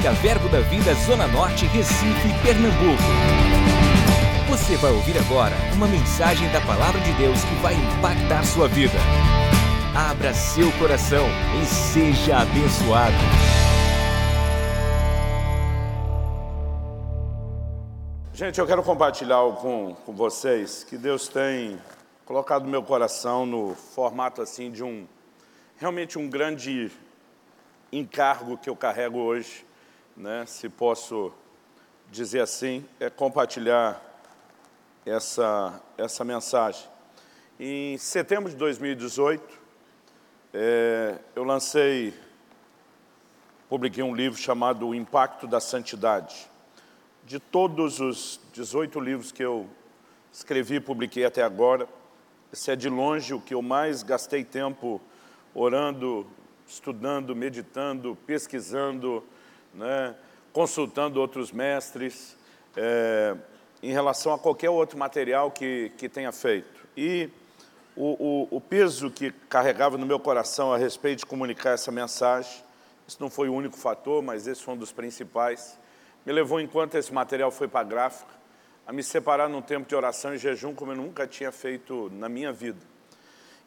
Evangélica Verbo da Vida Zona Norte, Recife, Pernambuco. Você vai ouvir agora uma mensagem da Palavra de Deus que vai impactar sua vida. Abra seu coração e seja abençoado. Gente, eu quero compartilhar com, com vocês que Deus tem colocado meu coração no formato assim de um, realmente um grande encargo que eu carrego hoje, né, se posso dizer assim, é compartilhar essa, essa mensagem. Em setembro de 2018, é, eu lancei, publiquei um livro chamado O Impacto da Santidade. De todos os 18 livros que eu escrevi e publiquei até agora, esse é de longe o que eu mais gastei tempo orando, estudando, meditando, pesquisando, né, consultando outros mestres, é, em relação a qualquer outro material que, que tenha feito. E o, o, o peso que carregava no meu coração a respeito de comunicar essa mensagem, isso não foi o único fator, mas esse foi um dos principais, me levou, enquanto esse material foi para a gráfica, a me separar num tempo de oração e jejum como eu nunca tinha feito na minha vida.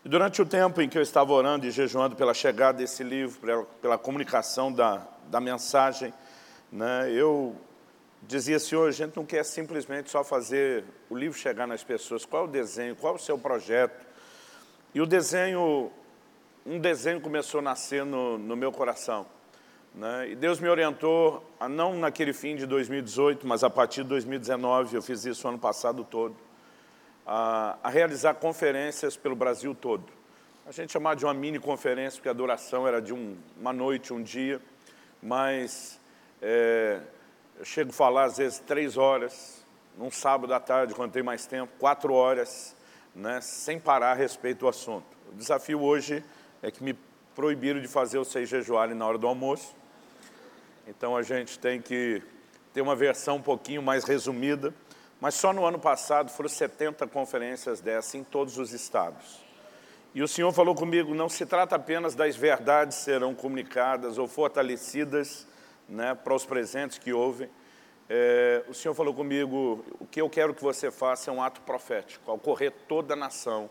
E durante o tempo em que eu estava orando e jejuando pela chegada desse livro, pela, pela comunicação da, da mensagem, né, eu dizia, Senhor, a gente não quer simplesmente só fazer o livro chegar nas pessoas. Qual é o desenho? Qual é o seu projeto? E o desenho, um desenho começou a nascer no, no meu coração. Né? E Deus me orientou, a não naquele fim de 2018, mas a partir de 2019, eu fiz isso o ano passado todo, a, a realizar conferências pelo Brasil todo. A gente chamava de uma mini conferência, porque a duração era de um, uma noite, um dia, mas é, eu chego a falar às vezes três horas, num sábado à tarde, quando tem mais tempo, quatro horas, né, sem parar a respeito do assunto. O desafio hoje é que me proibiram de fazer vocês jejuarem na hora do almoço, então a gente tem que ter uma versão um pouquinho mais resumida, mas só no ano passado foram 70 conferências dessas em todos os estados. E o Senhor falou comigo, não se trata apenas das verdades serão comunicadas ou fortalecidas né, para os presentes que ouvem. É, o Senhor falou comigo, o que eu quero que você faça é um ato profético, ao correr toda a nação.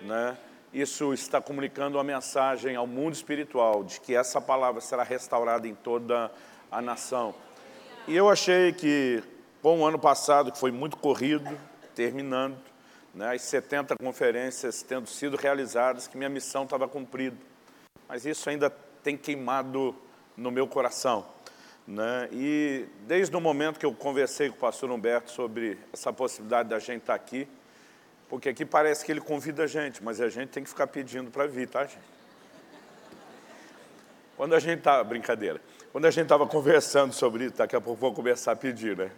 Né? Isso está comunicando uma mensagem ao mundo espiritual de que essa palavra será restaurada em toda a nação. E eu achei que com o ano passado, que foi muito corrido, terminando, né, as 70 conferências tendo sido realizadas, que minha missão estava cumprida. Mas isso ainda tem queimado no meu coração. Né? E desde o momento que eu conversei com o pastor Humberto sobre essa possibilidade da gente estar aqui, porque aqui parece que ele convida a gente, mas a gente tem que ficar pedindo para vir, tá, gente? Quando a gente está... Brincadeira. Quando a gente estava conversando sobre isso, daqui a pouco vou começar a pedir, né?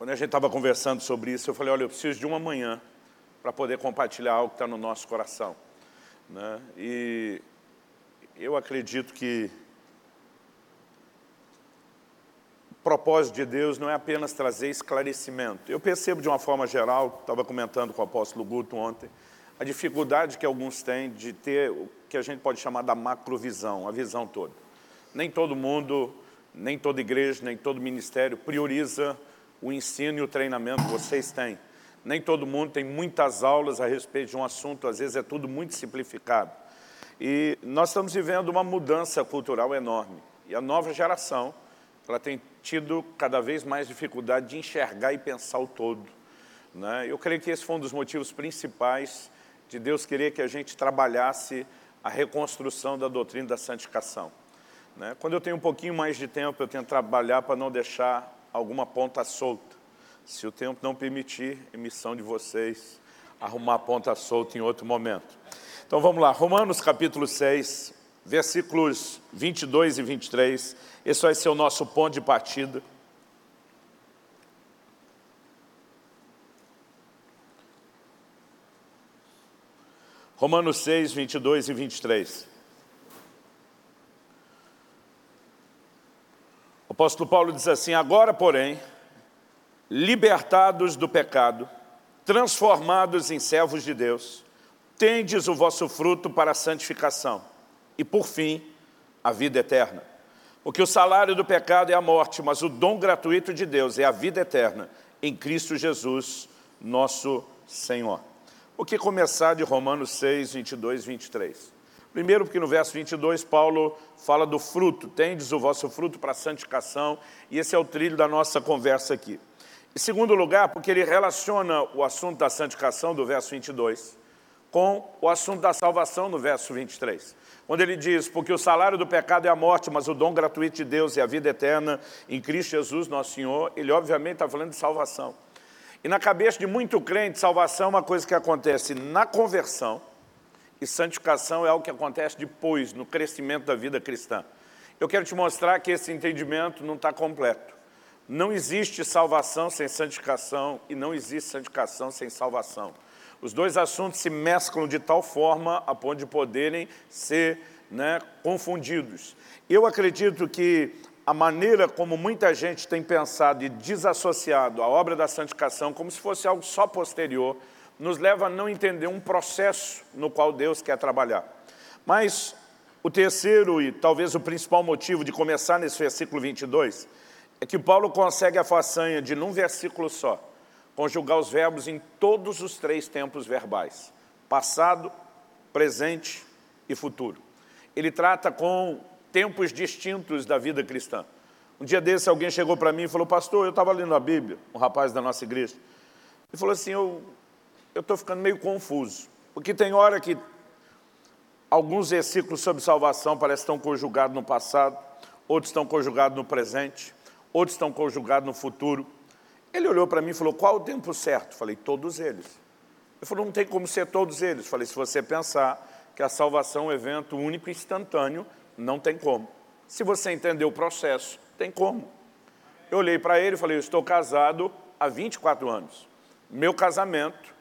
Quando a gente estava conversando sobre isso, eu falei, olha, eu preciso de uma manhã para poder compartilhar algo que está no nosso coração. Né? E eu acredito que o propósito de Deus não é apenas trazer esclarecimento. Eu percebo de uma forma geral, estava comentando com o apóstolo Guto ontem, a dificuldade que alguns têm de ter o que a gente pode chamar da macrovisão, a visão toda. Nem todo mundo, nem toda igreja, nem todo ministério prioriza o ensino e o treinamento que vocês têm. Nem todo mundo tem muitas aulas a respeito de um assunto, às vezes é tudo muito simplificado. E nós estamos vivendo uma mudança cultural enorme. E a nova geração, ela tem tido cada vez mais dificuldade de enxergar e pensar o todo. Né? Eu creio que esse foi um dos motivos principais de Deus querer que a gente trabalhasse a reconstrução da doutrina da santificação. Né? Quando eu tenho um pouquinho mais de tempo, eu tento trabalhar para não deixar alguma ponta solta. Se o tempo não permitir, emissão de vocês, arrumar a ponta solta em outro momento. Então vamos lá, Romanos capítulo 6, versículos 22 e 23. Esse vai ser o nosso ponto de partida. Romanos 6, 22 e 23. Apóstolo Paulo diz assim, agora, porém, libertados do pecado, transformados em servos de Deus, tendes o vosso fruto para a santificação e, por fim, a vida eterna. Porque o salário do pecado é a morte, mas o dom gratuito de Deus é a vida eterna em Cristo Jesus, nosso Senhor. O que começar de Romanos 6, 22 23? Primeiro porque no verso 22 Paulo fala do fruto, tendes o vosso fruto para a santificação, e esse é o trilho da nossa conversa aqui. Em segundo lugar, porque ele relaciona o assunto da santificação do verso 22 com o assunto da salvação no verso 23. Quando ele diz, porque o salário do pecado é a morte, mas o dom gratuito de Deus é a vida eterna em Cristo Jesus, nosso Senhor, ele obviamente está falando de salvação. E na cabeça de muito crente, salvação é uma coisa que acontece na conversão, e santificação é algo que acontece depois, no crescimento da vida cristã. Eu quero te mostrar que esse entendimento não está completo. Não existe salvação sem santificação e não existe santificação sem salvação. Os dois assuntos se mesclam de tal forma a ponto de poderem ser né, confundidos. Eu acredito que a maneira como muita gente tem pensado e desassociado a obra da santificação como se fosse algo só posterior, nos leva a não entender um processo no qual Deus quer trabalhar. Mas o terceiro e talvez o principal motivo de começar nesse versículo 22 é que Paulo consegue a façanha de, num versículo só, conjugar os verbos em todos os três tempos verbais, passado, presente e futuro. Ele trata com tempos distintos da vida cristã. Um dia desse alguém chegou para mim e falou, pastor, eu estava lendo a Bíblia, um rapaz da nossa igreja, e falou assim, eu eu estou ficando meio confuso, porque tem hora que alguns versículos sobre salvação parecem estão conjugados no passado, outros estão conjugados no presente, outros estão conjugados no futuro. Ele olhou para mim e falou, qual o tempo certo? Falei, todos eles. Ele falou, não tem como ser todos eles. Falei, se você pensar que a salvação é um evento único e instantâneo, não tem como. Se você entender o processo, tem como. Eu olhei para ele e falei, eu estou casado há 24 anos. Meu casamento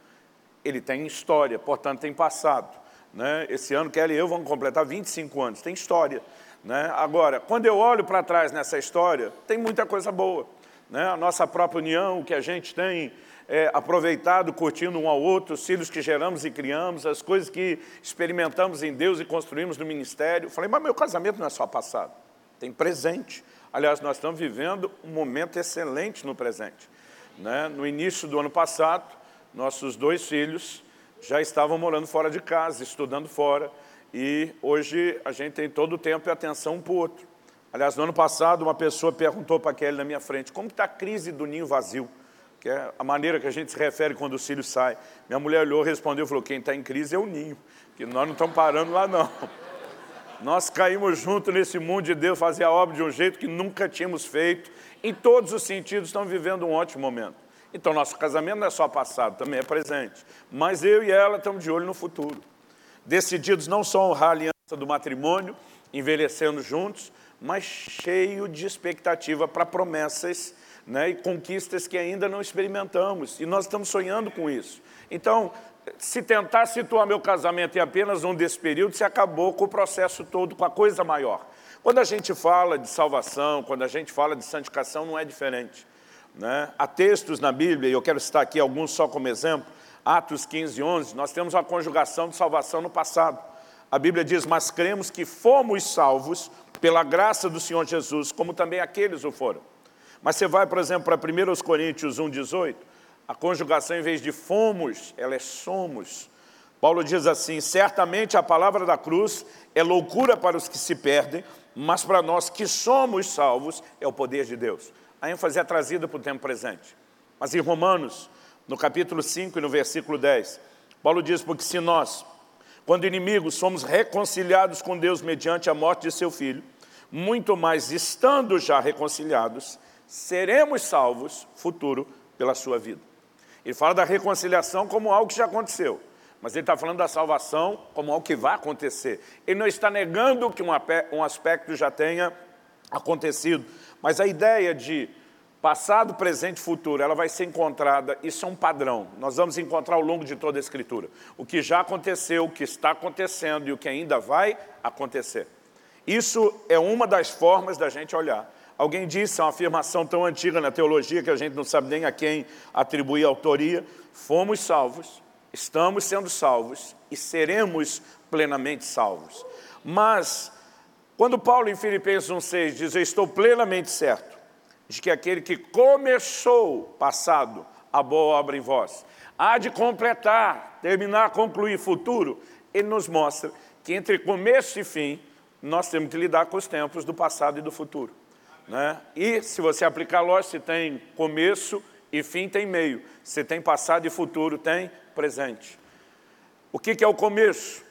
ele tem história, portanto tem passado. Né? Esse ano, Kelly e eu vamos completar 25 anos, tem história. Né? Agora, quando eu olho para trás nessa história, tem muita coisa boa. Né? A nossa própria união, o que a gente tem é, aproveitado, curtindo um ao outro, os filhos que geramos e criamos, as coisas que experimentamos em Deus e construímos no ministério. Falei, mas meu casamento não é só passado, tem presente. Aliás, nós estamos vivendo um momento excelente no presente. Né? No início do ano passado, nossos dois filhos já estavam morando fora de casa, estudando fora, e hoje a gente tem todo o tempo e atenção um para o outro. Aliás, no ano passado, uma pessoa perguntou para a Kelly na minha frente, como está a crise do ninho vazio? Que é a maneira que a gente se refere quando os filhos saem. Minha mulher olhou, respondeu, falou, quem está em crise é o ninho, que nós não estamos parando lá não. Nós caímos junto nesse mundo de Deus, fazer a obra de um jeito que nunca tínhamos feito. Em todos os sentidos, estamos vivendo um ótimo momento. Então, nosso casamento não é só passado, também é presente. Mas eu e ela estamos de olho no futuro. Decididos não só a honrar a aliança do matrimônio, envelhecendo juntos, mas cheio de expectativa para promessas né, e conquistas que ainda não experimentamos. E nós estamos sonhando com isso. Então, se tentar situar meu casamento em apenas um desse período, se acabou com o processo todo, com a coisa maior. Quando a gente fala de salvação, quando a gente fala de santificação, não é diferente. Né? Há textos na Bíblia, e eu quero citar aqui alguns só como exemplo, Atos 15, 11, nós temos uma conjugação de salvação no passado. A Bíblia diz, mas cremos que fomos salvos pela graça do Senhor Jesus, como também aqueles o foram. Mas você vai, por exemplo, para 1 Coríntios 1, 18, a conjugação em vez de fomos, ela é somos. Paulo diz assim, certamente a palavra da cruz é loucura para os que se perdem, mas para nós que somos salvos é o poder de Deus a ênfase é trazida para o tempo presente. Mas em Romanos, no capítulo 5 e no versículo 10, Paulo diz, porque se nós, quando inimigos, somos reconciliados com Deus mediante a morte de seu Filho, muito mais estando já reconciliados, seremos salvos, futuro, pela sua vida. Ele fala da reconciliação como algo que já aconteceu, mas ele está falando da salvação como algo que vai acontecer. Ele não está negando que um aspecto já tenha acontecido, mas a ideia de passado, presente e futuro, ela vai ser encontrada, isso é um padrão. Nós vamos encontrar ao longo de toda a Escritura. O que já aconteceu, o que está acontecendo e o que ainda vai acontecer. Isso é uma das formas da gente olhar. Alguém disse, é uma afirmação tão antiga na teologia que a gente não sabe nem a quem atribuir a autoria. Fomos salvos, estamos sendo salvos e seremos plenamente salvos. Mas Quando Paulo em Filipenses 1,6 diz, eu estou plenamente certo de que aquele que começou passado a boa obra em vós, há de completar, terminar, concluir futuro, ele nos mostra que entre começo e fim, nós temos que lidar com os tempos do passado e do futuro. Né? E se você aplicar lógica, se tem começo e fim, tem meio. Se tem passado e futuro, tem presente. O que, que é o começo?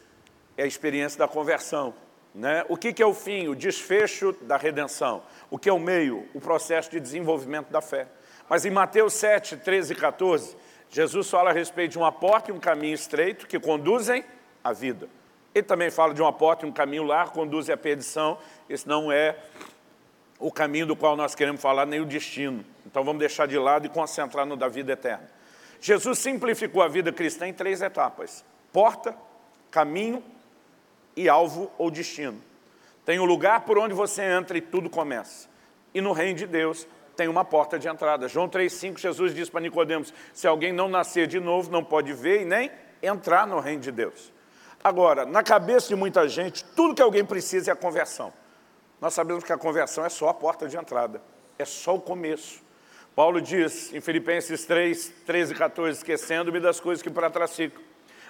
É a experiência da conversão. Né? O que, que é o fim? O desfecho da redenção. O que é o meio? O processo de desenvolvimento da fé. Mas em Mateus 7, 13 e 14, Jesus fala a respeito de uma porta e um caminho estreito que conduzem à vida. Ele também fala de uma porta e um caminho largo que conduzem à perdição. Esse não é o caminho do qual nós queremos falar, nem o destino. Então vamos deixar de lado e concentrar no da vida eterna. Jesus simplificou a vida cristã em três etapas. Porta, caminho e alvo ou destino. Tem o um lugar por onde você entra e tudo começa. E no reino de Deus tem uma porta de entrada. João 3,5, Jesus diz para Nicodemos, se alguém não nascer de novo, não pode ver e nem entrar no reino de Deus. Agora, na cabeça de muita gente, tudo que alguém precisa é a conversão. Nós sabemos que a conversão é só a porta de entrada, é só o começo. Paulo diz em Filipenses 3, 13 e 14, esquecendo-me das coisas que para trás ficam,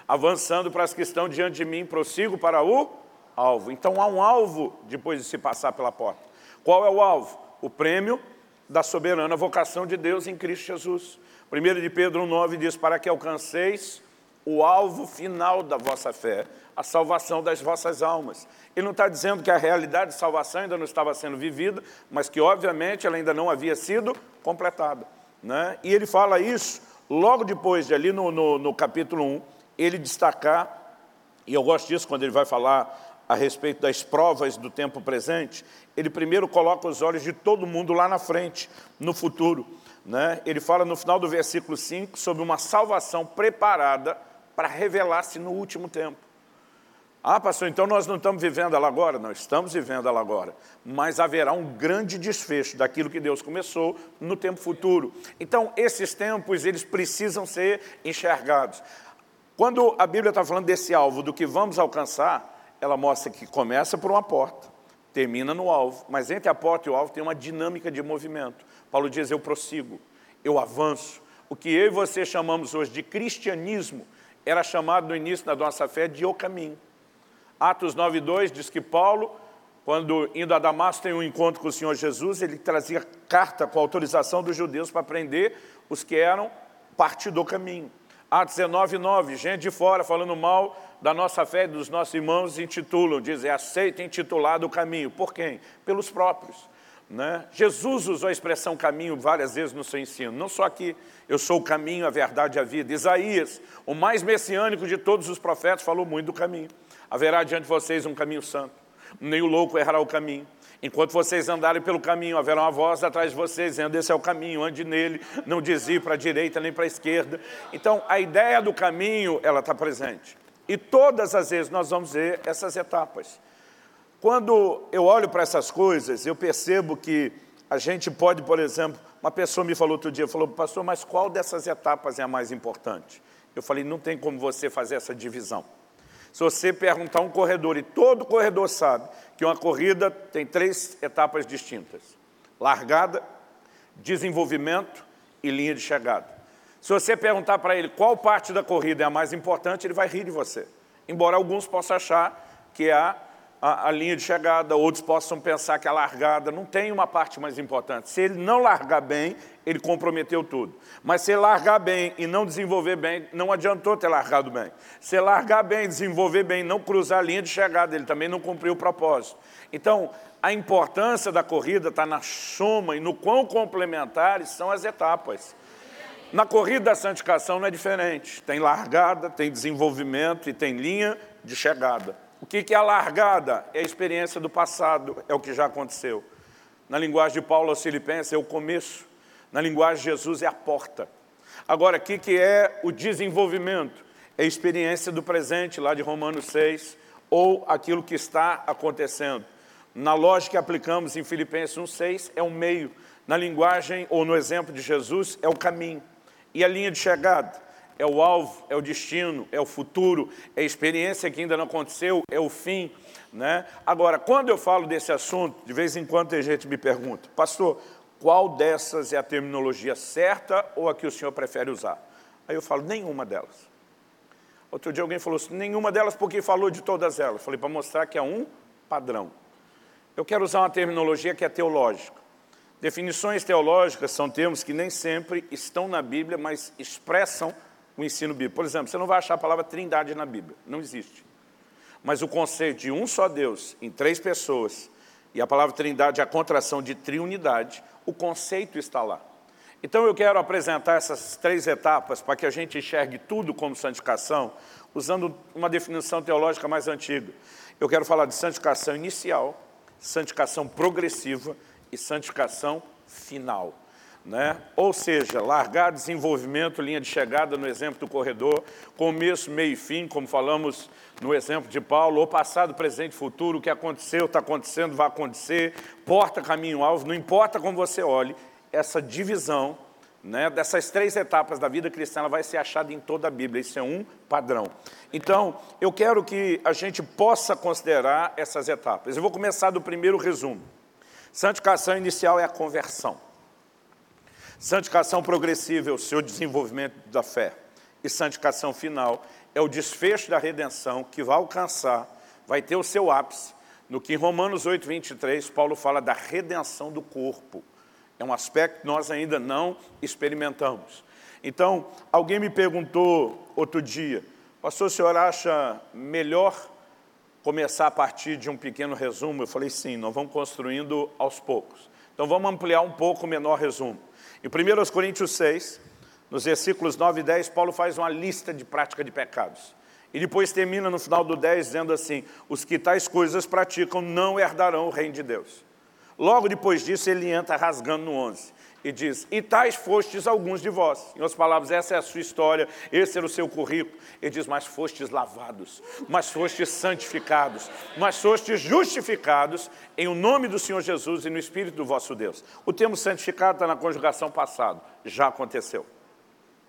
avançando para as que estão diante de mim, prossigo para o alvo. Então há um alvo depois de se passar pela porta. Qual é o alvo? O prêmio da soberana vocação de Deus em Cristo Jesus. 1 de Pedro 9 diz, para que alcanceis o alvo final da vossa fé, a salvação das vossas almas. Ele não está dizendo que a realidade de salvação ainda não estava sendo vivida, mas que obviamente ela ainda não havia sido completada. Né? E ele fala isso logo depois de ali no, no, no capítulo 1, ele destacar, e eu gosto disso quando ele vai falar a respeito das provas do tempo presente, ele primeiro coloca os olhos de todo mundo lá na frente, no futuro. Né? Ele fala no final do versículo 5 sobre uma salvação preparada para revelar-se no último tempo. Ah, pastor, então nós não estamos vivendo ela agora? Não, estamos vivendo ela agora. Mas haverá um grande desfecho daquilo que Deus começou no tempo futuro. Então, esses tempos, eles precisam ser enxergados. Quando a Bíblia está falando desse alvo, do que vamos alcançar, ela mostra que começa por uma porta, termina no alvo, mas entre a porta e o alvo tem uma dinâmica de movimento. Paulo diz, eu prossigo, eu avanço. O que eu e você chamamos hoje de cristianismo, era chamado no início da nossa fé de o caminho. Atos 9,2 diz que Paulo, quando indo a Damasco tem um encontro com o Senhor Jesus, ele trazia carta com autorização dos judeus para prender os que eram parte do caminho. Atos 19,9, gente de fora falando mal da nossa fé e dos nossos irmãos intitulam, dizem, aceita intitulado o caminho. Por quem? Pelos próprios. Né? Jesus usou a expressão caminho várias vezes no seu ensino, não só aqui, eu sou o caminho, a verdade e a vida. Isaías, o mais messiânico de todos os profetas, falou muito do caminho. Haverá diante de vocês um caminho santo, nem o louco errará o caminho. Enquanto vocês andarem pelo caminho, haverá uma voz atrás de vocês, dizendo, esse é o caminho, ande nele, não desvie para a direita nem para a esquerda. Então, a ideia do caminho, ela está presente. E todas as vezes nós vamos ver essas etapas. Quando eu olho para essas coisas, eu percebo que a gente pode, por exemplo, uma pessoa me falou outro dia, falou, pastor, mas qual dessas etapas é a mais importante? Eu falei, não tem como você fazer essa divisão. Se você perguntar um corredor, e todo corredor sabe que uma corrida tem três etapas distintas. Largada, desenvolvimento e linha de chegada. Se você perguntar para ele qual parte da corrida é a mais importante, ele vai rir de você. Embora alguns possam achar que é a a, a, linha de chegada, outros possam pensar que a largada não tem uma parte mais importante. Se ele não largar bem, ele comprometeu tudo. Mas se largar bem e não desenvolver bem, não adiantou ter largado bem. Se largar bem, desenvolver bem, não cruzar a linha de chegada, ele também não cumpriu o propósito. Então, a importância da corrida está na soma e no quão complementares são as etapas. Na corrida da santificação não é diferente. Tem largada, tem desenvolvimento e tem linha de chegada. O que é a largada? É a experiência do passado, é o que já aconteceu. Na linguagem de Paulo aos Filipenses é o começo, na linguagem de Jesus é a porta. Agora, o que é o desenvolvimento? É a experiência do presente, lá de Romanos 6, ou aquilo que está acontecendo. Na lógica que aplicamos em Filipenses 1,6, é o meio. Na linguagem, ou no exemplo de Jesus, é o caminho. E a linha de chegada? É o alvo, é o destino, é o futuro, é a experiência que ainda não aconteceu, é o fim. Né? Agora, quando eu falo desse assunto, de vez em quando tem gente me pergunta, pastor, qual dessas é a terminologia certa ou a que o senhor prefere usar? Aí eu falo, nenhuma delas. Outro dia alguém falou assim, nenhuma delas porque falou de todas elas. Falei, para mostrar que é um padrão. Eu quero usar uma terminologia que é teológica. Definições teológicas são termos que nem sempre estão na Bíblia, mas expressam o ensino bíblico. Por exemplo, você não vai achar a palavra trindade na Bíblia, não existe. Mas o conceito de um só Deus em três pessoas, e a palavra trindade é a contração de triunidade, o conceito está lá. Então eu quero apresentar essas três etapas para que a gente enxergue tudo como santificação, usando uma definição teológica mais antiga. Eu quero falar de santificação inicial, santificação progressiva e santificação final. Né? Ou seja, largar desenvolvimento, linha de chegada no exemplo do corredor, começo, meio e fim, como falamos no exemplo de Paulo, ou passado, presente, futuro, o que aconteceu, está acontecendo, vai acontecer, porta, caminho, alvo, não importa como você olhe, essa divisão né, dessas três etapas da vida cristã vai ser achada em toda a Bíblia, isso é um padrão. Então, eu quero que a gente possa considerar essas etapas. Eu vou começar do primeiro resumo. Santificação inicial é a conversão. Santificação progressiva é o seu desenvolvimento da fé. E santificação final é o desfecho da redenção que vai alcançar, vai ter o seu ápice, no que em Romanos 8, 23, Paulo fala da redenção do corpo. É um aspecto que nós ainda não experimentamos. Então, alguém me perguntou outro dia, pastor, o senhor acha melhor começar a partir de um pequeno resumo? Eu falei, sim, nós vamos construindo aos poucos. Então, vamos ampliar um pouco o menor resumo. Em 1 Coríntios 6, nos versículos 9 e 10, Paulo faz uma lista de prática de pecados. E depois termina no final do 10 dizendo assim, os que tais coisas praticam não herdarão o reino de Deus. Logo depois disso, ele entra rasgando no 11 e diz, e tais fostes alguns de vós. Em outras palavras, essa é a sua história, esse era o seu currículo. Ele diz, mas fostes lavados, mas fostes santificados, mas fostes justificados em o nome do Senhor Jesus e no Espírito do vosso Deus. O termo santificado está na conjugação passado, já aconteceu.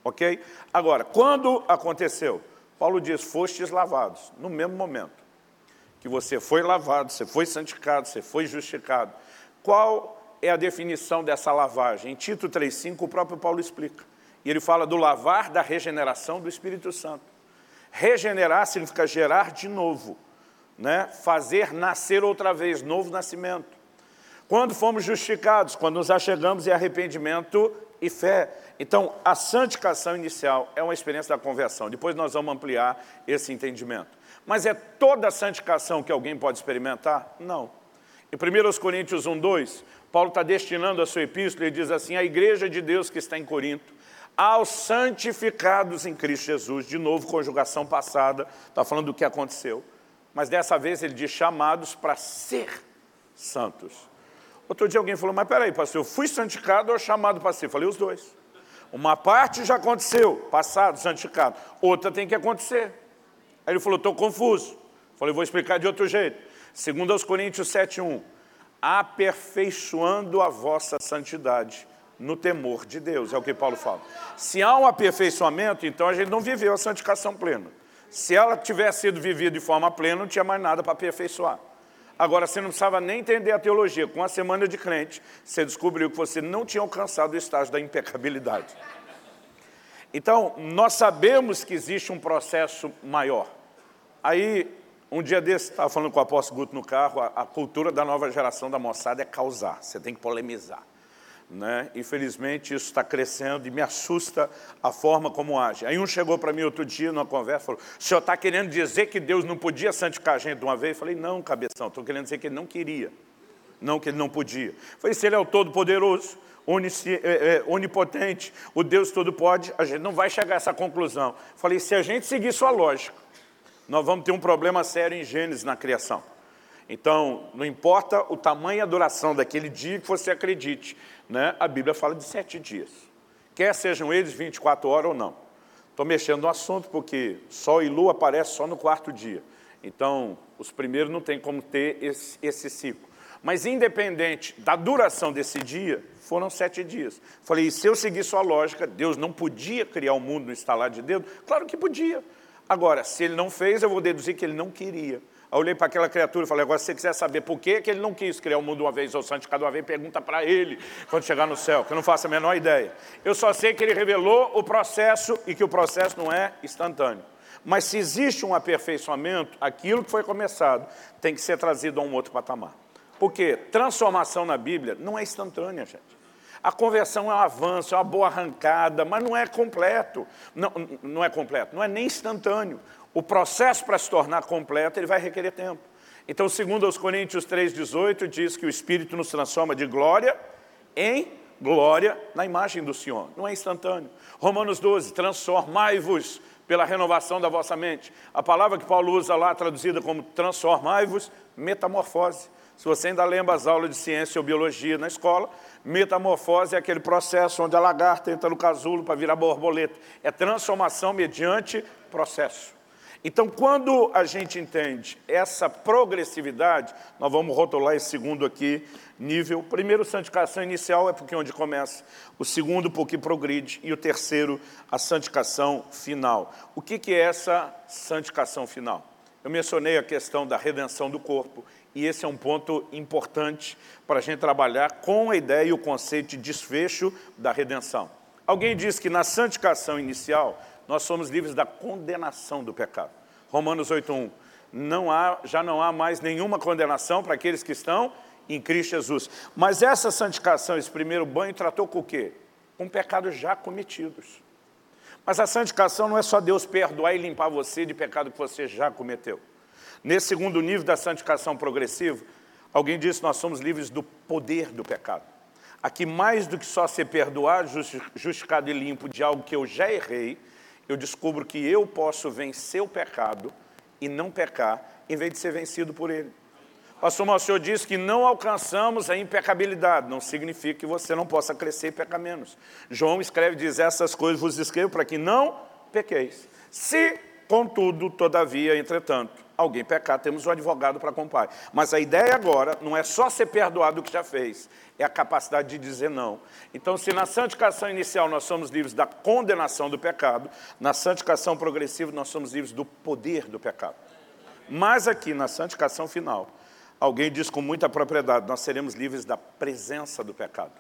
Ok? Agora, quando aconteceu? Paulo diz, fostes lavados, no mesmo momento que você foi lavado, você foi santificado, você foi justificado. Qual é a definição dessa lavagem? Em Tito 3,5 o próprio Paulo explica. E ele fala do lavar da regeneração do Espírito Santo. Regenerar significa gerar de novo, né? fazer nascer outra vez, novo nascimento. Quando fomos justificados, quando nos achegamos em arrependimento e fé. Então, a santificação inicial é uma experiência da conversão. Depois nós vamos ampliar esse entendimento. Mas é toda a santificação que alguém pode experimentar? Não. Em 1 Coríntios 1, 2, Paulo está destinando a sua epístola e diz assim, a igreja de Deus que está em Corinto, aos santificados em Cristo Jesus, de novo, conjugação passada, está falando do que aconteceu, mas dessa vez ele diz chamados para ser santos. Outro dia alguém falou, mas peraí, pastor, eu fui santificado ou chamado para ser? Falei, os dois. Uma parte já aconteceu, passado, santificado, outra tem que acontecer. Aí ele falou, estou confuso. Falei, vou explicar de outro jeito. Segundo aos Coríntios 7,1, aperfeiçoando a vossa santidade no temor de Deus, é o que Paulo fala. Se há um aperfeiçoamento, então a gente não viveu a santificação plena. Se ela tivesse sido vivida de forma plena, não tinha mais nada para aperfeiçoar. Agora, você não precisava nem entender a teologia. Com a semana de crente, você descobriu que você não tinha alcançado o estágio da impecabilidade. Então, nós sabemos que existe um processo maior. Aí, um dia desse, estava falando com o apóstolo Guto no carro, a, a, cultura da nova geração da moçada é causar, você tem que polemizar. Né? Infelizmente, isso está crescendo e me assusta a forma como age. Aí um chegou para mim outro dia, numa conversa, falou, o senhor está querendo dizer que Deus não podia santificar a gente de uma vez? Eu falei, não, cabeção, estou querendo dizer que ele não queria, não que ele não podia. Eu falei, se ele é o todo-poderoso, é, é, onipotente, o Deus todo pode, a gente não vai chegar a essa conclusão. Eu falei, se a gente seguir sua lógica, nós vamos ter um problema sério em Gênesis na criação. Então, não importa o tamanho e a duração daquele dia que você acredite, né? a Bíblia fala de sete dias. Quer sejam eles 24 horas ou não. Estou mexendo no assunto porque Sol e Lua aparecem só no quarto dia. Então, os primeiros não tem como ter esse, esse ciclo. Mas independente da duração desse dia, foram sete dias. Falei, e se eu seguir sua lógica, Deus não podia criar o mundo no estalar de dedo? Claro que podia. Agora, se ele não fez, eu vou deduzir que ele não queria. Aí eu olhei para aquela criatura e falei, agora se você quiser saber por que, que ele não quis criar o mundo uma vez ou santificado uma vez, pergunta para ele quando chegar no céu, que eu não faço a menor ideia. Eu só sei que ele revelou o processo e que o processo não é instantâneo. Mas se existe um aperfeiçoamento, aquilo que foi começado tem que ser trazido a um outro patamar. Porque transformação na Bíblia não é instantânea, gente. A conversão é um avanço, é uma boa arrancada, mas não é completo. Não, não é completo, não é nem instantâneo. O processo para se tornar completo, ele vai requerer tempo. Então, segundo os Coríntios 3,18, diz que o Espírito nos transforma de glória em glória na imagem do Senhor. Não é instantâneo. Romanos 12, transformai-vos pela renovação da vossa mente. A palavra que Paulo usa lá, traduzida como transformai-vos, metamorfose. Se você ainda lembra as aulas de ciência ou biologia na escola, metamorfose é aquele processo onde a lagarta entra no casulo para virar borboleta. É transformação mediante processo. Então, quando a gente entende essa progressividade, nós vamos rotular esse segundo aqui, nível. Primeiro, santificação inicial, é porque é onde começa. O segundo, porque progride. E o terceiro, a santificação final. O que, que é essa santificação final? Eu mencionei a questão da redenção do corpo e esse é um ponto importante para a gente trabalhar com a ideia e o conceito de desfecho da redenção. Alguém diz que na santificação inicial, nós somos livres da condenação do pecado. Romanos 8.1, não há, já não há mais nenhuma condenação para aqueles que estão em Cristo Jesus. Mas essa santificação, esse primeiro banho, tratou com o quê? Com pecados já cometidos. Mas a santificação não é só Deus perdoar e limpar você de pecado que você já cometeu. Nesse segundo nível da santificação progressiva, alguém disse nós somos livres do poder do pecado. Aqui, mais do que só ser perdoado, justificado e limpo de algo que eu já errei, eu descubro que eu posso vencer o pecado e não pecar, em vez de ser vencido por ele. Pastor Senhor disse que não alcançamos a impecabilidade, não significa que você não possa crescer e pecar menos. João escreve, diz, essas coisas vos escrevo para que não pequeis. Se, contudo, todavia, entretanto, alguém pecar, temos um advogado para com o Pai. Mas a ideia agora não é só ser perdoado do que já fez, é a capacidade de dizer não. Então, se na santificação inicial nós somos livres da condenação do pecado, na santificação progressiva nós somos livres do poder do pecado. Mas aqui, na santificação final, alguém diz com muita propriedade, nós seremos livres da presença do pecado.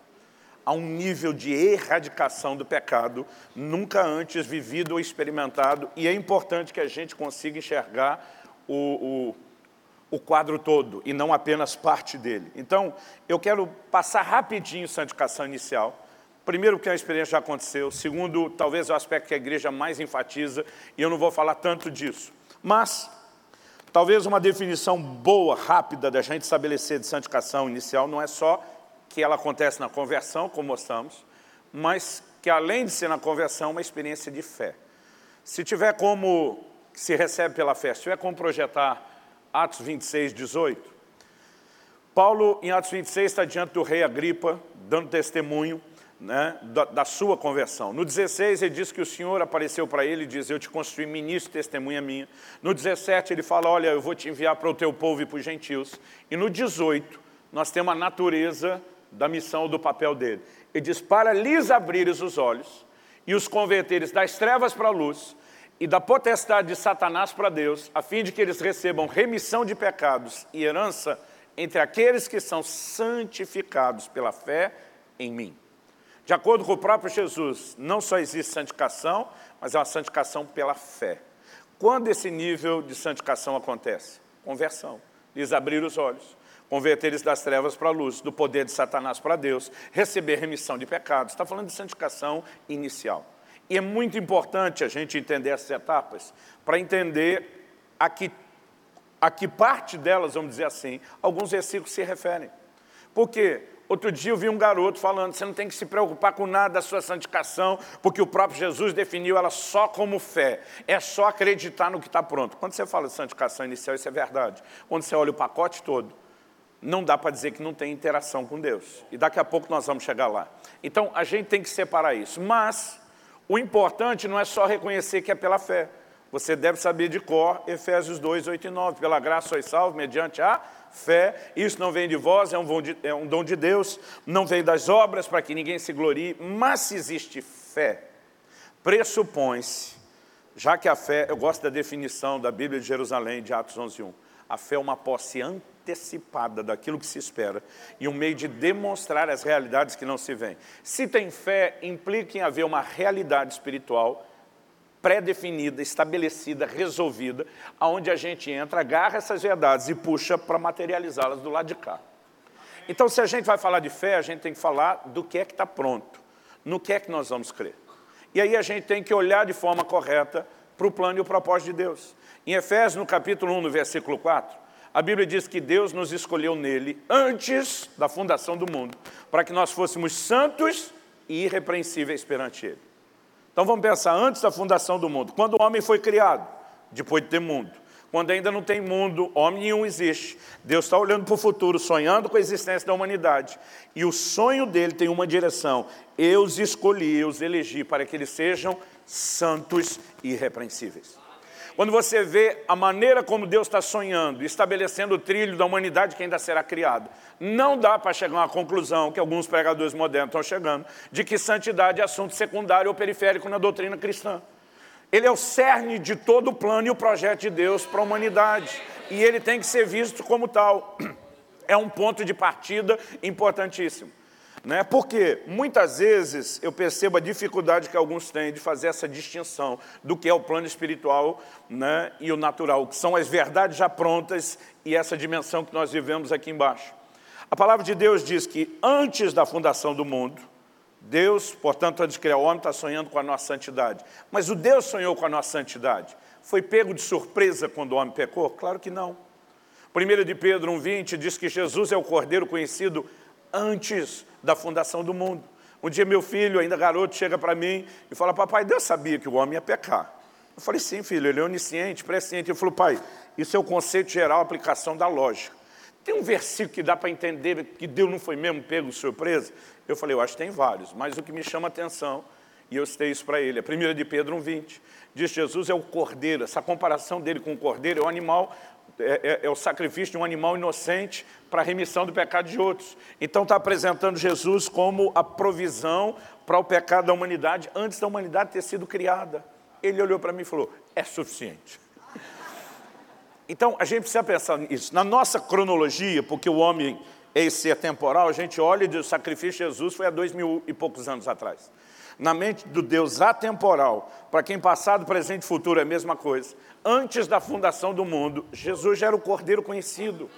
Há um nível de erradicação do pecado nunca antes vivido ou experimentado, e é importante que a gente consiga enxergar o, o, o quadro todo e não apenas parte dele. Então, eu quero passar rapidinho santificação inicial. Primeiro, porque a experiência já aconteceu. Segundo, talvez o aspecto que a igreja mais enfatiza, e eu não vou falar tanto disso. Mas, talvez uma definição boa, rápida, da gente estabelecer de santificação inicial, não é só que ela acontece na conversão, como mostramos, mas que além de ser na conversão, uma experiência de fé. Se tiver como se recebe pela fé. Se tiver como projetar Atos 26, 18, Paulo, em Atos 26, está diante do rei Agripa, dando testemunho né, da, da, sua conversão. No 16, ele diz que o Senhor apareceu para ele e diz, eu te construí ministro, testemunha minha. No 17, ele fala, olha, eu vou te enviar para o teu povo e para os gentios. E no 18, nós temos a natureza da missão, do papel dele. Ele diz, para lhes abrires os olhos e os converteres das trevas para a luz, e da potestade de Satanás para Deus, a fim de que eles recebam remissão de pecados e herança entre aqueles que são santificados pela fé em mim. De acordo com o próprio Jesus, não só existe santificação, mas é uma santificação pela fé. Quando esse nível de santificação acontece? Conversão. Lhes abrir os olhos, converter eles das trevas para a luz, do poder de Satanás para Deus, receber remissão de pecados. Está falando de santificação inicial. E é muito importante a gente entender essas etapas para entender a que, a que parte delas, vamos dizer assim, alguns versículos se referem. Porque outro dia eu vi um garoto falando, você não tem que se preocupar com nada da sua santificação, porque o próprio Jesus definiu ela só como fé. É só acreditar no que está pronto. Quando você fala de santificação inicial, isso é verdade. Quando você olha o pacote todo, não dá para dizer que não tem interação com Deus. E daqui a pouco nós vamos chegar lá. Então, a gente tem que separar isso. Mas, o importante não é só reconhecer que é pela fé. Você deve saber de cor Efésios 2, 8 e 9. Pela graça sois salvos mediante a fé. Isso não vem de vós, é um, de, é um dom de Deus. Não vem das obras para que ninguém se glorie. Mas se existe fé, pressupõe-se, já que a fé, eu gosto da definição da Bíblia de Jerusalém, de Atos 11, 1. A fé é uma posse antecipada daquilo que se espera e um meio de demonstrar as realidades que não se veem. Se tem fé, implica em haver uma realidade espiritual pré-definida, estabelecida, resolvida, aonde a gente entra, agarra essas verdades e puxa para materializá-las do lado de cá. Então, se a gente vai falar de fé, a gente tem que falar do que é que está pronto, no que é que nós vamos crer. E aí a gente tem que olhar de forma correta para o plano e o propósito de Deus. Em Efésios, no capítulo 1, no versículo 4, a Bíblia diz que Deus nos escolheu nele antes da fundação do mundo, para que nós fôssemos santos e irrepreensíveis perante Ele. Então vamos pensar, antes da fundação do mundo, quando o homem foi criado, depois de ter mundo, quando ainda não tem mundo, homem nenhum existe. Deus está olhando para o futuro, sonhando com a existência da humanidade. E o sonho dele tem uma direção. Eu os escolhi, eu os elegi para que eles sejam santos e irrepreensíveis. Quando você vê a maneira como Deus está sonhando, estabelecendo o trilho da humanidade que ainda será criada, não dá para chegar uma conclusão que alguns pregadores modernos estão chegando, de que santidade é assunto secundário ou periférico na doutrina cristã. Ele é o cerne de todo o plano e o projeto de Deus para a humanidade. E ele tem que ser visto como tal. É um ponto de partida importantíssimo. Né? Porque muitas vezes eu percebo a dificuldade que alguns têm de fazer essa distinção do que é o plano espiritual né? e o natural, que são as verdades já prontas e essa dimensão que nós vivemos aqui embaixo. A palavra de Deus diz que antes da fundação do mundo, Deus, portanto, antes de criar o homem, está sonhando com a nossa santidade. Mas o Deus sonhou com a nossa santidade. Foi pego de surpresa quando o homem pecou? Claro que não. 1 de Pedro 1,20 diz que Jesus é o Cordeiro conhecido antes da fundação do mundo. Um dia meu filho, ainda garoto, chega para mim e fala, papai, Deus sabia que o homem ia pecar. Eu falei, sim, filho, ele é onisciente, presciente. Ele falou, pai, isso é o conceito geral, aplicação da lógica. Tem um versículo que dá para entender que Deus não foi mesmo pego surpresa? Eu falei, eu acho que tem vários, mas o que me chama a atenção, e eu citei isso para ele, a 1 de Pedro 1,20, diz Jesus é o cordeiro, essa comparação dele com o cordeiro é o animal é, é, é, o sacrifício de um animal inocente para a remissão do pecado de outros. Então está apresentando Jesus como a provisão para o pecado da humanidade antes da humanidade ter sido criada. Ele olhou para mim e falou, é suficiente. Então a gente precisa pensar nisso. Na nossa cronologia, porque o homem é esse temporal, a gente olha e diz, o sacrifício de Jesus foi há dois mil e poucos anos atrás na mente do Deus atemporal, para quem passado, presente e futuro é a mesma coisa, antes da fundação do mundo, Jesus já era o Cordeiro conhecido.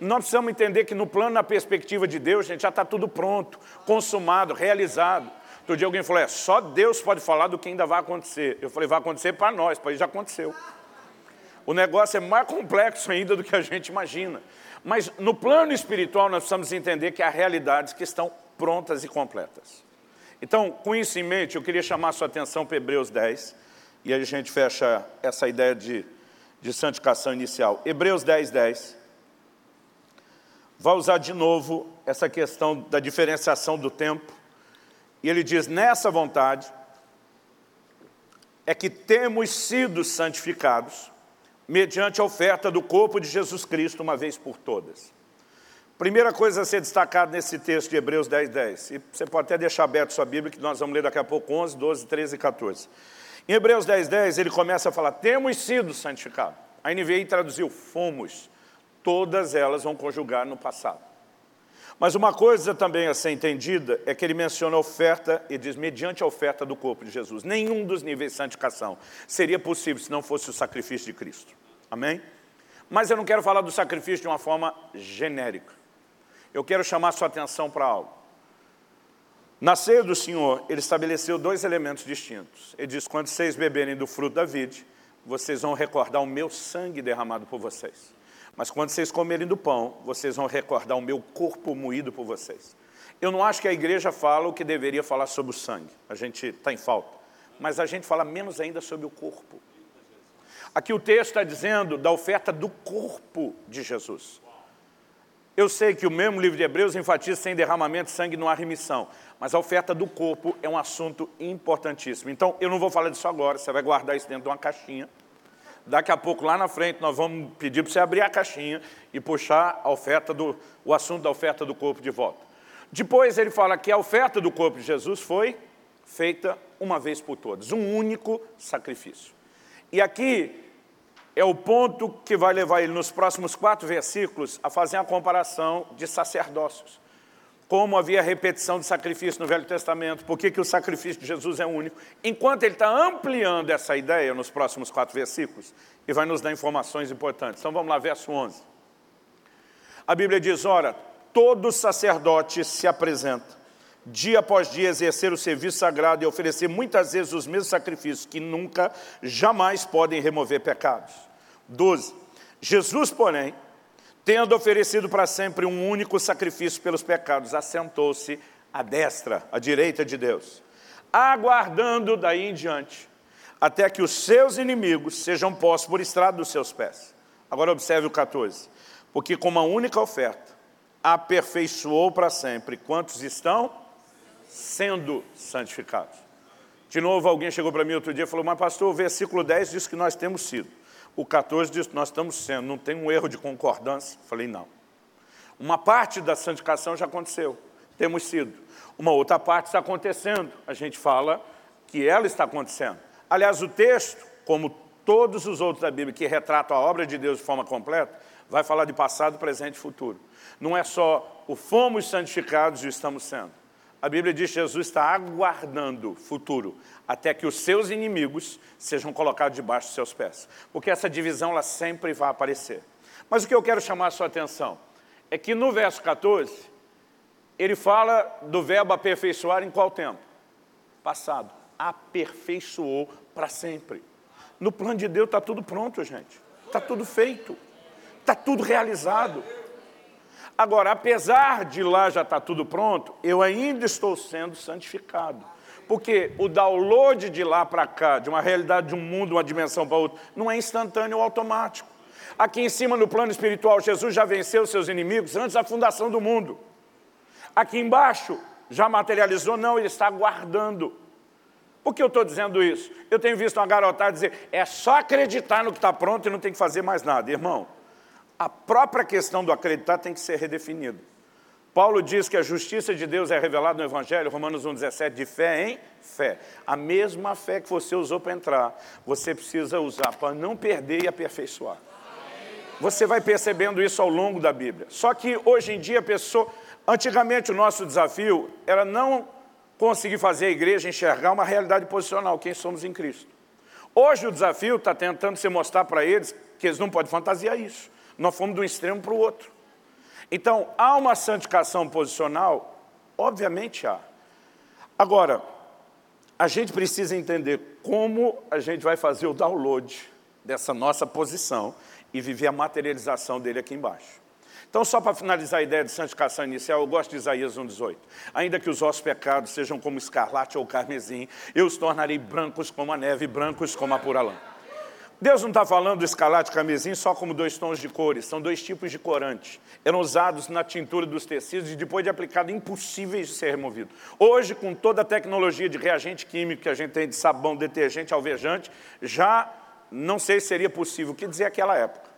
Nós precisamos entender que no plano, na perspectiva de Deus, gente, já está tudo pronto, consumado, realizado. Outro dia alguém falou, é, só Deus pode falar do que ainda vai acontecer. Eu falei, vai acontecer para nós, para já aconteceu. O negócio é mais complexo ainda do que a gente imagina. Mas no plano espiritual nós precisamos entender que há realidades que estão prontas e completas. Então, com isso em mente, eu queria chamar a sua atenção para Hebreus 10, e a gente fecha essa ideia de, de santificação inicial. Hebreus 10, 10. Vai usar de novo essa questão da diferenciação do tempo. E ele diz, nessa vontade, é que temos sido santificados mediante a oferta do corpo de Jesus Cristo uma vez por todas. Primeira coisa a ser destacada nesse texto de Hebreus 10, 10. E você pode até deixar aberto sua Bíblia, que nós vamos ler daqui a pouco 11, 12, 13 e 14. Em Hebreus 10, 10, ele começa a falar, temos sido santificados. A NVI traduziu, fomos. Todas elas vão conjugar no passado. Mas uma coisa também a ser entendida é que ele menciona a oferta e diz, mediante a oferta do corpo de Jesus. Nenhum dos níveis de santificação seria possível se não fosse o sacrifício de Cristo. Amém? Mas eu não quero falar do sacrifício de uma forma genérica eu quero chamar sua atenção para algo. Na ceia do Senhor, ele estabeleceu dois elementos distintos. Ele diz, quando vocês beberem do fruto da vide, vocês vão recordar o meu sangue derramado por vocês. Mas quando vocês comerem do pão, vocês vão recordar o meu corpo moído por vocês. Eu não acho que a igreja fala o que deveria falar sobre o sangue. A gente está em falta. Mas a gente fala menos ainda sobre o corpo. Aqui o texto está dizendo da oferta do corpo de Jesus. Eu sei que o mesmo livro de Hebreus enfatiza sem derramamento de sangue não há remissão, mas a oferta do corpo é um assunto importantíssimo. Então, eu não vou falar disso agora, você vai guardar isso dentro de uma caixinha, Daqui a pouco, lá na frente, nós vamos pedir para você abrir a caixinha e puxar a oferta do, o assunto da oferta do corpo de volta. Depois ele fala que a oferta do corpo de Jesus foi feita uma vez por todas, um único sacrifício. E aqui é o ponto que vai levar ele nos próximos quatro versículos a fazer a comparação de sacerdócios. Como havia repetição de sacrifício no Velho Testamento, por que, o sacrifício de Jesus é único? Enquanto ele está ampliando essa ideia nos próximos quatro versículos, e vai nos dar informações importantes. Então vamos lá, verso 11. A Bíblia diz, ora, todo sacerdote se apresenta, dia após dia exercer o serviço sagrado e oferecer muitas vezes os mesmos sacrifícios que nunca, jamais podem remover pecados. 12. Jesus, porém, tendo oferecido para sempre um único sacrifício pelos pecados, assentou-se à destra, à direita de Deus, aguardando daí em diante, até que os seus inimigos sejam postos por estrado dos seus pés. Agora observe o 14. Porque com uma única oferta, aperfeiçoou para sempre quantos estão sendo santificados. De novo, alguém chegou para mim outro dia e falou, mas pastor, o versículo 10 diz que nós temos sido. O 14 diz nós estamos sendo, não tem um erro de concordância? Falei, não. Uma parte da santificação já aconteceu, temos sido. Uma outra parte está acontecendo, a gente fala que ela está acontecendo. Aliás, o texto, como todos os outros da Bíblia que retratam a obra de Deus de forma completa, vai falar de passado, presente e futuro. Não é só o fomos santificados e estamos sendo. A Bíblia diz que Jesus está aguardando futuro, até que os seus inimigos sejam colocados debaixo dos seus pés. Porque essa divisão ela sempre vai aparecer. Mas o que eu quero chamar a sua atenção é que no verso 14, ele fala do verbo aperfeiçoar em qual tempo? Passado. Aperfeiçoou para sempre. No plano de Deus está tudo pronto, gente. Está tudo feito. Está tudo realizado. Agora, apesar de lá já estar tá tudo pronto, eu ainda estou sendo santificado. Porque o download de lá para cá, de uma realidade de um mundo, uma dimensão para outra, não é instantâneo ou automático. Aqui em cima, no plano espiritual, Jesus já venceu seus inimigos antes da fundação do mundo. Aqui embaixo, já materializou? Não, ele está aguardando. Por que eu estou dizendo isso? Eu tenho visto uma garotada dizer, é só acreditar no que está pronto e não tem que fazer mais nada. Irmão, a própria questão do acreditar tem que ser redefinida. Paulo diz que a justiça de Deus é revelada no Evangelho, Romanos 1,17, de fé em fé. A mesma fé que você usou para entrar, você precisa usar para não perder e aperfeiçoar. Você vai percebendo isso ao longo da Bíblia. Só que hoje em dia a pessoa... Antigamente o nosso desafio era não conseguir fazer a igreja enxergar uma realidade posicional, quem somos em Cristo. Hoje o desafio está tentando se mostrar para eles que eles não podem fantasiar isso. Nós fomos de um extremo para o outro. Então, há uma santificação posicional? Obviamente há. Agora, a gente precisa entender como a gente vai fazer o download dessa nossa posição e viver a materialização dele aqui embaixo. Então, só para finalizar a ideia de santificação inicial, eu gosto de Isaías 1,18. Ainda que os vossos pecados sejam como escarlate ou carmesim, eu os tornarei brancos como a neve, brancos como a pura lã. Deus não está falando do escarlate camisinho só como dois tons de cores, são dois tipos de corante. Eram usados na tintura dos tecidos e depois de aplicado impossíveis de ser removido. Hoje, com toda a tecnologia de reagente químico que a gente tem de sabão, detergente, alvejante, já não sei se seria possível. O que dizer aquela época?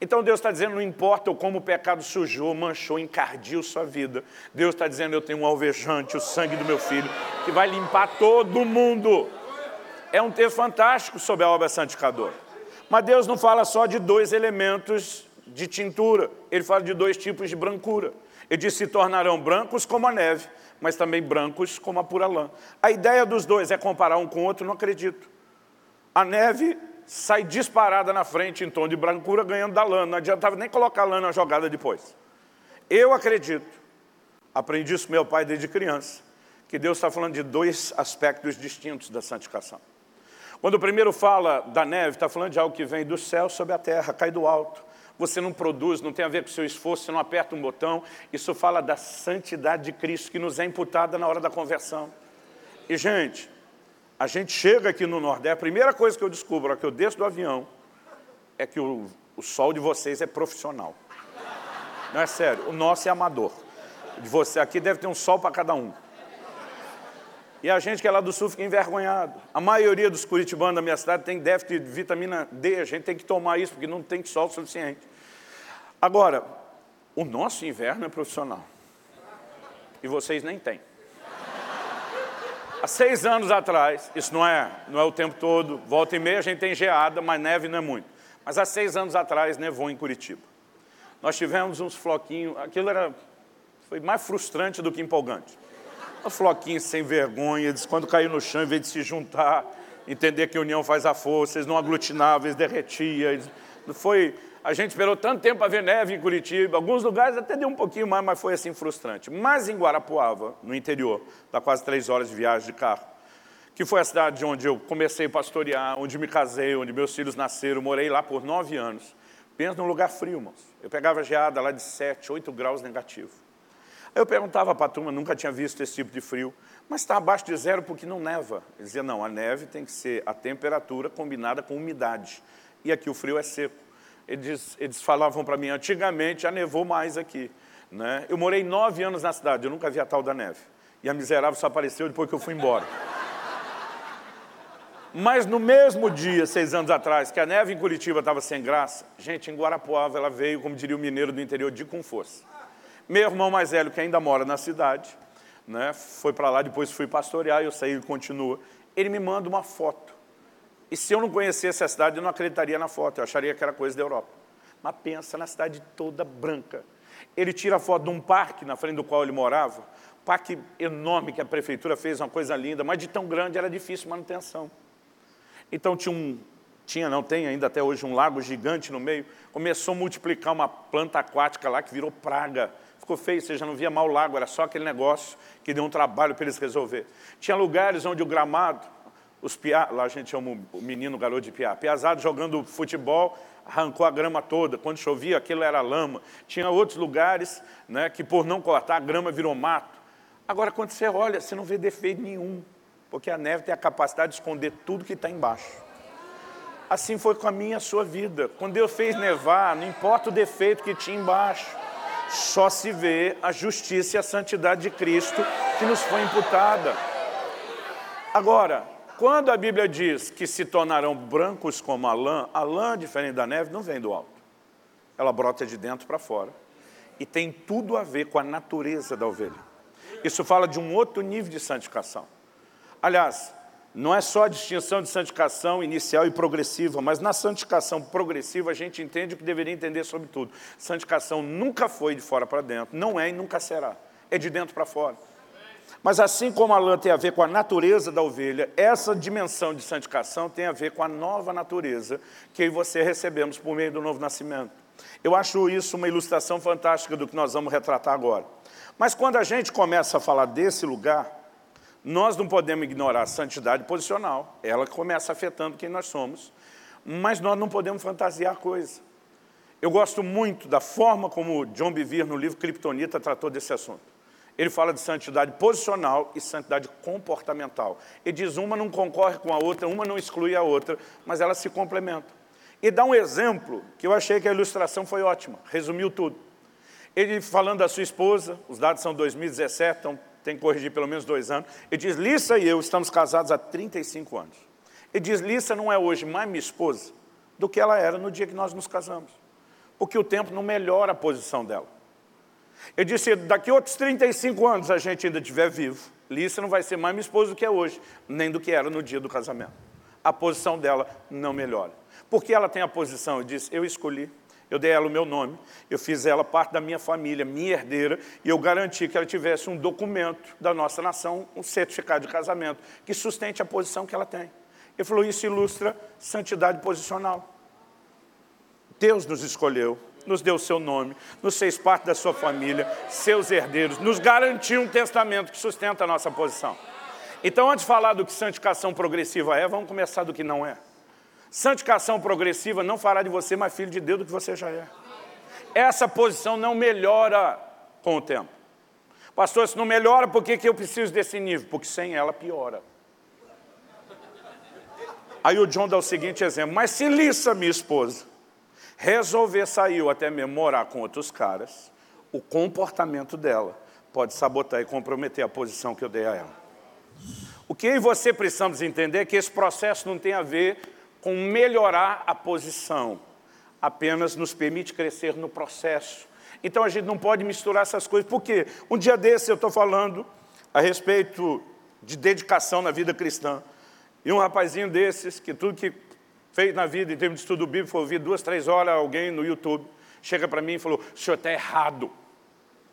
Então Deus está dizendo, não importa como o pecado sujou, manchou, encardiu sua vida. Deus está dizendo, eu tenho um alvejante, o sangue do meu filho, que vai limpar todo mundo. É um texto fantástico sobre a obra santificadora. Mas Deus não fala só de dois elementos de tintura, ele fala de dois tipos de brancura. Ele diz se tornarão brancos como a neve, mas também brancos como a pura lã. A ideia dos dois é comparar um com o outro, não acredito. A neve sai disparada na frente em tom de brancura, ganhando da lã. Não adiantava nem colocar a lã na jogada depois. Eu acredito, aprendi isso com meu pai desde criança, que Deus está falando de dois aspectos distintos da santificação. Quando o primeiro fala da neve, está falando de algo que vem do céu sobre a terra, cai do alto. Você não produz, não tem a ver com o seu esforço, você não aperta um botão. Isso fala da santidade de Cristo que nos é imputada na hora da conversão. E, gente, a gente chega aqui no Nordeste, a primeira coisa que eu descubro, que eu desço do avião, é que o, o sol de vocês é profissional. Não é sério, o nosso é amador. De você aqui deve ter um sol para cada um. E a gente que é lá do sul fica envergonhado. A maioria dos curitibanos da minha cidade tem déficit de vitamina D, a gente tem que tomar isso, porque não tem sol suficiente. Agora, o nosso inverno é profissional. E vocês nem têm. Há seis anos atrás, isso não é, não é o tempo todo, volta e meia a gente tem geada, mas neve não é muito. Mas há seis anos atrás nevou em Curitiba. Nós tivemos uns floquinhos, aquilo era, foi mais frustrante do que empolgante. Floquinhos sem vergonha, eles quando caiu no chão, em vez de se juntar, entender que a união faz a força, eles não aglutinavam, eles derretiam. Eles, foi, a gente esperou tanto tempo para ver neve em Curitiba, alguns lugares até deu um pouquinho mais, mas foi assim frustrante. Mas em Guarapuava, no interior, dá quase três horas de viagem de carro, que foi a cidade onde eu comecei a pastorear, onde me casei, onde meus filhos nasceram, morei lá por nove anos. Pensa num lugar frio, irmãos. Eu pegava geada lá de 7, 8 graus negativo. Eu perguntava para a turma, nunca tinha visto esse tipo de frio, mas está abaixo de zero porque não neva. Eles diziam, não, a neve tem que ser a temperatura combinada com umidade. E aqui o frio é seco. Eles, eles falavam para mim, antigamente já nevou mais aqui. Né? Eu morei nove anos na cidade, eu nunca vi a tal da neve. E a miserável só apareceu depois que eu fui embora. Mas no mesmo dia, seis anos atrás, que a neve em Curitiba estava sem graça, gente, em Guarapuava ela veio, como diria o mineiro do interior, de com força. Meu irmão mais velho, que ainda mora na cidade, né, foi para lá, depois fui pastorear, eu saí e continua. Ele me manda uma foto e se eu não conhecesse a cidade, eu não acreditaria na foto, eu acharia que era coisa da Europa. Mas pensa na cidade toda branca. Ele tira a foto de um parque na frente do qual ele morava, parque enorme que a prefeitura fez, uma coisa linda, mas de tão grande era difícil manutenção. Então tinha um, tinha, não tem ainda até hoje, um lago gigante no meio, começou a multiplicar uma planta aquática lá que virou praga. Ficou feio, você já não via mal o lago, era só aquele negócio que deu um trabalho para eles resolver. Tinha lugares onde o gramado os piá, lá a gente chama o menino, o garoto de piá, piazado jogando futebol, arrancou a grama toda, quando chovia aquilo era lama. Tinha outros lugares né, que por não cortar a grama virou mato. Agora quando você olha, você não vê defeito nenhum, porque a neve tem a capacidade de esconder tudo que está embaixo. Assim foi com a minha a sua vida. Quando Deus fez nevar, não importa o defeito que tinha embaixo, só se vê a justiça e a santidade de Cristo que nos foi imputada. Agora, quando a Bíblia diz que se tornarão brancos como a lã, a lã, diferente da neve, não vem do alto. Ela brota de dentro para fora. E tem tudo a ver com a natureza da ovelha. Isso fala de um outro nível de santificação. Aliás, não é só a distinção de santificação inicial e progressiva, mas na santificação progressiva a gente entende o que deveria entender sobre tudo. Santificação nunca foi de fora para dentro, não é e nunca será. É de dentro para fora. Mas assim como a lã tem a ver com a natureza da ovelha, essa dimensão de santificação tem a ver com a nova natureza que eu e você recebemos por meio do novo nascimento. Eu acho isso uma ilustração fantástica do que nós vamos retratar agora. Mas quando a gente começa a falar desse lugar, nós não podemos ignorar a santidade posicional, ela começa afetando quem nós somos, mas nós não podemos fantasiar coisa. Eu gosto muito da forma como John Bevere, no livro Kryptonita, tratou desse assunto. Ele fala de santidade posicional e santidade comportamental. Ele diz uma não concorre com a outra, uma não exclui a outra, mas elas se complementam. E dá um exemplo que eu achei que a ilustração foi ótima, resumiu tudo. Ele falando da sua esposa, os dados são 2017, então tem que corrigir pelo menos dois anos. Ele diz, Lissa e eu estamos casados há 35 anos. Ele diz, Lissa não é hoje mais minha esposa do que ela era no dia que nós nos casamos. Porque o tempo não melhora a posição dela. Eu disse, daqui a outros 35 anos a gente ainda estiver vivo, Lícia não vai ser mais minha esposa do que é hoje, nem do que era no dia do casamento. A posição dela não melhora. Porque ela tem a posição, eu disse, eu escolhi, eu dei ela o meu nome, eu fiz ela parte da minha família, minha herdeira, e eu garanti que ela tivesse um documento da nossa nação, um certificado de casamento, que sustente a posição que ela tem. Ele falou, isso ilustra santidade posicional. Deus nos escolheu, nos deu seu nome, nos fez parte da sua família, seus herdeiros, nos garantiu um testamento que sustenta a nossa posição. Então, antes de falar do que santificação progressiva é, vamos começar do que não é. Santificação progressiva não fará de você mais filho de Deus do que você já é. Essa posição não melhora com o tempo. Pastor, se não melhora, por que, que eu preciso desse nível? Porque sem ela piora. Aí o John dá o seguinte exemplo, mas se Lissa, minha esposa, resolver sair ou até mesmo morar com outros caras, o comportamento dela pode sabotar e comprometer a posição que eu dei a ela. O que você precisamos entender é que esse processo não tem a ver com melhorar a posição, apenas nos permite crescer no processo. Então a gente não pode misturar essas coisas, porque um dia desse eu estou falando a respeito de dedicação na vida cristã, e um rapazinho desses, que tudo que fez na vida em termos de estudo bíblico foi ouvir duas, três horas alguém no YouTube, chega para mim e falou, o senhor está errado.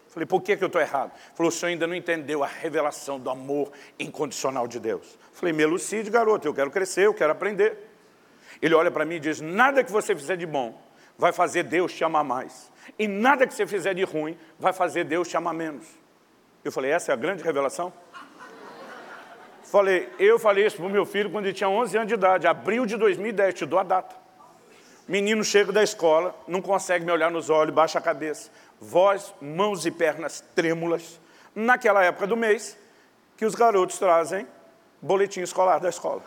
Falei, por que, que eu estou errado? Falou, o senhor ainda não entendeu a revelação do amor incondicional de Deus. Falei, me elucide, garoto, eu quero crescer, eu quero aprender. Ele olha para mim e diz, nada que você fizer de bom vai fazer Deus te amar mais. E nada que você fizer de ruim vai fazer Deus te amar menos. Eu falei, essa é a grande revelação? Falei, eu falei isso para o meu filho quando ele tinha 11 anos de idade, abril de 2010, te dou a data. Menino chega da escola, não consegue me olhar nos olhos, baixa a cabeça voz, mãos e pernas trêmulas, naquela época do mês, que os garotos trazem boletim escolar da escola.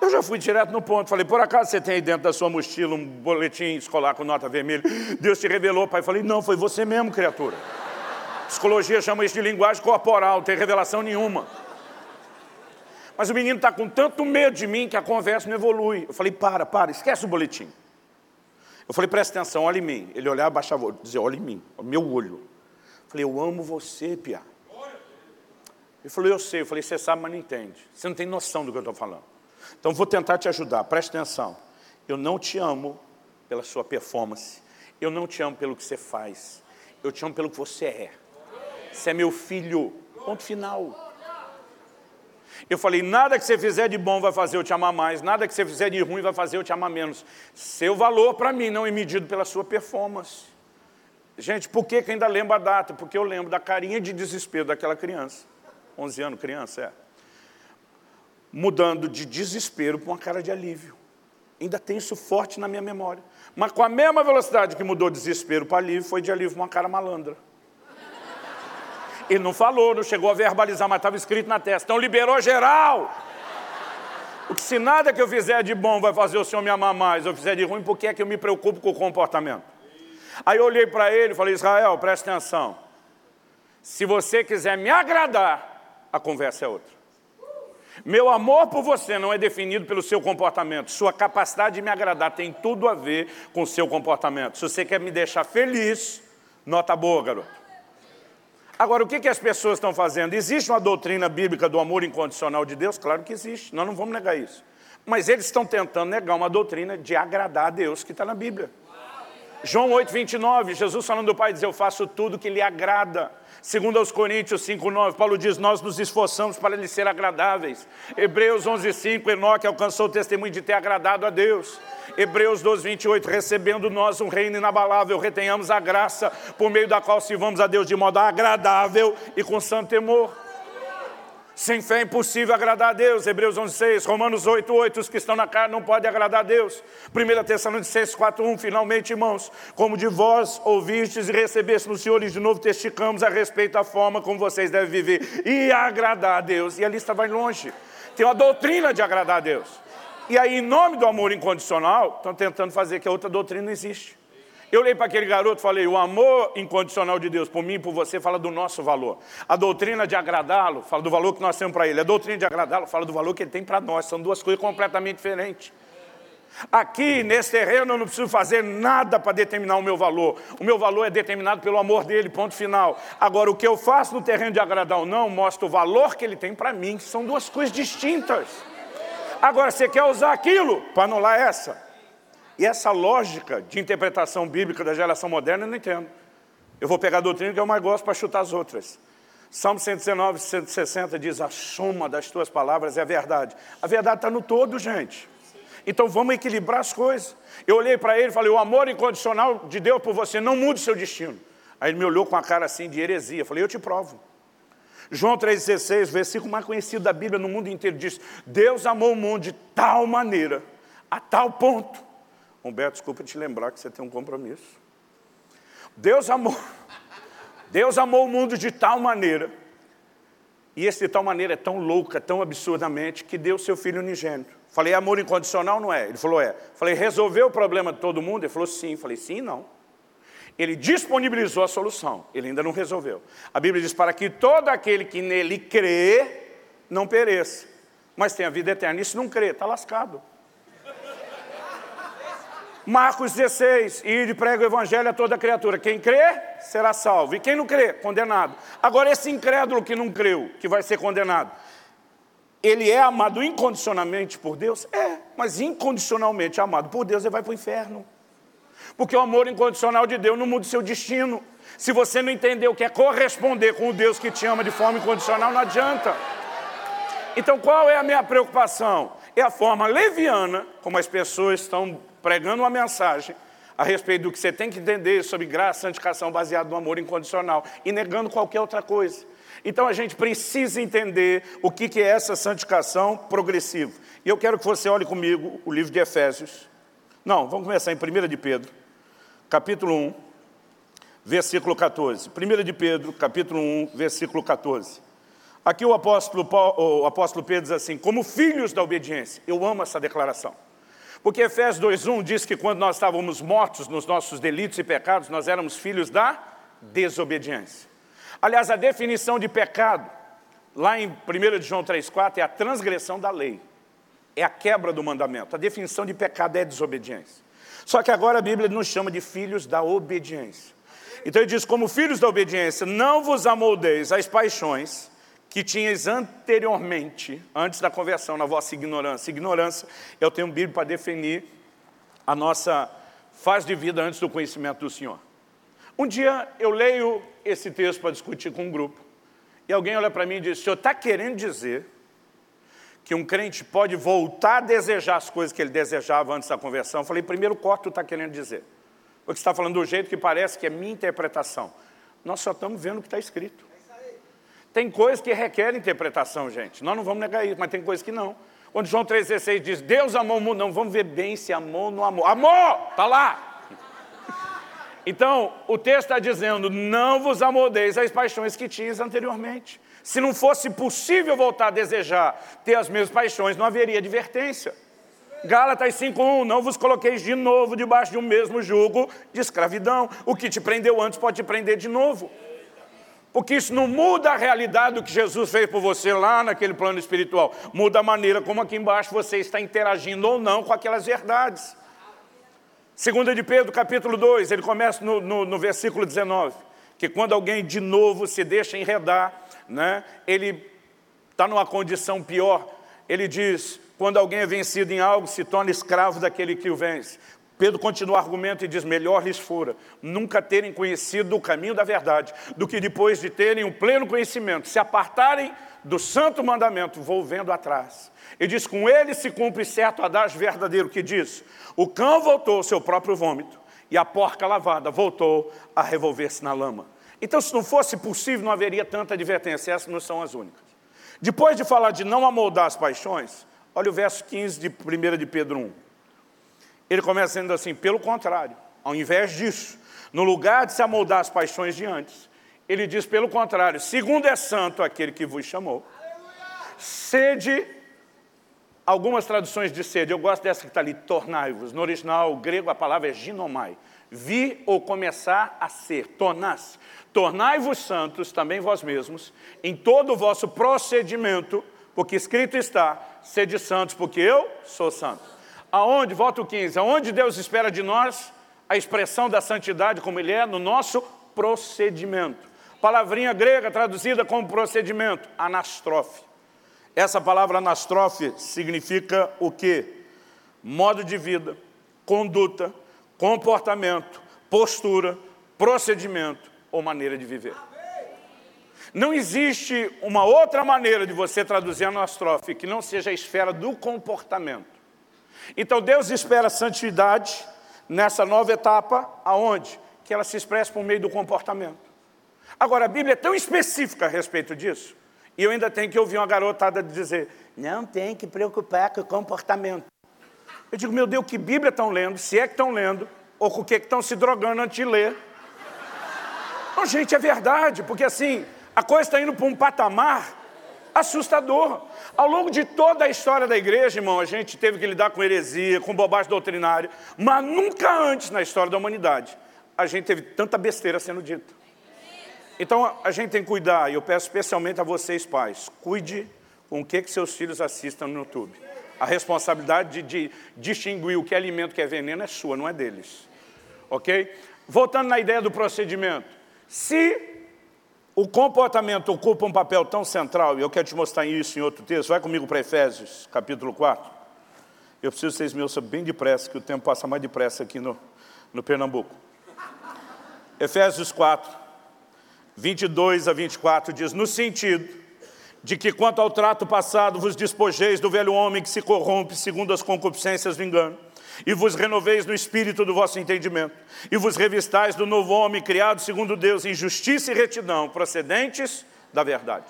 Eu já fui direto no ponto, falei, por acaso você tem aí dentro da sua mochila um boletim escolar com nota vermelha? Deus te revelou, pai. Falei, não, foi você mesmo, criatura. Psicologia chama isso de linguagem corporal, não tem revelação nenhuma. Mas o menino está com tanto medo de mim que a conversa não evolui. Eu falei, para, para, esquece o boletim. Eu falei, presta atenção, olha em mim. Ele olhava, baixava o olho, dizia, olha em mim, meu olho. Eu falei, eu amo você, Pia. Ele falou, eu sei. Eu falei, você sabe, mas não entende. Você não tem noção do que eu estou falando. Então, vou tentar te ajudar, presta atenção. Eu não te amo pela sua performance. Eu não te amo pelo que você faz. Eu te amo pelo que você é. Você é meu filho. Ponto final. Eu falei, nada que você fizer de bom vai fazer eu te amar mais, nada que você fizer de ruim vai fazer eu te amar menos. Seu valor para mim não é medido pela sua performance. Gente, por que, que ainda lembro a data? Porque eu lembro da carinha de desespero daquela criança. 11 anos, criança, é. Mudando de desespero para uma cara de alívio. Ainda tem isso forte na minha memória. Mas com a mesma velocidade que mudou desespero para alívio, foi de alívio para uma cara malandra. Ele não falou, não chegou a verbalizar, mas estava escrito na testa. Então liberou geral. Porque se nada que eu fizer de bom vai fazer o Senhor me amar mais, eu fizer de ruim, por que é que eu me preocupo com o comportamento? Aí eu olhei para ele e falei, Israel, presta atenção. Se você quiser me agradar, a conversa é outra. Meu amor por você não é definido pelo seu comportamento. Sua capacidade de me agradar tem tudo a ver com o seu comportamento. Se você quer me deixar feliz, nota boa, garoto. Agora, o que, que as pessoas estão fazendo? Existe uma doutrina bíblica do amor incondicional de Deus? Claro que existe, nós não vamos negar isso. Mas eles estão tentando negar uma doutrina de agradar a Deus que está na Bíblia. João 8, 29, Jesus falando do Pai diz, eu faço tudo que lhe agrada. Segundo aos Coríntios 5, 9, Paulo diz, nós nos esforçamos para lhe ser agradáveis. Hebreus 11, 5, Enoque alcançou o testemunho de ter agradado a Deus. Hebreus 12, 28, recebendo nós um reino inabalável, retenhamos a graça por meio da qual sirvamos a Deus de modo agradável e com santo temor. Sem fé é impossível agradar a Deus. Hebreus 11, 6, Romanos 8, 8, os que estão na carne não podem agradar a Deus. 1 Tessalonicenses 4, 1, finalmente, irmãos, como de vós ouvistes e recebestes no Senhor e de novo testificamos a respeito da forma como vocês devem viver e agradar a Deus. E a lista vai longe. Tem uma doutrina de agradar a Deus. E aí, em nome do amor incondicional, estão tentando fazer que a outra doutrina não existe. Eu olhei para aquele garoto e falei, o amor incondicional de Deus por mim e por você fala do nosso valor. A doutrina de agradá-lo fala do valor que nós temos para ele. A doutrina de agradá-lo fala do valor que ele tem para nós. São duas coisas completamente diferentes. Aqui, nesse terreno, eu não preciso fazer nada para determinar o meu valor. O meu valor é determinado pelo amor dele, ponto final. Agora, o que eu faço no terreno de agradar ou não, mostra o valor que ele tem para mim. São duas coisas distintas. Agora, você quer usar aquilo para anular essa? E essa lógica de interpretação bíblica da geração moderna eu não entendo. Eu vou pegar a doutrina que eu mais gosto para chutar as outras. Salmo 119, 160 diz, a soma das tuas palavras é a verdade. A verdade está no todo, gente. Então vamos equilibrar as coisas. Eu olhei para ele e falei, o amor incondicional de Deus por você não muda o seu destino. Aí ele me olhou com a cara assim de heresia. Eu falei, eu te provo. João 3,16, versículo mais conhecido da Bíblia no mundo inteiro, diz, Deus amou o mundo de tal maneira, a tal ponto. Humberto, desculpa te lembrar que você tem um compromisso. Deus amou, Deus amou o mundo de tal maneira, e esse de tal maneira é tão louca, tão absurdamente, que deu seu filho unigênito. Falei, amor incondicional não é? Ele falou, é. Falei, resolveu o problema de todo mundo? Ele falou, sim. Falei, sim não. Ele disponibilizou a solução, ele ainda não resolveu. A Bíblia diz: para que todo aquele que nele crê não pereça, mas tenha vida eterna. Isso não crê, está lascado. Marcos 16, e prega o evangelho a toda criatura. Quem crê, será salvo. E quem não crê, condenado. Agora, esse incrédulo que não creu, que vai ser condenado, ele é amado incondicionalmente por Deus? É, mas incondicionalmente amado por Deus, ele vai para o inferno. Porque o amor incondicional de Deus não muda o seu destino. Se você não entender o que é corresponder com o Deus que te ama de forma incondicional, não adianta. Então, qual é a minha preocupação? É a forma leviana como as pessoas estão pregando uma mensagem a respeito do que você tem que entender sobre graça, santificação baseado no amor incondicional e negando qualquer outra coisa. Então a gente precisa entender o que é essa santificação progressiva. E eu quero que você olhe comigo o livro de Efésios. Não, vamos começar em 1 de Pedro, capítulo 1, versículo 14. 1 de Pedro, capítulo 1, versículo 14. Aqui o apóstolo, Paulo, o apóstolo Pedro diz assim, como filhos da obediência. Eu amo essa declaração. Porque Efésios 2.1 diz que quando nós estávamos mortos nos nossos delitos e pecados, nós éramos filhos da desobediência. Aliás, a definição de pecado, lá em 1 João 3,4, é a transgressão da lei. É a quebra do mandamento. A definição de pecado é desobediência. Só que agora a Bíblia nos chama de filhos da obediência. Então ele diz, como filhos da obediência, não vos amoldeis às paixões que tinhas anteriormente, antes da conversão, na vossa ignorância. Ignorância, eu tenho um Bíblia para definir a nossa fase de vida antes do conhecimento do Senhor. Um dia eu leio esse texto para discutir com um grupo, e alguém olha para mim e diz, o senhor está querendo dizer que um crente pode voltar a desejar as coisas que ele desejava antes da conversão? Eu falei, primeiro corte tu está querendo dizer. Porque você está falando do jeito que parece que é minha interpretação. Nós só estamos vendo o que está escrito. Tem coisas que requerem interpretação, gente. Nós não vamos negar isso, mas tem coisas que não. Quando João 3,16 diz, Deus amou o mundo, não, vamos ver bem se amou ou não amou. Amor! Está lá! Então, o texto está dizendo, não vos amoldeis as paixões que tinhas anteriormente. Se não fosse possível voltar a desejar ter as mesmas paixões, não haveria advertência. Gálatas 5.1, não vos coloqueis de novo debaixo de um mesmo jugo de escravidão. O que te prendeu antes pode te prender de novo porque isso não muda a realidade do que Jesus fez por você lá naquele plano espiritual. Muda a maneira como aqui embaixo você está interagindo ou não com aquelas verdades. Segunda de Pedro, capítulo 2, ele começa no, no, no versículo 19, que quando alguém de novo se deixa enredar, né, ele está numa condição pior. Ele diz, quando alguém é vencido em algo, se torna escravo daquele que o vence. Pedro continua o argumento e diz, melhor lhes fora nunca terem conhecido o caminho da verdade, do que depois de terem o pleno conhecimento, se apartarem do santo mandamento, volvendo atrás. E diz, com ele se cumpre certo adágio verdadeiro, que diz, o cão voltou ao seu próprio vômito, e a porca lavada voltou a revolver-se na lama. Então, se não fosse possível, não haveria tanta advertência, essas não são as únicas. Depois de falar de não amoldar as paixões, olha o verso 15 de 1 de Pedro 1. Ele começa sendo assim, pelo contrário, ao invés disso, no lugar de se amoldar as paixões de antes, ele diz pelo contrário, segundo é santo aquele que vos chamou, sede, algumas traduções de sede, eu gosto dessa que está ali, tornai-vos, no original grego a palavra é ginomai, vi ou começar a ser, tornar-se, tornai-vos santos também vós mesmos, em todo o vosso procedimento, porque escrito está, sede santos, porque eu sou santo. Aonde, voto 15, aonde Deus espera de nós a expressão da santidade como Ele é no nosso procedimento. Palavrinha grega traduzida como procedimento, anastrofe. Essa palavra anastrofe significa o quê? Modo de vida, conduta, comportamento, postura, procedimento ou maneira de viver. Não existe uma outra maneira de você traduzir anastrofe que não seja a esfera do comportamento. Então Deus espera santidade nessa nova etapa, aonde? Que ela se expressa por meio do comportamento. Agora, a Bíblia é tão específica a respeito disso, e eu ainda tenho que ouvir uma garotada dizer, não tem que preocupar com o comportamento. Eu digo, meu Deus, que Bíblia estão lendo, se é que estão lendo, ou com o que estão se drogando antes de ler. Não, gente, é verdade, porque assim, a coisa está indo para um patamar assustador. Ao longo de toda a história da igreja, irmão, a gente teve que lidar com heresia, com bobagem doutrinária, mas nunca antes na história da humanidade a gente teve tanta besteira sendo dita. Então a gente tem que cuidar, e eu peço especialmente a vocês pais, cuide com o que, que seus filhos assistam no YouTube. A responsabilidade de, de distinguir o que é alimento que é veneno é sua, não é deles. Ok? Voltando na ideia do procedimento. Se o comportamento ocupa um papel tão central, e eu quero te mostrar isso em outro texto, vai comigo para Efésios, capítulo 4. Eu preciso que vocês me ouçam bem depressa, que o tempo passa mais depressa aqui no, no Pernambuco. Efésios 4, 22 a 24 diz, no sentido de que quanto ao trato passado vos despojeis do velho homem que se corrompe segundo as concupiscências do engano, e vos renoveis no espírito do vosso entendimento, e vos revistais do novo homem criado segundo Deus em justiça e retidão, procedentes da verdade.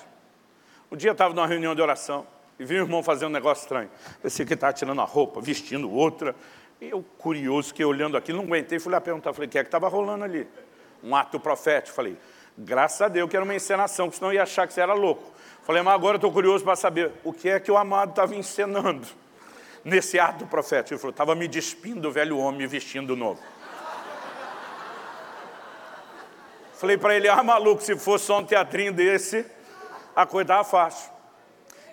Um dia eu estava numa reunião de oração, e vi um irmão fazendo um negócio estranho. Pensei que estava tirando a roupa, vestindo outra. E eu, curioso, que olhando aquilo, não aguentei, fui lá perguntar, falei, o que é que estava rolando ali? Um ato profético. Falei, graças a Deus que era uma encenação, porque senão eu ia achar que você era louco. Falei, mas agora estou curioso para saber o que é que o amado estava encenando nesse ato profético. Ele falou, estava me despindo do velho homem e vestindo o novo. Falei para ele, ah, maluco, se fosse só um teatrinho desse, a coisa estava fácil.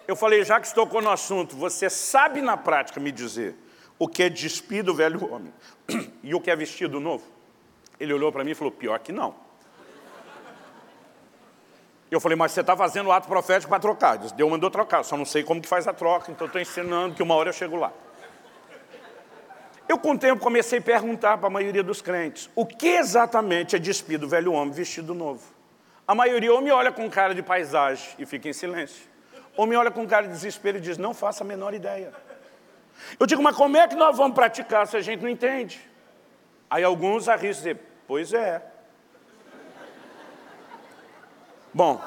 Eu falei, já que estou no assunto, você sabe na prática me dizer o que é despir do velho homem e o que é vestido novo? Ele olhou para mim e falou, pior que não. Eu falei, mas você está fazendo o ato profético para trocar. Deus mandou trocar, só não sei como que faz a troca, então estou ensinando que uma hora eu chego lá. Eu, com o tempo, comecei a perguntar para a maioria dos crentes, o que exatamente é despir do velho homem vestido novo? A maioria ou me olha com cara de paisagem e fica em silêncio, ou me olha com cara de desespero e diz, não faça a menor ideia. Eu digo, mas como é que nós vamos praticar se a gente não entende? Aí alguns arriscam dizer, pois é, Bom,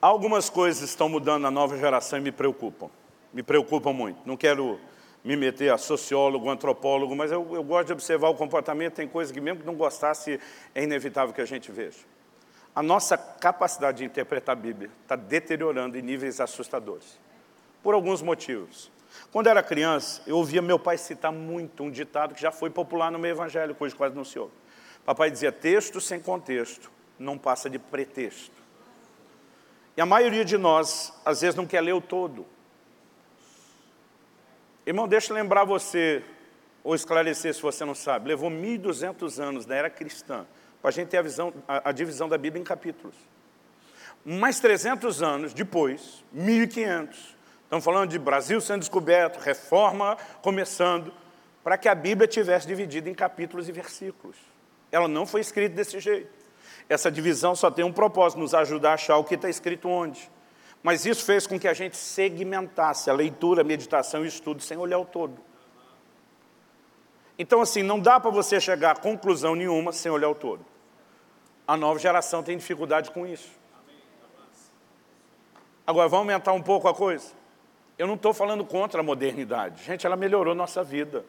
algumas coisas estão mudando na nova geração e me preocupam. Me preocupam muito. Não quero me meter a sociólogo, antropólogo, mas eu, eu gosto de observar o comportamento. Tem coisas que mesmo que não gostasse, é inevitável que a gente veja. A nossa capacidade de interpretar a Bíblia está deteriorando em níveis assustadores. Por alguns motivos. Quando era criança, eu ouvia meu pai citar muito um ditado que já foi popular no meio evangélico, hoje quase não se ouve. Papai dizia, texto sem contexto não passa de pretexto. E a maioria de nós, às vezes, não quer ler o todo. Irmão, deixa eu lembrar você, ou esclarecer se você não sabe, levou 1.200 anos da era cristã para a gente ter a, visão, a, a divisão da Bíblia em capítulos. Mais 300 anos depois, 1.500, estamos falando de Brasil sendo descoberto, reforma começando, para que a Bíblia tivesse dividida em capítulos e versículos. Ela não foi escrita desse jeito. Essa divisão só tem um propósito, nos ajudar a achar o que está escrito onde. Mas isso fez com que a gente segmentasse a leitura, a meditação e o estudo sem olhar o todo. Então, assim, não dá para você chegar a conclusão nenhuma sem olhar o todo. A nova geração tem dificuldade com isso. Agora, vamos aumentar um pouco a coisa? Eu não estou falando contra a modernidade. Gente, ela melhorou nossa vida.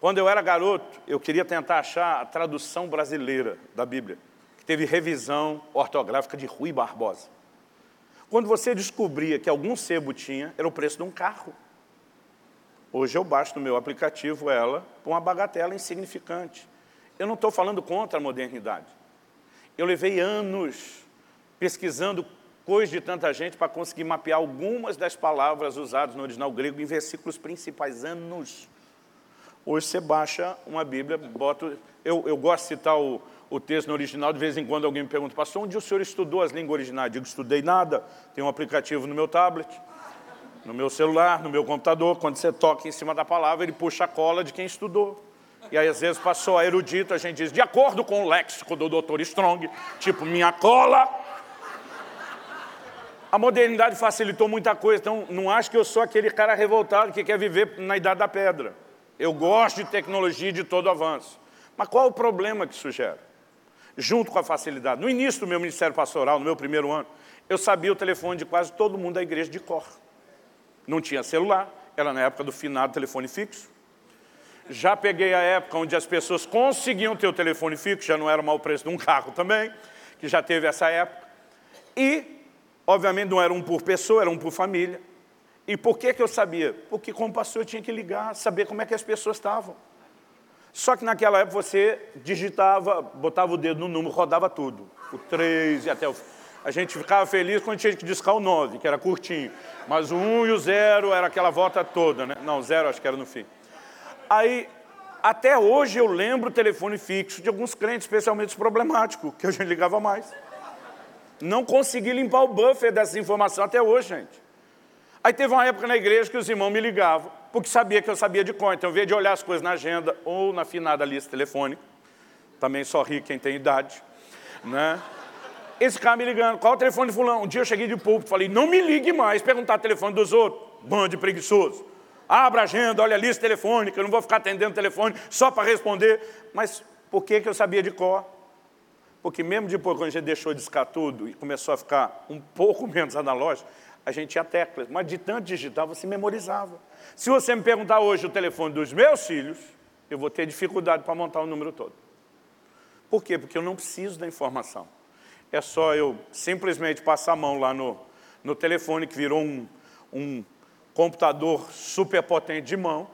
Quando eu era garoto, eu queria tentar achar a tradução brasileira da Bíblia, que teve revisão ortográfica de Rui Barbosa. Quando você descobria que algum sebo tinha, era o preço de um carro. Hoje eu baixo no meu aplicativo ela por uma bagatela insignificante. Eu não estou falando contra a modernidade. Eu levei anos pesquisando coisas de tanta gente para conseguir mapear algumas das palavras usadas no original grego em versículos principais. Anos. Hoje você baixa uma Bíblia, bota... Eu, eu gosto de citar o, o texto no original, de vez em quando alguém me pergunta, pastor, onde o senhor estudou as línguas originais? Eu digo, estudei nada, tem um aplicativo no meu tablet, no meu celular, no meu computador, quando você toca em cima da palavra, ele puxa a cola de quem estudou. E aí, às vezes, passou a erudito, a gente diz, de acordo com o léxico do Dr. Strong, tipo, minha cola. A modernidade facilitou muita coisa, então não acho que eu sou aquele cara revoltado que quer viver na idade da pedra. Eu gosto de tecnologia e de todo avanço. Mas qual o problema que isso gera? Junto com a facilidade. No início do meu ministério pastoral, no meu primeiro ano, eu sabia o telefone de quase todo mundo da igreja de cor. Não tinha celular, era na época do finado telefone fixo. Já peguei a época onde as pessoas conseguiam ter o telefone fixo, já não era mal preço de um carro também, que já teve essa época. E, obviamente, não era um por pessoa, era um por família. E por que, que eu sabia? Porque como pastor eu tinha que ligar, saber como é que as pessoas estavam. Só que naquela época você digitava, botava o dedo no número, rodava tudo. O 3 e até o... A gente ficava feliz quando tinha que discar o 9, que era curtinho. Mas o 1 e o 0 era aquela volta toda, né? Não, 0 acho que era no fim. Aí, até hoje eu lembro o telefone fixo de alguns crentes, especialmente os problemáticos, que a gente ligava mais. Não consegui limpar o buffer dessa informação até hoje, gente. Aí teve uma época na igreja que os irmãos me ligavam, porque sabia que eu sabia de cor. Então, ao invés de olhar as coisas na agenda ou na finada lista telefônica, também só ri quem tem idade, né? Esse cara me ligando, qual é o telefone de fulano? Um dia eu cheguei de púlpito, falei, não me ligue mais, perguntar o telefone dos outros, bando de preguiçoso. Abra a agenda, olha a lista telefônica, eu não vou ficar atendendo o telefone só para responder. Mas por que, que eu sabia de cor? Porque mesmo depois, quando a gente deixou de discar tudo e começou a ficar um pouco menos analógico, a gente tinha teclas, mas de tanto digitar você memorizava. Se você me perguntar hoje o telefone dos meus filhos, eu vou ter dificuldade para montar o número todo. Por quê? Porque eu não preciso da informação. É só eu simplesmente passar a mão lá no, no telefone, que virou um, um computador super potente de mão,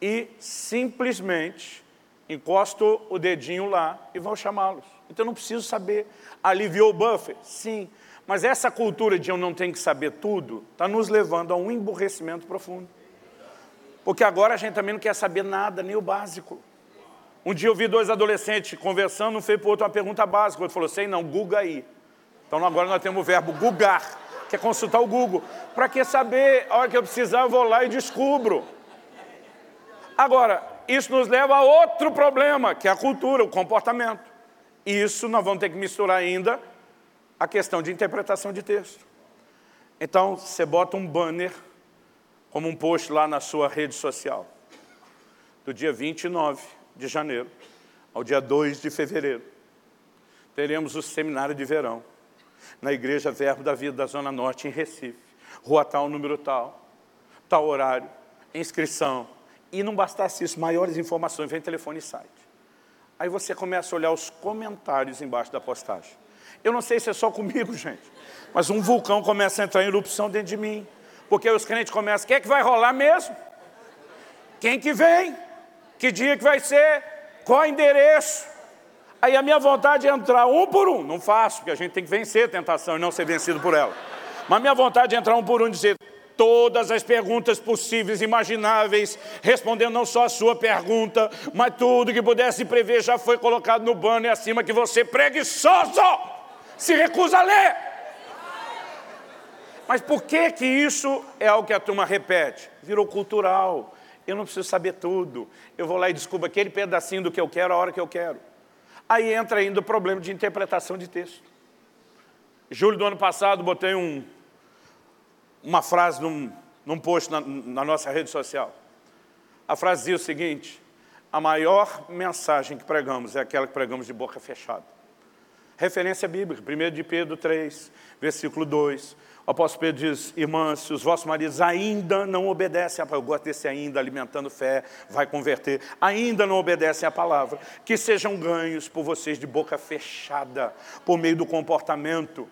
e simplesmente encosto o dedinho lá e vou chamá-los. Então eu não preciso saber. Aliviou o buffer? Sim. Mas essa cultura de eu não tenho que saber tudo, está nos levando a um emburrecimento profundo. Porque agora a gente também não quer saber nada, nem o básico. Um dia eu vi dois adolescentes conversando, um fez para o outro uma pergunta básica. O outro falou, sei não, Google aí. Então agora nós temos o verbo googar, que é consultar o Google. Para que saber, a hora que eu precisar, eu vou lá e descubro. Agora, isso nos leva a outro problema, que é a cultura, o comportamento. Isso nós vamos ter que misturar ainda a questão de interpretação de texto. Então, você bota um banner, como um post lá na sua rede social, do dia 29 de janeiro ao dia 2 de fevereiro. Teremos o seminário de verão, na Igreja Verbo da Vida da Zona Norte, em Recife. Rua tal, número tal, tal horário, inscrição. E não bastasse isso, maiores informações, vem telefone e site. Aí você começa a olhar os comentários embaixo da postagem. Eu não sei se é só comigo, gente, mas um vulcão começa a entrar em erupção dentro de mim. Porque os crentes começam, quem é que vai rolar mesmo? Quem que vem? Que dia que vai ser? Qual endereço? Aí a minha vontade é entrar um por um. Não faço, porque a gente tem que vencer a tentação e não ser vencido por ela. Mas minha vontade é entrar um por um e dizer todas as perguntas possíveis, imagináveis, respondendo não só a sua pergunta, mas tudo que pudesse prever já foi colocado no banner acima que você, preguiçoso, se recusa a ler. Mas por que que isso é algo que a turma repete? Virou cultural. Eu não preciso saber tudo. Eu vou lá e descubro aquele pedacinho do que eu quero a hora que eu quero. Aí entra ainda o problema de interpretação de texto. Julho do ano passado, botei um, uma frase num, num post na, na nossa rede social. A frase dizia o seguinte, a maior mensagem que pregamos é aquela que pregamos de boca fechada. Referência bíblica, 1 de Pedro 3, versículo 2. O apóstolo Pedro diz, irmãs, se os vossos maridos ainda não obedecem, eu gosto desse ainda, alimentando fé, vai converter, ainda não obedecem à palavra, que sejam ganhos por vocês de boca fechada, por meio do comportamento.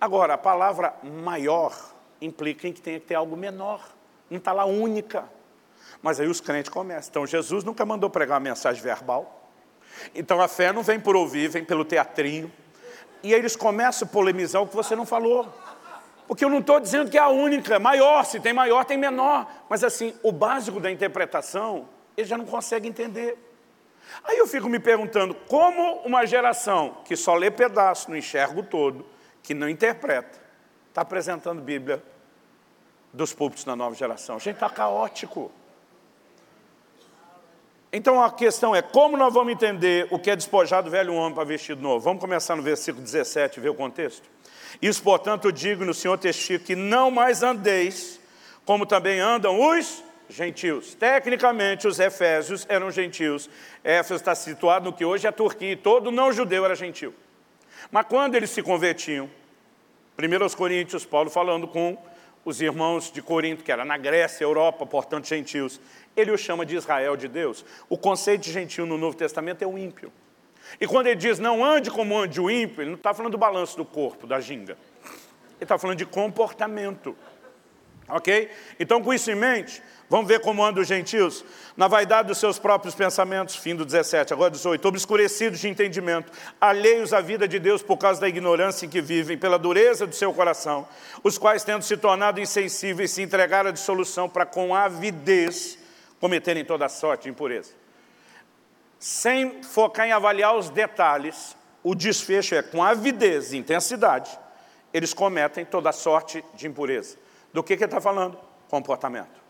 Agora, a palavra maior implica em que tenha que ter algo menor, não está lá única. Mas aí os crentes começam. Então Jesus nunca mandou pregar uma mensagem verbal. Então a fé não vem por ouvir, vem pelo teatrinho. E aí eles começam a polemizar o que você não falou. Porque eu não estou dizendo que é a única, é maior, se tem maior, tem menor. Mas assim, o básico da interpretação, ele já não consegue entender. Aí eu fico me perguntando, como uma geração que só lê pedaço, não enxerga o todo, que não interpreta, está apresentando Bíblia dos púlpitos na nova geração? Gente está caótico. Então a questão é, como nós vamos entender o que é despojar do velho homem para vestido novo? Vamos começar no versículo 17 e ver o contexto? Isso, portanto, digo no Senhor testigo que não mais andeis como também andam os gentios. Tecnicamente, os efésios eram gentios. Éfeso está situado no que hoje é a Turquia, e todo não-judeu era gentil. Mas quando eles se convertiam, primeiro aos Coríntios, Paulo falando com os irmãos de Corinto, que era na Grécia, Europa, portanto gentios, ele os chama de Israel de Deus. O conceito de gentil no Novo Testamento é o ímpio. E quando ele diz não ande como ande o ímpio, ele não está falando do balanço do corpo, da ginga. Ele está falando de comportamento. Ok? Então, com isso em mente, vamos ver como andam os gentios. Na vaidade dos seus próprios pensamentos, fim do 17, agora 18, obscurecidos de entendimento, alheios à vida de Deus por causa da ignorância em que vivem, pela dureza do seu coração, os quais, tendo se tornado insensíveis, se entregaram à dissolução para com avidez cometerem toda sorte de impureza. Sem focar em avaliar os detalhes, o desfecho é com avidez e intensidade, eles cometem toda sorte de impureza. Do que, que ele está falando? Comportamento.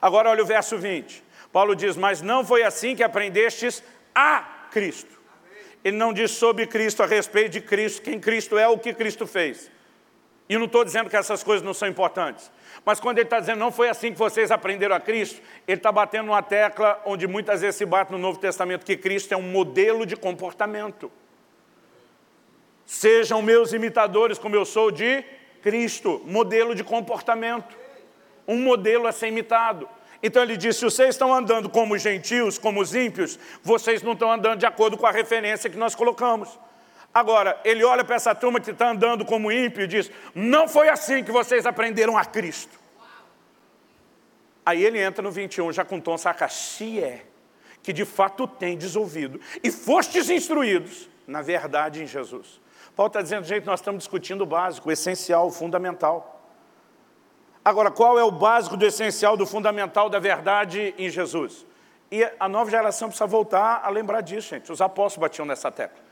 Agora olha o verso 20. Paulo diz, mas não foi assim que aprendestes a Cristo. Ele não diz sobre Cristo, a respeito de Cristo, quem Cristo é, o que Cristo fez. E não estou dizendo que essas coisas não são importantes. Mas quando ele está dizendo, não foi assim que vocês aprenderam a Cristo, ele está batendo uma tecla onde muitas vezes se bate no Novo Testamento, que Cristo é um modelo de comportamento. Sejam meus imitadores como eu sou de Cristo, modelo de comportamento, um modelo a ser imitado. Então ele disse, se vocês estão andando como gentios, como os ímpios, vocês não estão andando de acordo com a referência que nós colocamos. Agora, ele olha para essa turma que está andando como ímpio e diz, não foi assim que vocês aprenderam a Cristo. Aí ele entra no 21, já com tom sacaxi é, que de fato tem ouvido, e fostes instruídos na verdade em Jesus. Paulo está dizendo, gente, nós estamos discutindo o básico, o essencial, o fundamental. Agora, qual é o básico do essencial, do fundamental da verdade em Jesus? E a nova geração precisa voltar a lembrar disso, gente. Os apóstolos batiam nessa tecla,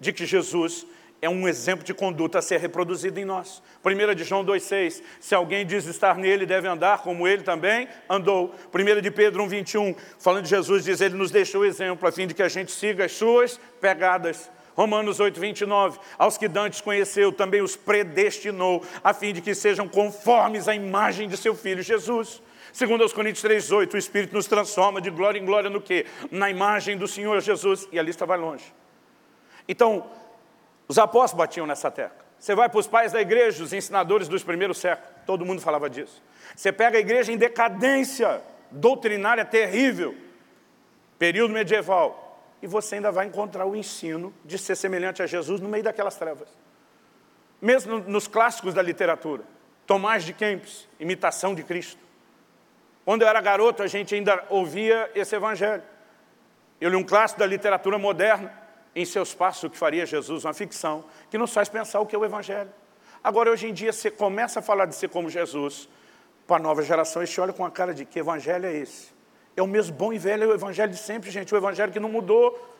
de que Jesus é um exemplo de conduta a ser reproduzido em nós. 1 de João 2,6, se alguém diz estar nele, deve andar como ele também andou. 1 de Pedro 1,21, falando de Jesus, diz, ele nos deixou exemplo, a fim de que a gente siga as suas pegadas. Romanos 8, 29, aos que Dantes conheceu, também os predestinou, a fim de que sejam conformes à imagem de seu Filho Jesus. Segundo aos Coríntios 3, 8, o Espírito nos transforma de glória em glória no quê? Na imagem do Senhor Jesus, e a lista vai longe. Então, os apóstolos batiam nessa tecla. Você vai para os pais da igreja, os ensinadores dos primeiros séculos, todo mundo falava disso. Você pega a igreja em decadência doutrinária terrível, período medieval, e você ainda vai encontrar o ensino de ser semelhante a Jesus no meio daquelas trevas. Mesmo nos clássicos da literatura, Tomás de Kempis, imitação de Cristo. Quando eu era garoto, a gente ainda ouvia esse evangelho. Eu li um clássico da literatura moderna, em seus passos, o que faria Jesus, uma ficção, que nos faz pensar o que é o evangelho. Agora, hoje em dia, você começa a falar de ser como Jesus, para a nova geração, e se olha com a cara de que evangelho é esse? É o mesmo bom e velho é o evangelho de sempre, gente, o evangelho que não mudou.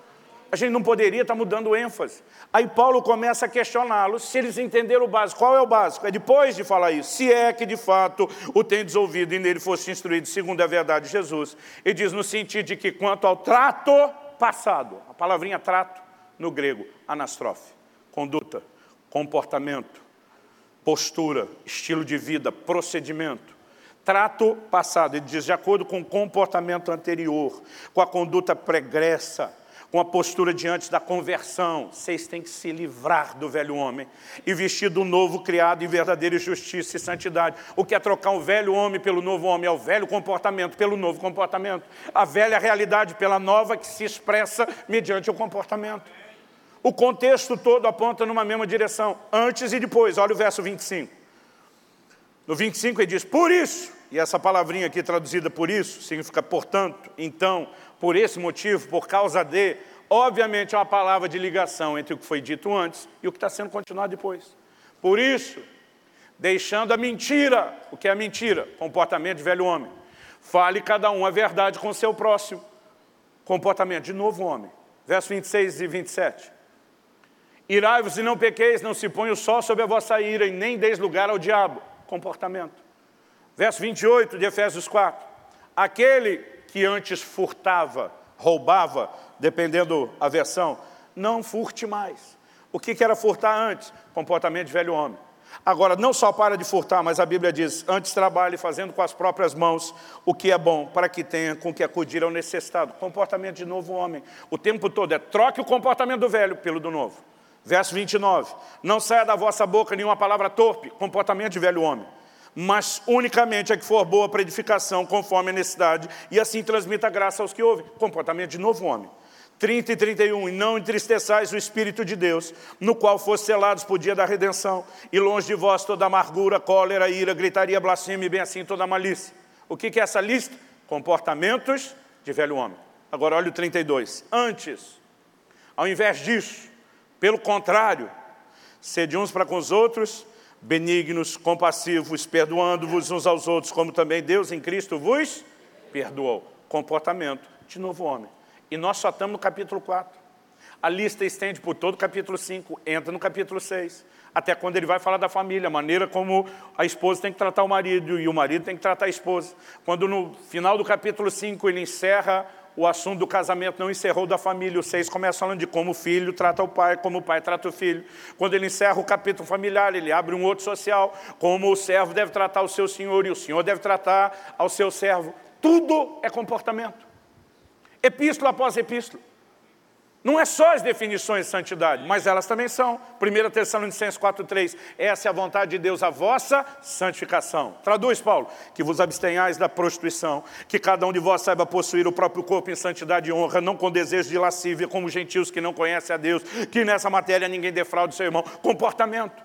A gente não poderia estar mudando ênfase. Aí Paulo começa a questioná-los se eles entenderam o básico. Qual é o básico? É depois de falar isso. Se é que de fato o tendes ouvido e nele fosse instruído segundo a verdade de Jesus. Ele diz no sentido de que quanto ao trato passado, a palavrinha trato no grego, anastrofe, conduta, comportamento, postura, estilo de vida, procedimento trato passado, ele diz, de acordo com o comportamento anterior, com a conduta pregressa, com a postura diante da conversão, vocês têm que se livrar do velho homem e vestir do novo criado em verdadeira justiça e santidade. O que é trocar o velho homem pelo novo homem? É o velho comportamento pelo novo comportamento. A velha realidade pela nova que se expressa mediante o comportamento. O contexto todo aponta numa mesma direção, antes e depois. Olha o verso 25. No 25 ele diz, por isso, e essa palavrinha aqui traduzida por isso, significa portanto, então, por esse motivo, por causa de, obviamente é uma palavra de ligação entre o que foi dito antes e o que está sendo continuado depois. Por isso, deixando a mentira, o que é a mentira? Comportamento de velho homem. Fale cada um a verdade com o seu próximo. Comportamento de novo homem. Verso 26 e 27. Irai-vos e não pequeis, não se ponha o sol sobre a vossa ira e nem deis lugar ao diabo. Comportamento. Verso 28 de Efésios 4. Aquele que antes furtava, roubava, dependendo a versão, não furte mais. O que era furtar antes? Comportamento de velho homem. Agora, não só para de furtar, mas a Bíblia diz, antes trabalhe fazendo com as próprias mãos o que é bom, para que tenha com que acudir ao necessitado. Comportamento de novo homem. O tempo todo é troque o comportamento do velho pelo do novo. Verso 29. Não saia da vossa boca nenhuma palavra torpe, comportamento de velho homem mas unicamente a que for boa para edificação, conforme a necessidade, e assim transmita graça aos que ouvem. Comportamento de novo homem. 30 e 31, e não entristeçais o Espírito de Deus, no qual foste selados por dia da redenção, e longe de vós toda amargura, cólera, ira, gritaria, blasfêmia e bem assim toda malícia. O que é essa lista? Comportamentos de velho homem. Agora olha o 32. Antes, ao invés disso, pelo contrário, sede uns para com os outros, benignos, compassivos, perdoando-vos uns aos outros, como também Deus em Cristo vos perdoou. Comportamento de novo homem. E nós só estamos no capítulo 4. A lista estende por todo o capítulo 5, entra no capítulo 6, até quando ele vai falar da família, a maneira como a esposa tem que tratar o marido e o marido tem que tratar a esposa. Quando no final do capítulo 5 ele encerra o assunto do casamento não encerrou da família. O 6 começa falando de como o filho trata o pai, como o pai trata o filho. Quando ele encerra o capítulo familiar, ele abre um outro social, como o servo deve tratar o seu senhor e o senhor deve tratar ao seu servo. Tudo é comportamento. Epístola após epístola. Não é só as definições de santidade, mas elas também são. 1 Tessalonicenses 4,3, essa é a vontade de Deus, a vossa santificação. Traduz, Paulo, que vos abstenhais da prostituição, que cada um de vós saiba possuir o próprio corpo em santidade e honra, não com desejo de lascívia, como gentios que não conhecem a Deus, que nessa matéria ninguém defraude seu irmão. Comportamento.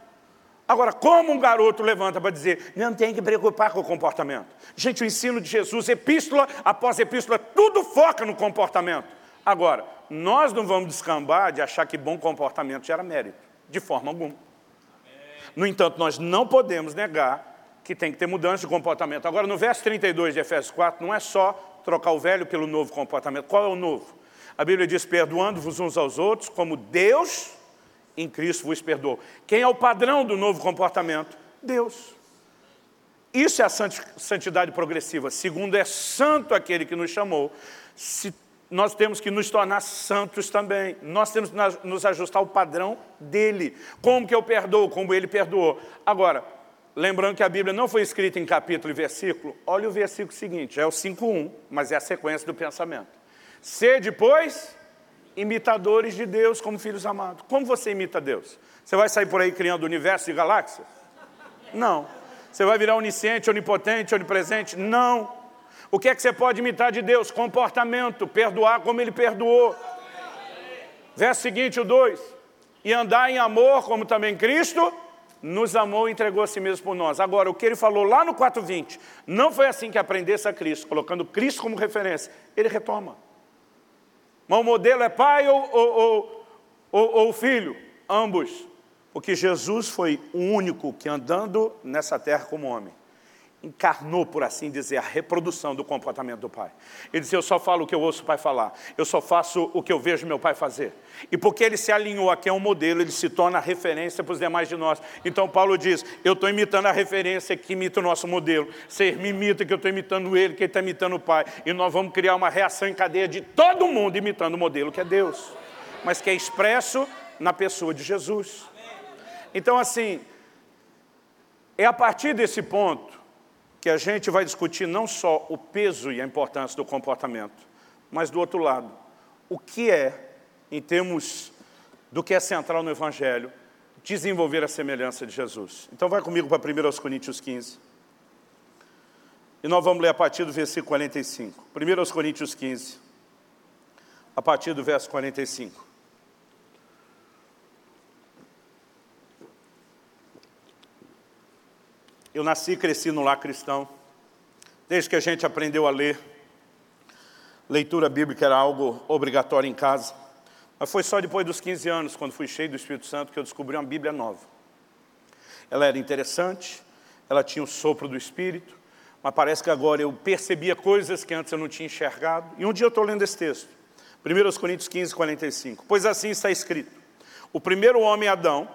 Agora, como um garoto levanta para dizer, não tem que preocupar com o comportamento? Gente, o ensino de Jesus, epístola após epístola, tudo foca no comportamento. Agora, nós não vamos descambar de achar que bom comportamento gera mérito, de forma alguma. No entanto, nós não podemos negar que tem que ter mudança de comportamento. Agora, no verso 32 de Efésios 4, não é só trocar o velho pelo novo comportamento. Qual é o novo? A Bíblia diz, perdoando-vos uns aos outros, como Deus em Cristo vos perdoou. Quem é o padrão do novo comportamento? Deus. Isso é a santidade progressiva. Segundo, é santo aquele que nos chamou. Se nós temos que nos tornar santos também. Nós temos que nos ajustar ao padrão dele. Como que eu perdoo? Como ele perdoou. Agora, lembrando que a Bíblia não foi escrita em capítulo e versículo, olha o versículo seguinte, é o 5.1, mas é a sequência do pensamento. Ser depois imitadores de Deus como filhos amados. Como você imita Deus? Você vai sair por aí criando universo e galáxias? Não. Você vai virar onisciente, onipotente, onipresente? Não. O que é que você pode imitar de Deus? Comportamento, perdoar como Ele perdoou. Verso seguinte, o 2. E andar em amor, como também Cristo nos amou e entregou a si mesmo por nós. Agora, o que ele falou lá no 4.20, não foi assim que aprendesse a Cristo, colocando Cristo como referência. Ele retoma. Mas o modelo é pai ou, ou, ou, ou filho? Ambos. Porque Jesus foi o único que andando nessa terra como homem, encarnou, por assim dizer, a reprodução do comportamento do pai. Ele disse, eu só falo o que eu ouço o pai falar, eu só faço o que eu vejo meu pai fazer. E porque ele se alinhou aqui a um modelo, ele se torna referência para os demais de nós. Então Paulo diz, eu estou imitando a referência que imita o nosso modelo. Você me imita que eu estou imitando ele, que ele está imitando o pai. E nós vamos criar uma reação em cadeia de todo mundo imitando o modelo que é Deus. Mas que é expresso na pessoa de Jesus. Então assim, é a partir desse ponto que a gente vai discutir não só o peso e a importância do comportamento, mas do outro lado, o que é, em termos do que é central no Evangelho, desenvolver a semelhança de Jesus. Então vai comigo para 1 Coríntios 15. E nós vamos ler a partir do versículo 45. 1 Coríntios 15, a partir do verso 45. Eu nasci e cresci no lar cristão. Desde que a gente aprendeu a ler, leitura bíblica era algo obrigatório em casa. Mas foi só depois dos 15 anos, quando fui cheio do Espírito Santo, que eu descobri uma Bíblia nova. Ela era interessante, ela tinha o sopro do Espírito, mas parece que agora eu percebia coisas que antes eu não tinha enxergado. E um dia eu estou lendo esse texto, 1 Coríntios 15, 45. Pois assim está escrito, o primeiro homem, Adão,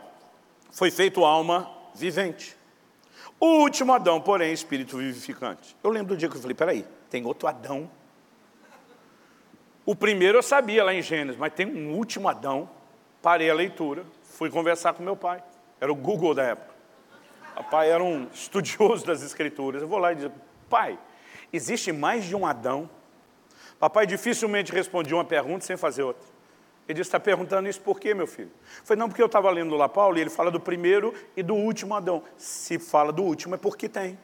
foi feito alma vivente. O último Adão, porém, espírito vivificante. Eu lembro do dia que eu falei, peraí, tem outro Adão? O primeiro eu sabia lá em Gênesis, mas tem um último Adão. Parei a leitura, fui conversar com meu pai. Era o Google da época. O pai era um estudioso das escrituras. Eu vou lá e digo, pai, existe mais de um Adão? Papai dificilmente respondia uma pergunta sem fazer outra. Ele disse, está perguntando isso por quê, meu filho? Foi não, porque eu estava lendo lá Paulo e ele fala do primeiro e do último Adão. Se fala do último é porque tem.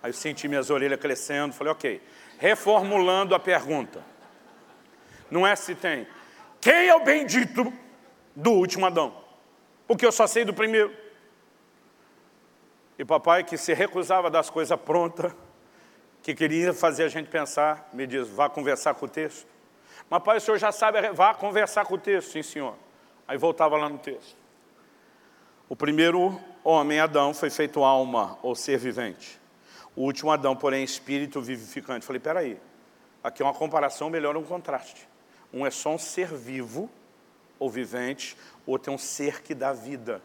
Aí eu senti minhas orelhas crescendo, falei, ok. Reformulando a pergunta. Não é se tem. Quem é o bendito do último Adão? Porque eu só sei do primeiro. E papai, que se recusava das coisas prontas, que queria fazer a gente pensar, me diz, vá conversar com o texto. Mas pai, o senhor já sabe, vá conversar com o texto, sim senhor. Aí voltava lá no texto. O primeiro homem, Adão, foi feito alma ou ser vivente. O último Adão, porém, espírito vivificante. Falei, peraí, aqui é uma comparação melhor um contraste. Um é só um ser vivo ou vivente, o outro é um ser que dá vida.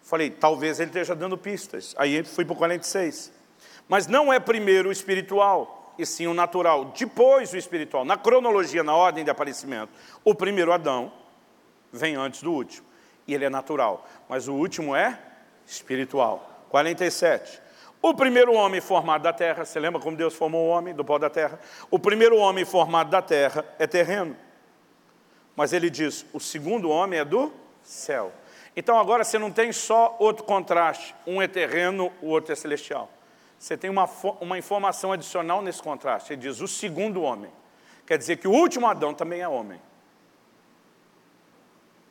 Falei, talvez ele esteja dando pistas. Aí fui para o 46. Mas não é primeiro o espiritual, e sim o natural. Depois o espiritual. Na cronologia, na ordem de aparecimento, o primeiro Adão vem antes do último. E ele é natural. Mas o último é espiritual. 47. O primeiro homem formado da terra, você lembra como Deus formou o homem do pó da terra? O primeiro homem formado da terra é terreno. Mas ele diz, o segundo homem é do céu. Então agora você não tem só outro contraste, um é terreno, o outro é celestial. Você tem uma, uma informação adicional nesse contraste. Ele diz, o segundo homem. Quer dizer que o último Adão também é homem.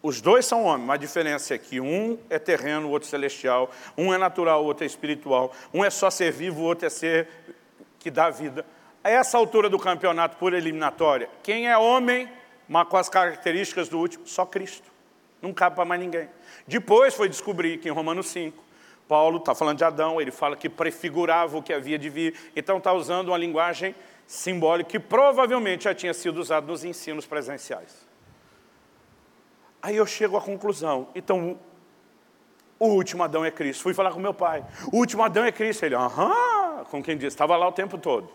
Os dois são homens, mas a diferença é que um é terreno, o outro celestial. Um é natural, o outro é espiritual. Um é só ser vivo, o outro é ser que dá vida. A essa altura do campeonato por eliminatória, quem é homem, mas com as características do último? Só Cristo. Não cabe para mais ninguém. Depois foi descobrir que em Romanos 5, Paulo está falando de Adão, ele fala que prefigurava o que havia de vir, então está usando uma linguagem simbólica que provavelmente já tinha sido usada nos ensinos presenciais. Aí eu chego à conclusão, então o último Adão é Cristo. Fui falar com meu pai, o último Adão é Cristo. Ele, aham, com quem disse, estava lá o tempo todo.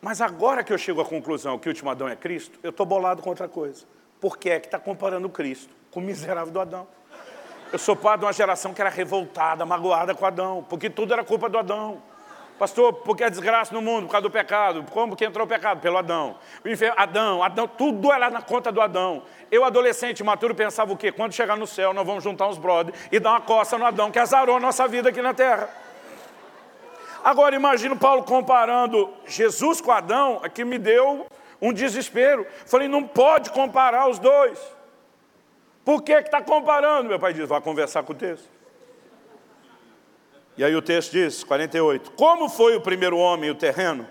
Mas agora que eu chego à conclusão que o último Adão é Cristo, eu estou bolado com outra coisa. Por que é que está comparando Cristo com o miserável do Adão? Eu sou pai de uma geração que era revoltada, magoada com Adão, porque tudo era culpa do Adão. Pastor, porque a desgraça no mundo, por causa do pecado. Como que entrou o pecado? Pelo Adão. O inferno, Adão, Adão, tudo era na conta do Adão. Eu, adolescente, maturo, pensava o quê? Quando chegar no céu, nós vamos juntar uns brothers e dar uma coça no Adão, que azarou a nossa vida aqui na terra. Agora, imagino Paulo comparando Jesus com Adão, aqui me deu um desespero. Falei, não pode comparar os dois. Por que está comparando? Meu pai diz, vai conversar com o texto. E aí o texto diz, 48, como foi o primeiro homem, o terreno,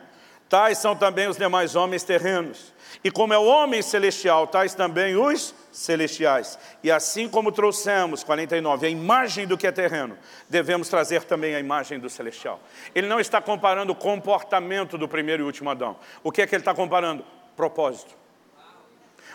tais são também os demais homens terrenos. E como é o homem celestial, tais também os celestiais. E assim como trouxemos, 49, a imagem do que é terreno, devemos trazer também a imagem do celestial. Ele não está comparando o comportamento do primeiro e último Adão. O que é que ele está comparando? propósito.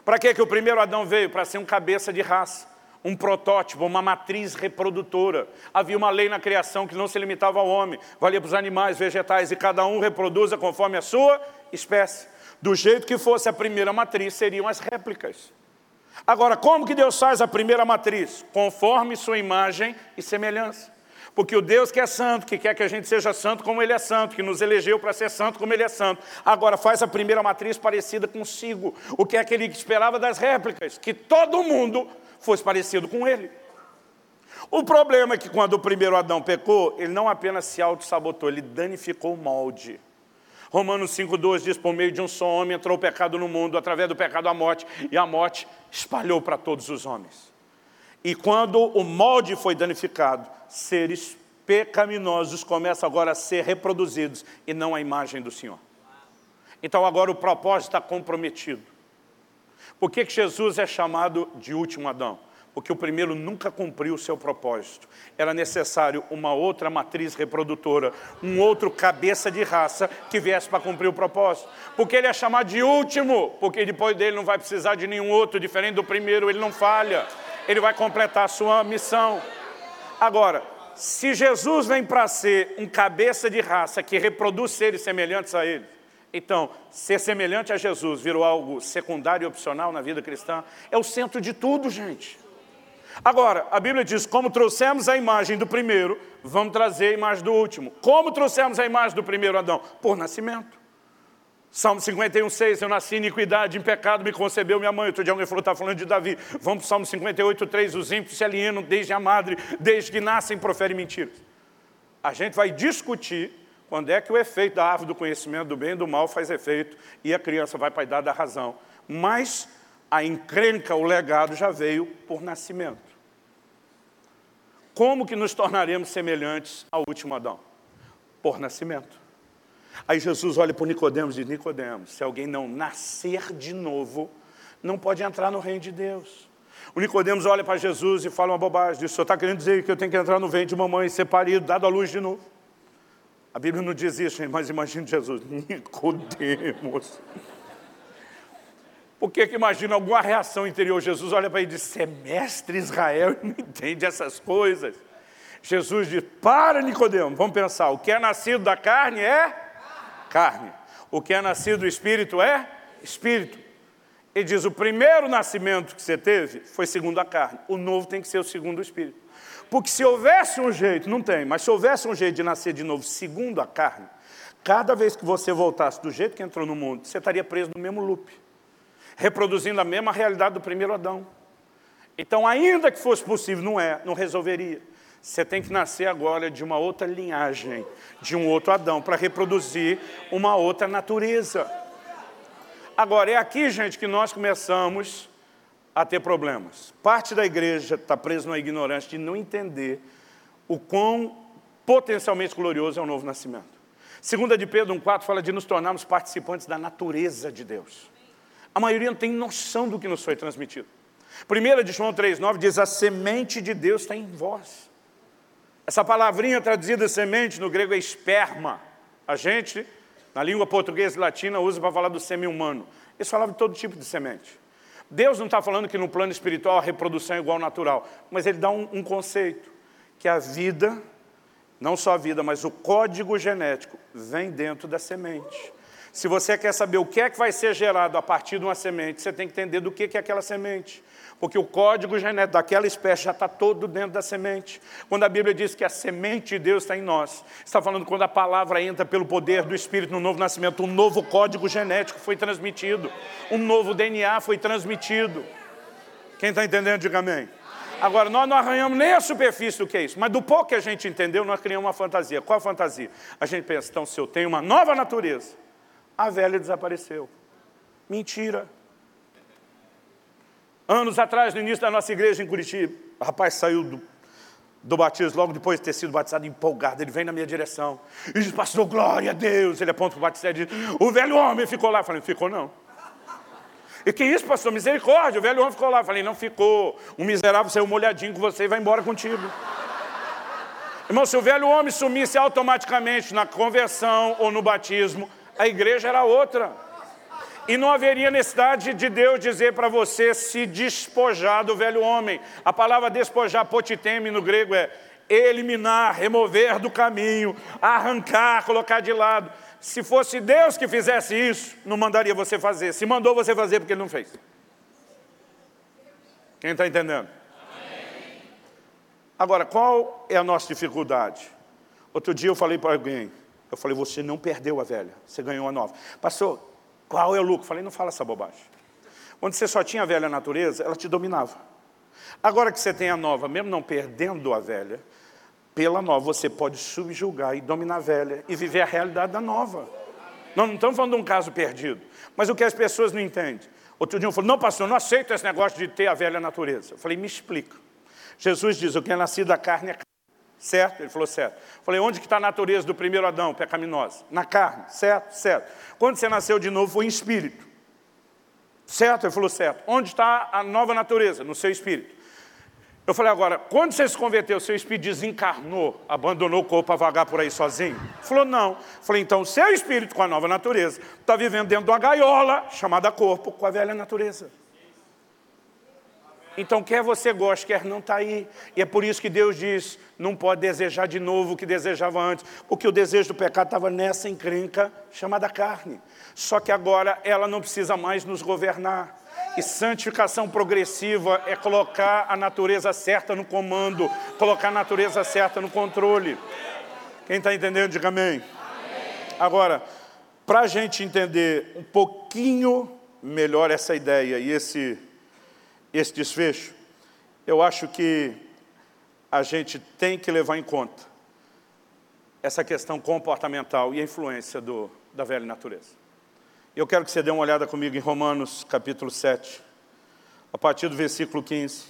Para que, que o primeiro Adão veio? Para ser um cabeça de raça, um protótipo, uma matriz reprodutora. Havia uma lei na criação que não se limitava ao homem, valia para os animais, vegetais, e cada um reproduza conforme a sua espécie. Do jeito que fosse a primeira matriz, seriam as réplicas. Agora, como que Deus faz a primeira matriz? Conforme sua imagem e semelhança. Porque o Deus que é santo, que quer que a gente seja santo como Ele é santo, que nos elegeu para ser santo como Ele é santo, agora faz a primeira matriz parecida consigo. O que é que Ele esperava das réplicas? Que todo mundo fosse parecido com Ele. O problema é que quando o primeiro Adão pecou, ele não apenas se auto-sabotou, ele danificou o molde. Romanos 5,2 diz, por meio de um só homem entrou o pecado no mundo, através do pecado a morte, e a morte espalhou para todos os homens. E quando o molde foi danificado, seres pecaminosos começam agora a ser reproduzidos e não a imagem do Senhor. Então agora o propósito está comprometido. Por que, que Jesus é chamado de último Adão? Porque o primeiro nunca cumpriu o seu propósito. Era necessário uma outra matriz reprodutora, um outro cabeça de raça que viesse para cumprir o propósito. Porque ele é chamado de último, porque depois dele não vai precisar de nenhum outro, diferente do primeiro, ele não falha. Ele vai completar a sua missão. Agora, se Jesus vem para ser um cabeça de raça que reproduz seres semelhantes a ele, então, ser semelhante a Jesus virou algo secundário e opcional na vida cristã, é o centro de tudo, gente. Agora, a Bíblia diz, como trouxemos a imagem do primeiro, vamos trazer a imagem do último. Como trouxemos a imagem do primeiro Adão? Por nascimento. Salmo 51, 6, eu nasci em iniquidade, em pecado me concebeu minha mãe. Outro dia alguém falou, está falando de Davi. Vamos para o Salmo 58, 3, os ímpios se alienam desde a madre, desde que nascem proferem mentiras. A gente vai discutir quando é que o efeito da árvore do conhecimento do bem e do mal faz efeito e a criança vai para a idade da razão. Mas a encrenca, o legado já veio por nascimento. Como que nos tornaremos semelhantes ao último Adão? Por nascimento. Aí Jesus olha para Nicodemos e diz, Nicodemos, se alguém não nascer de novo, não pode entrar no reino de Deus. O Nicodemos olha para Jesus e fala uma bobagem, diz, o senhor está querendo dizer que eu tenho que entrar no ventre de mamãe, ser parido, dado à luz de novo? A Bíblia não diz isso, mas imagine Jesus, Nicodemos. Por que que imagina alguma reação interior? Jesus olha para ele e diz, você é mestre Israel não entende essas coisas. Jesus diz, para Nicodemos, vamos pensar, o que é nascido da carne é carne. O que é nascido do Espírito é Espírito. Ele diz, o primeiro nascimento que você teve foi segundo a carne. O novo tem que ser o segundo Espírito. Porque se houvesse um jeito, não tem, mas se houvesse um jeito de nascer de novo segundo a carne, cada vez que você voltasse do jeito que entrou no mundo, você estaria preso no mesmo loop reproduzindo a mesma realidade do primeiro Adão. Então, ainda que fosse possível, não é, não resolveria. Você tem que nascer agora de uma outra linhagem, de um outro Adão, para reproduzir uma outra natureza. Agora, é aqui, gente, que nós começamos a ter problemas. Parte da igreja está presa na ignorância de não entender o quão potencialmente glorioso é o novo nascimento. Segunda de Pedro 1,4 fala de nos tornarmos participantes da natureza de Deus. A maioria não tem noção do que nos foi transmitido. 1 de João 3,9 diz, a semente de Deus está em vós. Essa palavrinha traduzida semente no grego é esperma. A gente, na língua portuguesa e latina, usa para falar do semi humano. Isso falava de todo tipo de semente. Deus não está falando que no plano espiritual a reprodução é igual ao natural, mas Ele dá um, um conceito, que a vida, não só a vida, mas o código genético, vem dentro da semente. Se você quer saber o que é que vai ser gerado a partir de uma semente, você tem que entender do que é aquela semente. Porque o código genético daquela espécie já está todo dentro da semente. Quando a Bíblia diz que a semente de Deus está em nós, está falando quando a palavra entra pelo poder do Espírito no novo nascimento, um novo código genético foi transmitido, um novo DNA foi transmitido. Quem está entendendo, diga amém. Agora, nós não arranhamos nem a superfície do que é isso, mas do pouco que a gente entendeu, nós criamos uma fantasia. Qual a fantasia? A gente pensa, então, se eu tenho uma nova natureza, a velha desapareceu. Mentira. Anos atrás, no início da nossa igreja em Curitiba, o rapaz saiu do, do batismo, logo depois de ter sido batizado, empolgado, ele vem na minha direção e diz, pastor, glória a Deus. Ele aponta para o batizado e diz, o velho homem ficou lá. Eu falei, ficou não. E que isso, pastor? Misericórdia, o velho homem ficou lá. Eu falei, não ficou. Um miserável saiu molhadinho com você e vai embora contigo. Irmão, se o velho homem sumisse automaticamente na conversão ou no batismo, a igreja era outra. E não haveria necessidade de Deus dizer para você se despojar do velho homem. A palavra despojar, potiteme no grego, é eliminar, remover do caminho, arrancar, colocar de lado. Se fosse Deus que fizesse isso, não mandaria você fazer. Se mandou você fazer, porque Ele não fez. Quem está entendendo? Agora, qual é a nossa dificuldade? Outro dia eu falei para alguém, eu falei, você não perdeu a velha, você ganhou a nova. Pastor, qual é o lucro? Falei, não fala essa bobagem. Quando você só tinha a velha natureza, ela te dominava. Agora que você tem a nova, mesmo não perdendo a velha, pela nova você pode subjugar e dominar a velha e viver a realidade da nova. Nós não estamos falando de um caso perdido. Mas o que as pessoas não entendem. Outro dia eu falei, não pastor, não aceito esse negócio de ter a velha natureza. Eu falei, me explica. Jesus diz, o que é nascido da carne é Certo? Ele falou certo. Falei, onde que está a natureza do primeiro Adão, pecaminosa? Na carne, certo? Certo. Quando você nasceu de novo, foi em espírito. Certo? Ele falou certo. Onde está a nova natureza? No seu espírito. Eu falei, agora, quando você se converteu, seu espírito desencarnou, abandonou o corpo para vagar por aí sozinho? Ele falou, não. falei, então, seu espírito com a nova natureza está vivendo dentro de uma gaiola chamada corpo com a velha natureza. Então, quer você goste, quer não, está aí. E é por isso que Deus diz, não pode desejar de novo o que desejava antes, porque o desejo do pecado estava nessa encrenca chamada carne. Só que agora ela não precisa mais nos governar. E santificação progressiva é colocar a natureza certa no comando, colocar a natureza certa no controle. Quem está entendendo, diga amém. amém. Agora, para a gente entender um pouquinho melhor essa ideia e esse esse desfecho, eu acho que a gente tem que levar em conta essa questão comportamental e a influência do, da velha natureza. Eu quero que você dê uma olhada comigo em Romanos capítulo 7, a partir do versículo 15,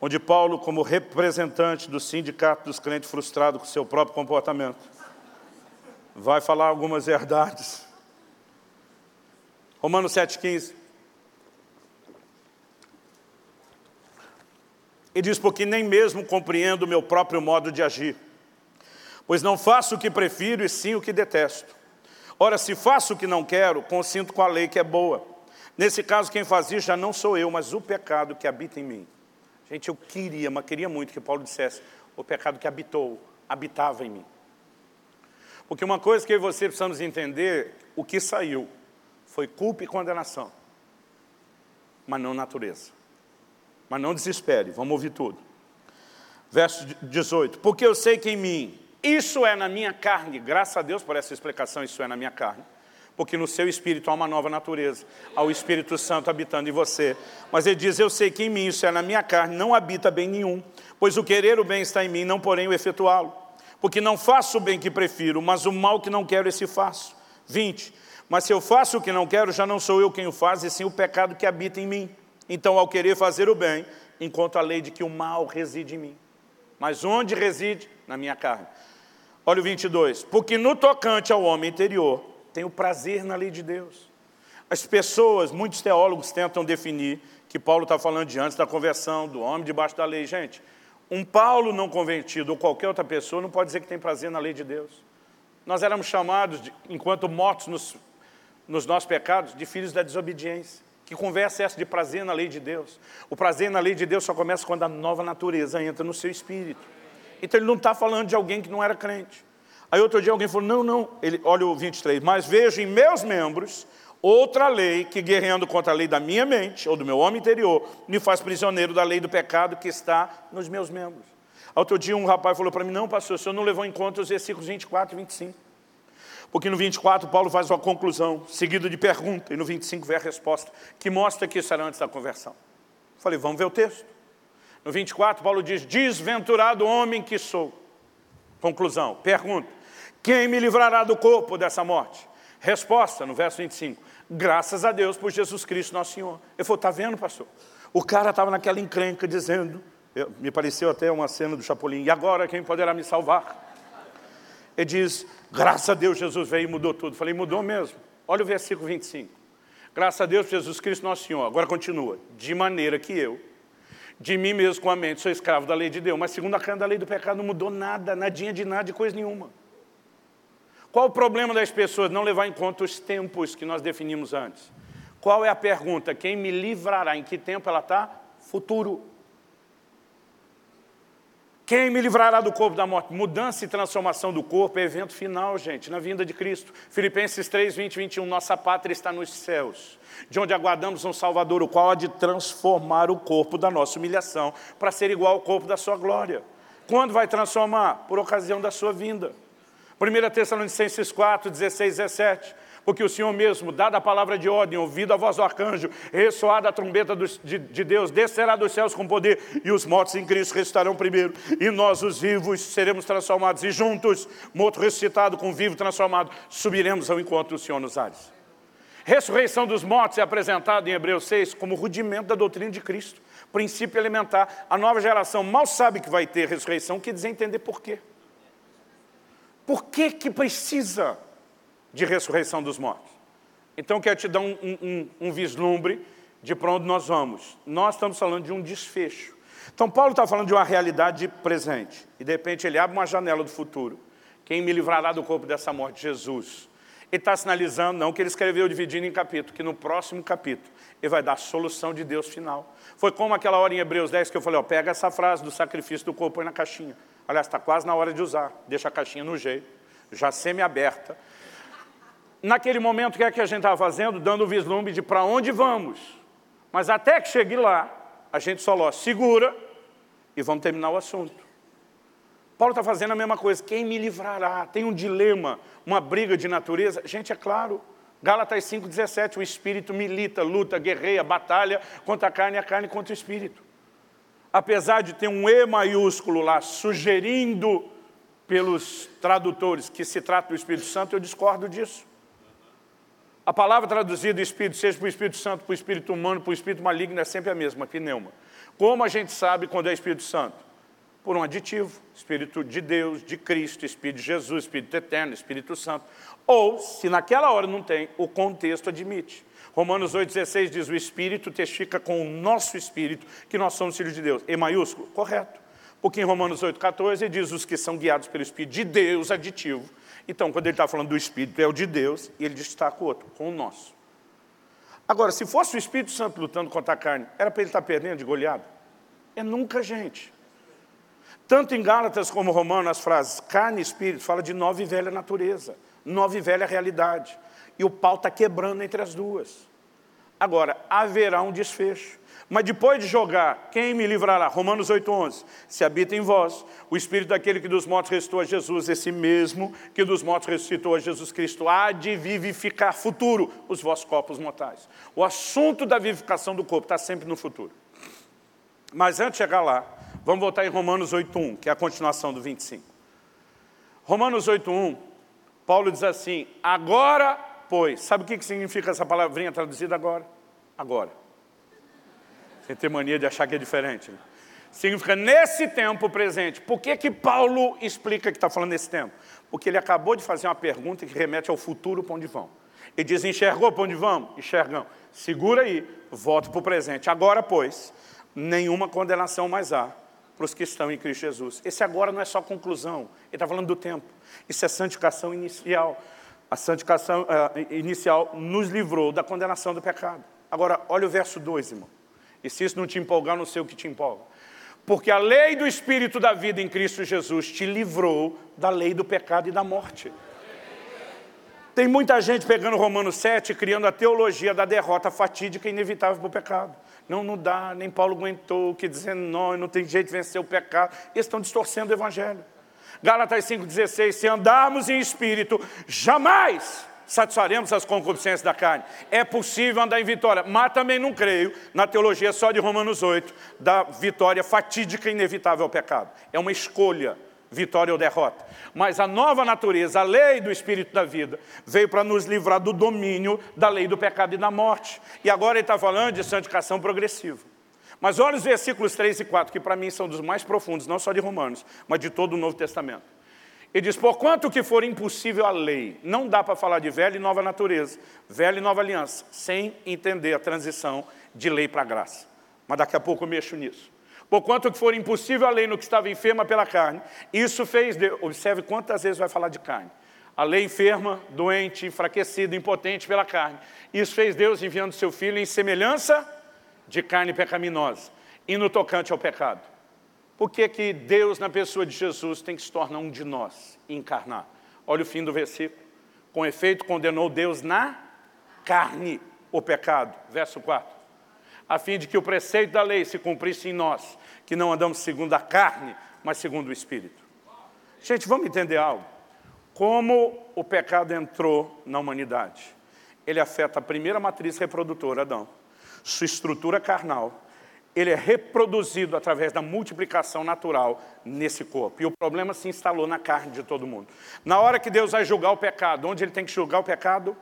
onde Paulo, como representante do sindicato dos crentes frustrados com seu próprio comportamento, vai falar algumas verdades. Romanos 7,15. Ele diz, porque nem mesmo compreendo o meu próprio modo de agir pois não faço o que prefiro e sim o que detesto. Ora, se faço o que não quero, consinto com a lei que é boa. Nesse caso, quem faz isso já não sou eu, mas o pecado que habita em mim. Gente, eu queria, mas queria muito que Paulo dissesse o pecado que habitou, habitava em mim. Porque uma coisa que eu e você precisamos entender, o que saiu foi culpa e condenação, mas não natureza. Mas não desespere, vamos ouvir tudo. Verso 18, porque eu sei que em mim, isso é na minha carne, graças a Deus por essa explicação, isso é na minha carne. Porque no seu espírito há uma nova natureza, há o Espírito Santo habitando em você. Mas ele diz, eu sei que em mim, isso é na minha carne, não habita bem nenhum. Pois o querer o bem está em mim, não porém o efetuá-lo. Porque não faço o bem que prefiro, mas o mal que não quero, esse faço. 20. Mas se eu faço o que não quero, já não sou eu quem o faz, e sim o pecado que habita em mim. Então, ao querer fazer o bem, encontro a lei de que o mal reside em mim. Mas onde reside? Na minha carne. Olha o 22. Porque no tocante ao homem interior, tem o prazer na lei de Deus. As pessoas, muitos teólogos tentam definir que Paulo está falando de antes da conversão, do homem debaixo da lei. Gente, um Paulo não convertido ou qualquer outra pessoa não pode dizer que tem prazer na lei de Deus. Nós éramos chamados, de, enquanto mortos nos, nos nossos pecados, de filhos da desobediência. Que conversa é essa de prazer na lei de Deus? O prazer na lei de Deus só começa quando a nova natureza entra no seu espírito. Então ele não está falando de alguém que não era crente. Aí outro dia alguém falou, não, não, ele, olha o 23, mas vejo em meus membros outra lei que guerreando contra a lei da minha mente, ou do meu homem interior, me faz prisioneiro da lei do pecado que está nos meus membros. Outro dia um rapaz falou para mim, não pastor, o senhor não levou em conta os versículos 24 e 25. Porque no 24 Paulo faz uma conclusão, seguido de pergunta, e no 25 vem a resposta, que mostra que isso era antes da conversão. Falei, vamos ver o texto. No 24, Paulo diz, desventurado homem que sou. Conclusão, pergunta, quem me livrará do corpo dessa morte? Resposta, no verso 25, graças a Deus por Jesus Cristo nosso Senhor. Ele falou, está vendo, pastor? O cara estava naquela encrenca dizendo, eu, me pareceu até uma cena do Chapolin, e agora quem poderá me salvar? Ele diz, graças a Deus Jesus veio e mudou tudo. Falei, mudou mesmo. Olha o versículo 25. Graças a Deus Jesus Cristo nosso Senhor. Agora continua, de maneira que eu, de mim mesmo com a mente, sou escravo da lei de Deus. Mas segundo a carne da lei do pecado não mudou nada, nadinha de nada, de coisa nenhuma. Qual o problema das pessoas não levar em conta os tempos que nós definimos antes? Qual é a pergunta? Quem me livrará? Em que tempo ela está? Futuro. Quem me livrará do corpo da morte? Mudança e transformação do corpo é evento final, gente, na vinda de Cristo. Filipenses 3, 20, 21, nossa pátria está nos céus, de onde aguardamos um Salvador, o qual há de transformar o corpo da nossa humilhação para ser igual ao corpo da sua glória. Quando vai transformar? Por ocasião da sua vinda. 1 Tessalonicenses 4, 16, 17 porque o Senhor mesmo, dada a palavra de ordem, ouvido a voz do arcanjo, ressoada a trombeta de, de, Deus, descerá dos céus com poder, e os mortos em Cristo ressuscitarão primeiro, e nós, os vivos, seremos transformados, e juntos, morto ressuscitado com vivo transformado, subiremos ao encontro do Senhor nos ares. Ressurreição dos mortos é apresentada em Hebreus 6 como rudimento da doutrina de Cristo, princípio elementar. A nova geração mal sabe que vai ter ressurreição, quer dizer entender por quê. Por que que precisa de ressurreição dos mortos. Então, quero te dar um, um, um vislumbre de para onde nós vamos. Nós estamos falando de um desfecho. Então, Paulo está falando de uma realidade presente. E, de repente, ele abre uma janela do futuro. Quem me livrará do corpo dessa morte? Jesus. Ele está sinalizando, não que ele escreveu dividindo em capítulo, que no próximo capítulo ele vai dar a solução de Deus final. Foi como aquela hora em Hebreus 10 que eu falei, ó, pega essa frase do sacrifício do corpo, põe na caixinha. Aliás, está quase na hora de usar. Deixa a caixinha no jeito, já semi-aberta naquele momento, o que é que a gente estava fazendo? Dando o vislumbre de para onde vamos. Mas até que chegue lá, a gente só segura e vamos terminar o assunto. Paulo está fazendo a mesma coisa. Quem me livrará? Tem um dilema, uma briga de natureza? Gente, é claro. Gálatas 5,17, o Espírito milita, luta, guerreia, batalha contra a carne e a carne contra o Espírito. Apesar de ter um E maiúsculo lá, sugerindo pelos tradutores que se trata do Espírito Santo, eu discordo disso. A palavra traduzida Espírito, seja para o Espírito Santo, para o Espírito humano, para o Espírito maligno, é sempre a mesma, pneuma. Como a gente sabe quando é Espírito Santo? Por um aditivo, Espírito de Deus, de Cristo, Espírito de Jesus, Espírito eterno, Espírito Santo. Ou, se naquela hora não tem, o contexto admite. Romanos 8,16 diz, o Espírito testifica com o nosso Espírito que nós somos filhos de Deus. E maiúsculo? Correto. Porque em Romanos 8,14 ele diz, os que são guiados pelo Espírito de Deus, aditivo, então, quando ele está falando do Espírito, é o de Deus, e ele destaca o outro, com o nosso. Agora, se fosse o Espírito Santo lutando contra a carne, era para ele estar tá perdendo de goleada? É nunca, gente. Tanto em Gálatas como Romanos, as frases carne e espírito fala de nova e velha natureza, nova e velha realidade. E o pau está quebrando entre as duas. Agora, haverá um desfecho. Mas depois de jogar, quem me livrará? Romanos 8,11. Se habita em vós o Espírito daquele que dos mortos ressuscitou a Jesus, esse mesmo que dos mortos ressuscitou a Jesus Cristo, há de vivificar futuro os vossos corpos mortais. O assunto da vivificação do corpo está sempre no futuro. Mas antes de chegar lá, vamos voltar em Romanos 8,1, que é a continuação do 25. Romanos 8,1, Paulo diz assim, agora, pois, sabe o que significa essa palavrinha traduzida agora? Agora. Sem ter mania de achar que é diferente. Né? Significa nesse tempo presente. Por que, que Paulo explica que está falando nesse tempo? Porque ele acabou de fazer uma pergunta que remete ao futuro para onde vão. Ele diz, enxergou para onde vamos? Enxergamos. Segura aí, volta para o presente. Agora, pois, nenhuma condenação mais há para os que estão em Cristo Jesus. Esse agora não é só conclusão, ele está falando do tempo. Isso é santificação inicial. A santificação uh, inicial nos livrou da condenação do pecado. Agora, olha o verso 2, irmão. E se isso não te empolgar, não sei o que te empolga. Porque a lei do Espírito da vida em Cristo Jesus te livrou da lei do pecado e da morte. Tem muita gente pegando Romanos 7 criando a teologia da derrota fatídica e inevitável para o pecado. Não, não dá, nem Paulo aguentou, que dizendo não, não tem jeito de vencer o pecado. Eles estão distorcendo o Evangelho. Gálatas 5,16, se andarmos em Espírito, jamais satisfaremos as concupiscências da carne. É possível andar em vitória, mas também não creio na teologia só de Romanos 8, da vitória fatídica e inevitável ao pecado. É uma escolha, vitória ou derrota. Mas a nova natureza, a lei do Espírito da vida, veio para nos livrar do domínio da lei do pecado e da morte. E agora ele está falando de santificação progressiva. Mas olha os versículos 3 e 4, que para mim são dos mais profundos, não só de Romanos, mas de todo o Novo Testamento. Ele diz, por quanto que for impossível a lei, não dá para falar de velha e nova natureza, velha e nova aliança, sem entender a transição de lei para graça. Mas daqui a pouco eu mexo nisso. Por quanto que for impossível a lei no que estava enferma pela carne, isso fez Deus. Observe quantas vezes vai falar de carne. A lei enferma, doente, enfraquecida, impotente pela carne. Isso fez Deus enviando seu filho em semelhança de carne pecaminosa e no tocante ao pecado. Por que, que Deus, na pessoa de Jesus, tem que se tornar um de nós e encarnar? Olha o fim do versículo. Com efeito, condenou Deus na carne o pecado. Verso 4. A fim de que o preceito da lei se cumprisse em nós, que não andamos segundo a carne, mas segundo o Espírito. Gente, vamos entender algo. Como o pecado entrou na humanidade? Ele afeta a primeira matriz reprodutora, Adão, sua estrutura carnal, ele é reproduzido através da multiplicação natural nesse corpo. E o problema se instalou na carne de todo mundo. Na hora que Deus vai julgar o pecado, onde ele tem que julgar o pecado?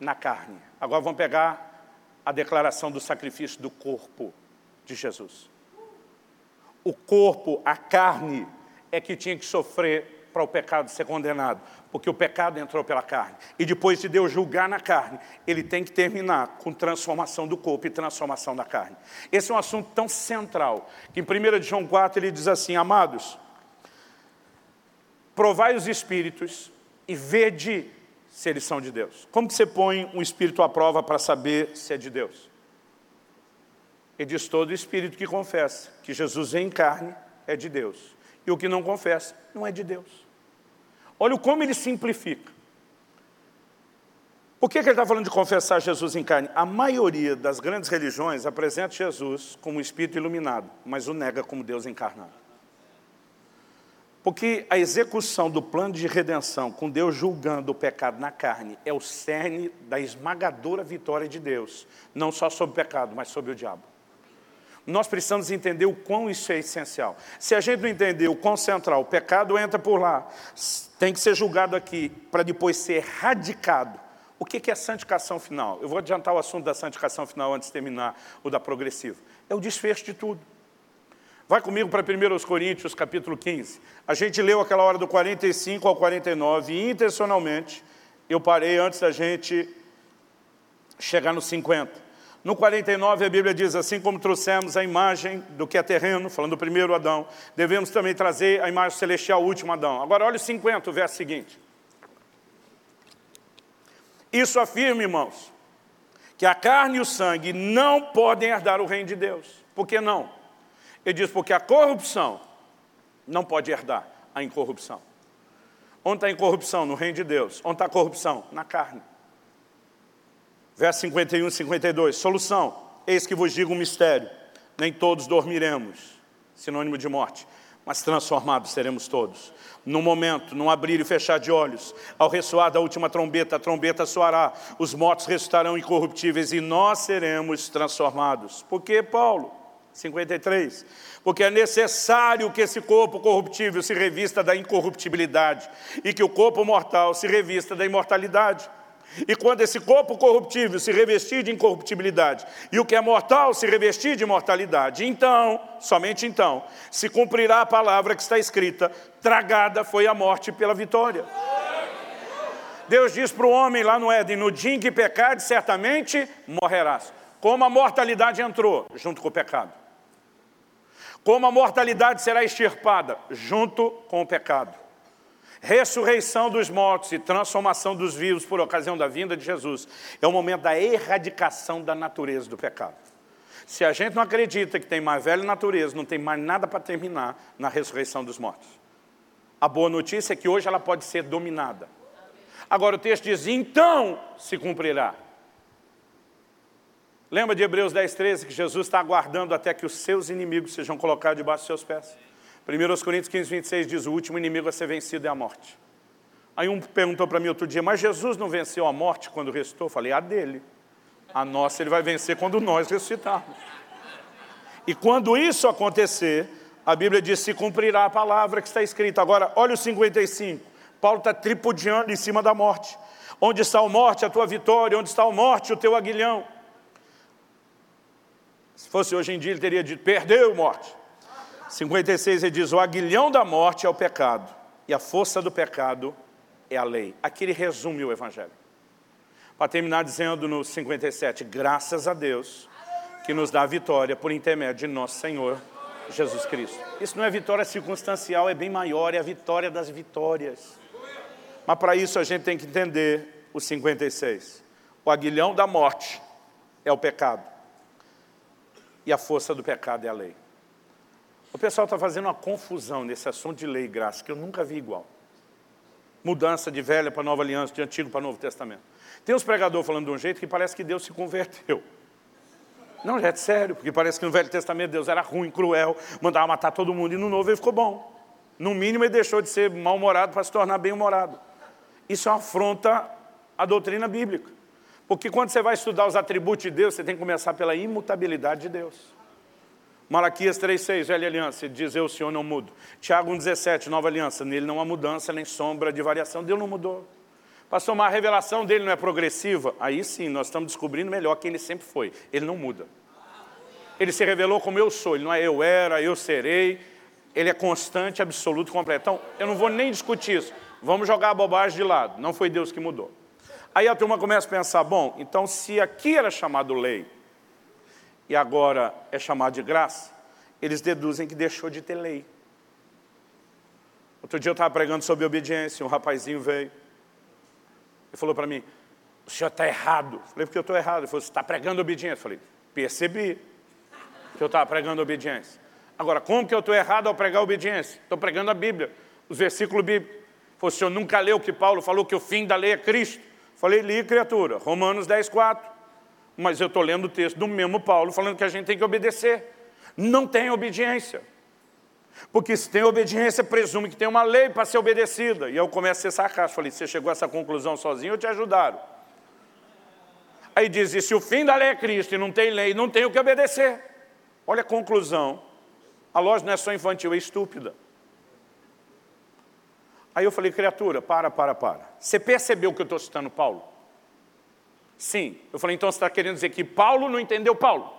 Na carne. Agora vamos pegar a declaração do sacrifício do corpo de Jesus. O corpo, a carne, é que tinha que sofrer para o pecado ser condenado, porque o pecado entrou pela carne. E depois de Deus julgar na carne, ele tem que terminar com transformação do corpo e transformação da carne. Esse é um assunto tão central, que em 1 João 4 ele diz assim, amados, provai os espíritos e vede se eles são de Deus. Como que você põe um espírito à prova para saber se é de Deus? Ele diz, todo espírito que confessa que Jesus em carne é de Deus. E o que não confessa não é de Deus. Olha como ele simplifica. Por que, que ele está falando de confessar Jesus em carne? A maioria das grandes religiões apresenta Jesus como espírito iluminado, mas o nega como Deus encarnado. Porque a execução do plano de redenção, com Deus julgando o pecado na carne, é o cerne da esmagadora vitória de Deus, não só sobre o pecado, mas sobre o diabo. Nós precisamos entender o quão isso é essencial. Se a gente não entender o quão central, o pecado entra por lá, tem que ser julgado aqui, para depois ser erradicado. O que é santificação final? Eu vou adiantar o assunto da santificação final antes de terminar o da progressiva. É o desfecho de tudo. Vai comigo para 1 Coríntios, capítulo 15. A gente leu aquela hora do 45 ao 49 e, intencionalmente, eu parei antes da gente chegar no 50. No 49, a Bíblia diz, assim como trouxemos a imagem do que é terreno, falando do primeiro Adão, devemos também trazer a imagem celestial, o último Adão. Agora, olha o 50, o verso seguinte. Isso afirma, irmãos, que a carne e o sangue não podem herdar o reino de Deus. Por que não? Ele diz, porque a corrupção não pode herdar a incorrupção. Onde está a incorrupção? No reino de Deus. Onde está a corrupção? Na carne. Verso 51 e 52. Solução. Eis que vos digo um mistério. Nem todos dormiremos. Sinônimo de morte. Mas transformados seremos todos. No momento, num abrir e fechar de olhos, ao ressoar da última trombeta, a trombeta soará, os mortos ressuscitarão incorruptíveis e nós seremos transformados. Por que, Paulo? 53. Porque é necessário que esse corpo corruptível se revista da incorruptibilidade e que o corpo mortal se revista da imortalidade. E quando esse corpo corruptível se revestir de incorruptibilidade e o que é mortal se revestir de mortalidade, então, somente então, se cumprirá a palavra que está escrita: tragada foi a morte pela vitória. Deus diz para o homem lá no Éden: no dia em que pecares, certamente morrerás. Como a mortalidade entrou junto com o pecado. Como a mortalidade será extirpada junto com o pecado ressurreição dos mortos e transformação dos vivos por ocasião da vinda de Jesus, é o momento da erradicação da natureza do pecado. Se a gente não acredita que tem mais velha natureza, não tem mais nada para terminar na ressurreição dos mortos. A boa notícia é que hoje ela pode ser dominada. Agora o texto diz, então se cumprirá. Lembra de Hebreus 10, 13, que Jesus está aguardando até que os seus inimigos sejam colocados debaixo dos seus pés? 1 Coríntios 15, 26 diz, o último inimigo a ser vencido é a morte. Aí um perguntou para mim outro dia, mas Jesus não venceu a morte quando ressuscitou? Eu falei, a dele. A nossa ele vai vencer quando nós ressuscitarmos. E quando isso acontecer, a Bíblia diz, se cumprirá a palavra que está escrita. Agora, olha o 55. Paulo está tripudiando em cima da morte. Onde está a morte, a tua vitória? Onde está a morte, o teu aguilhão? Se fosse hoje em dia, ele teria dito, perdeu morte. 56 ele diz, o aguilhão da morte é o pecado, e a força do pecado é a lei. Aqui ele resume o Evangelho. Para terminar dizendo no 57, graças a Deus que nos dá a vitória por intermédio de nosso Senhor Jesus Cristo. Isso não é vitória circunstancial, é bem maior, é a vitória das vitórias. Mas para isso a gente tem que entender o 56. O aguilhão da morte é o pecado. E a força do pecado é a lei. O pessoal está fazendo uma confusão nesse assunto de lei e graça, que eu nunca vi igual. Mudança de velha para nova aliança, de antigo para novo testamento. Tem uns pregadores falando de um jeito que parece que Deus se converteu. Não, gente, é sério, porque parece que no Velho Testamento Deus era ruim, cruel, mandava matar todo mundo, e no Novo ele ficou bom. No mínimo ele deixou de ser mal-humorado para se tornar bem-humorado. Isso é uma afronta à doutrina bíblica. Porque quando você vai estudar os atributos de Deus, você tem que começar pela imutabilidade de Deus. Malaquias 3,6, velha aliança, ele diz, eu, Senhor, não mudo. Tiago 1,17, nova aliança, nele não há mudança, nem sombra de variação. Deus não mudou. Pastor, mas a revelação dele não é progressiva? Aí sim, nós estamos descobrindo melhor quem ele sempre foi. Ele não muda. Ele se revelou como eu sou, ele não é eu era, eu serei. Ele é constante, absoluto, completo. Então, eu não vou nem discutir isso. Vamos jogar a bobagem de lado. Não foi Deus que mudou. Aí a turma começa a pensar, bom, então se aqui era chamado lei, e agora é chamado de graça, eles deduzem que deixou de ter lei. Outro dia eu estava pregando sobre obediência, um rapazinho veio e falou para mim, o senhor está errado. falei, porque eu estou errado. Ele falou, você está pregando obediência. falei, percebi que eu estava pregando obediência. Agora, como que eu estou errado ao pregar obediência? Estou pregando a Bíblia, os versículos bíblicos. Falei, o senhor nunca leu que Paulo falou que o fim da lei é Cristo? Falei, li, criatura, Romanos 10, 4 mas eu estou lendo o texto do mesmo Paulo falando que a gente tem que obedecer. Não tem obediência. Porque se tem obediência, presume que tem uma lei para ser obedecida. E eu começo a ser sarcástico. Falei, você chegou a essa conclusão sozinho ou te ajudaram? Aí diz, e se o fim da lei é Cristo e não tem lei, não tem o que obedecer. Olha a conclusão. A loja não é só infantil, é estúpida. Aí eu falei, criatura, para, para, para. Você percebeu que eu estou citando Paulo? Sim. Eu falei, então você está querendo dizer que Paulo não entendeu Paulo?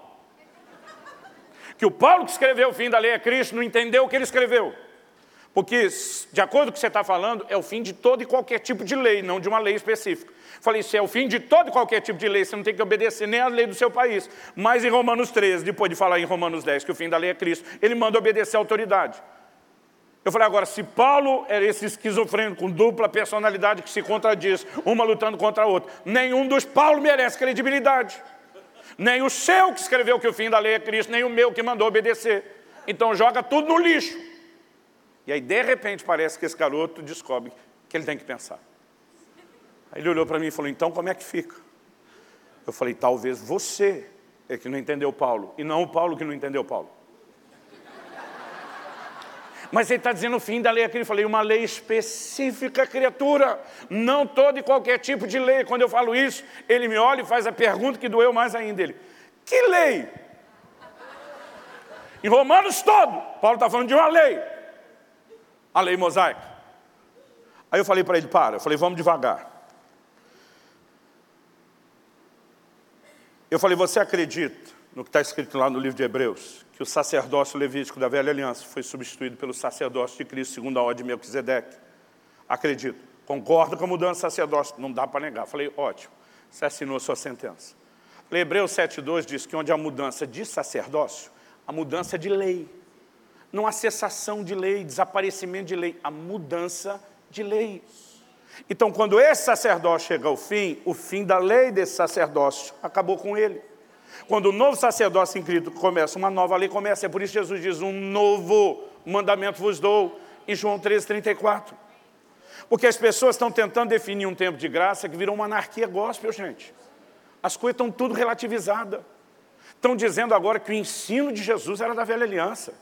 Que o Paulo que escreveu o fim da lei é Cristo não entendeu o que ele escreveu? Porque, de acordo com o que você está falando, é o fim de todo e qualquer tipo de lei, não de uma lei específica. Falei, se é o fim de todo e qualquer tipo de lei, você não tem que obedecer nem a lei do seu país. Mas em Romanos 13, depois de falar em Romanos 10 que o fim da lei é Cristo, ele manda obedecer a autoridade. Eu falei, agora, se Paulo era esse esquizofrênico com dupla personalidade que se contradiz, uma lutando contra a outra, nenhum dos Paulo merece credibilidade. Nem o seu que escreveu que o fim da lei é Cristo, nem o meu que mandou obedecer. Então joga tudo no lixo. E aí, de repente, parece que esse garoto descobre que ele tem que pensar. Aí ele olhou para mim e falou, então como é que fica? Eu falei, talvez você é que não entendeu Paulo, e não o Paulo que não entendeu Paulo. Mas ele está dizendo o fim da lei aqui. Eu falei, uma lei específica, criatura. Não todo e qualquer tipo de lei. Quando eu falo isso, ele me olha e faz a pergunta que doeu mais ainda. Ele, que lei? Em Romanos todo, Paulo está falando de uma lei. A lei mosaica. Aí eu falei para ele, para. Eu falei, vamos devagar. Eu falei, você acredita no que está escrito lá no livro de Hebreus, que o sacerdócio levítico da velha aliança foi substituído pelo sacerdócio de Cristo segundo a ordem de Melquisedeque. Acredito. Concordo com a mudança de sacerdócio. Não dá para negar. Falei, ótimo. Você assinou a sua sentença. Falei, Hebreus 7,2 diz que onde há mudança de sacerdócio, a mudança de lei. Não há cessação de lei, desaparecimento de lei, a mudança de lei. Então, quando esse sacerdócio chega ao fim, o fim da lei desse sacerdócio acabou com ele. Quando o novo sacerdócio em Cristo começa, uma nova lei começa. É por isso que Jesus diz, um novo mandamento vos dou, em João 13, 34. Porque as pessoas estão tentando definir um tempo de graça que virou uma anarquia gospel, gente. As coisas estão tudo relativizadas. Estão dizendo agora que o ensino de Jesus era da velha aliança.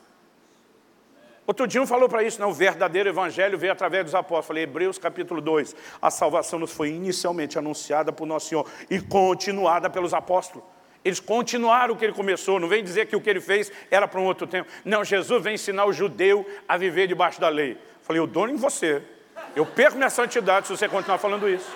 Outro dia um falou para isso, não, o verdadeiro evangelho veio através dos apóstolos. Falei, Hebreus capítulo 2, a salvação nos foi inicialmente anunciada por Nosso Senhor e continuada pelos apóstolos. Eles continuaram o que ele começou, não vem dizer que o que ele fez era para um outro tempo. Não, Jesus vem ensinar o judeu a viver debaixo da lei. Falei, eu dou em você. Eu perco minha santidade se você continuar falando isso.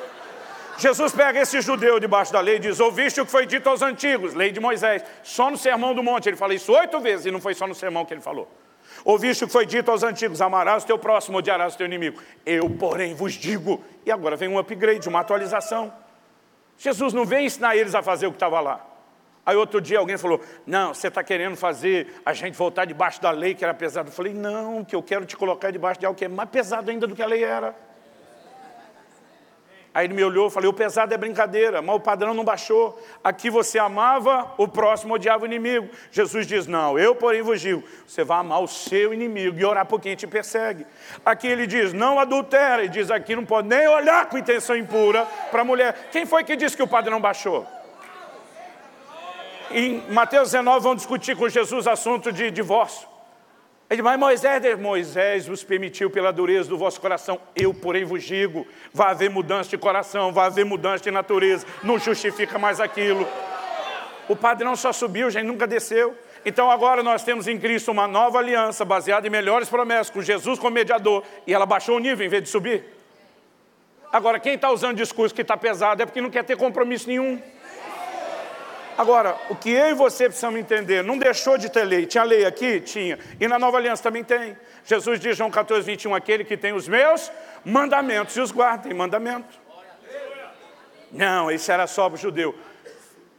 Jesus pega esse judeu debaixo da lei e diz, ouviste o que foi dito aos antigos, lei de Moisés, só no sermão do monte. Ele fala isso oito vezes e não foi só no sermão que ele falou. Ouviste o que foi dito aos antigos, amarás o teu próximo, odiarás o teu inimigo. Eu, porém, vos digo. E agora vem um upgrade, uma atualização. Jesus não vem ensinar eles a fazer o que estava lá. Aí outro dia alguém falou, não, você está querendo fazer a gente voltar debaixo da lei que era pesado. Eu falei, não, que eu quero te colocar debaixo de algo que é mais pesado ainda do que a lei era. Aí ele me olhou e falei, o pesado é brincadeira, mas o padrão não baixou. Aqui você amava, o próximo odiava o inimigo. Jesus diz, não, eu porém vos digo, você vai amar o seu inimigo e orar por quem te persegue. Aqui ele diz, não adultera, ele diz aqui não pode nem olhar com intenção impura para a mulher. Quem foi que disse que o padrão baixou? Em Mateus 19 vão discutir com Jesus assunto de divórcio. Ele diz, mas Moisés, Moisés vos permitiu pela dureza do vosso coração, eu porém vos digo, vai haver mudança de coração, vai haver mudança de natureza, não justifica mais aquilo. O padrão só subiu, gente, nunca desceu. Então agora nós temos em Cristo uma nova aliança, baseada em melhores promessas, com Jesus como mediador, e ela baixou o nível em vez de subir. Agora, quem está usando discurso que está pesado é porque não quer ter compromisso nenhum. Agora, o que eu e você precisamos entender, não deixou de ter lei. Tinha lei aqui? Tinha. E na nova aliança também tem. Jesus diz, João 14, 21, aquele que tem os meus mandamentos e os guarda, tem mandamento. Não, esse era só para o judeu.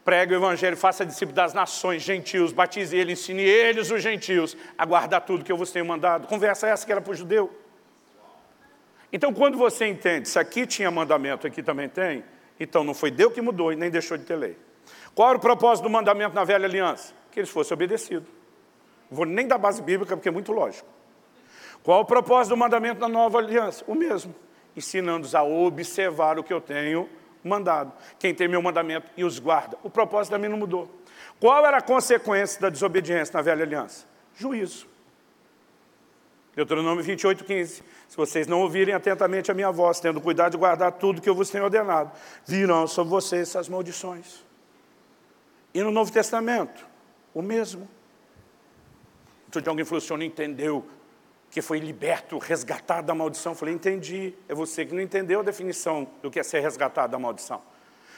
Pregue o evangelho, faça discípulo das nações, gentios, batize ele, ensine eles, os gentios, a guardar tudo que eu vos tenho mandado. Conversa essa que era para o judeu. Então, quando você entende, se aqui tinha mandamento, aqui também tem, então não foi Deus que mudou e nem deixou de ter lei. Qual era o propósito do mandamento na velha aliança? Que eles fossem obedecidos. Não vou nem dar base bíblica, porque é muito lógico. Qual o propósito do mandamento na nova aliança? O mesmo. Ensinando-os a observar o que eu tenho mandado. Quem tem meu mandamento e os guarda. O propósito também não mudou. Qual era a consequência da desobediência na velha aliança? Juízo. Deuteronômio 28, 15. Se vocês não ouvirem atentamente a minha voz, tendo cuidado de guardar tudo que eu vos tenho ordenado, virão sobre vocês essas maldições. E no Novo Testamento, o mesmo. Outro dia alguém falou, o senhor não entendeu que foi liberto, resgatado da maldição. Eu falei, entendi. É você que não entendeu a definição do que é ser resgatado da maldição.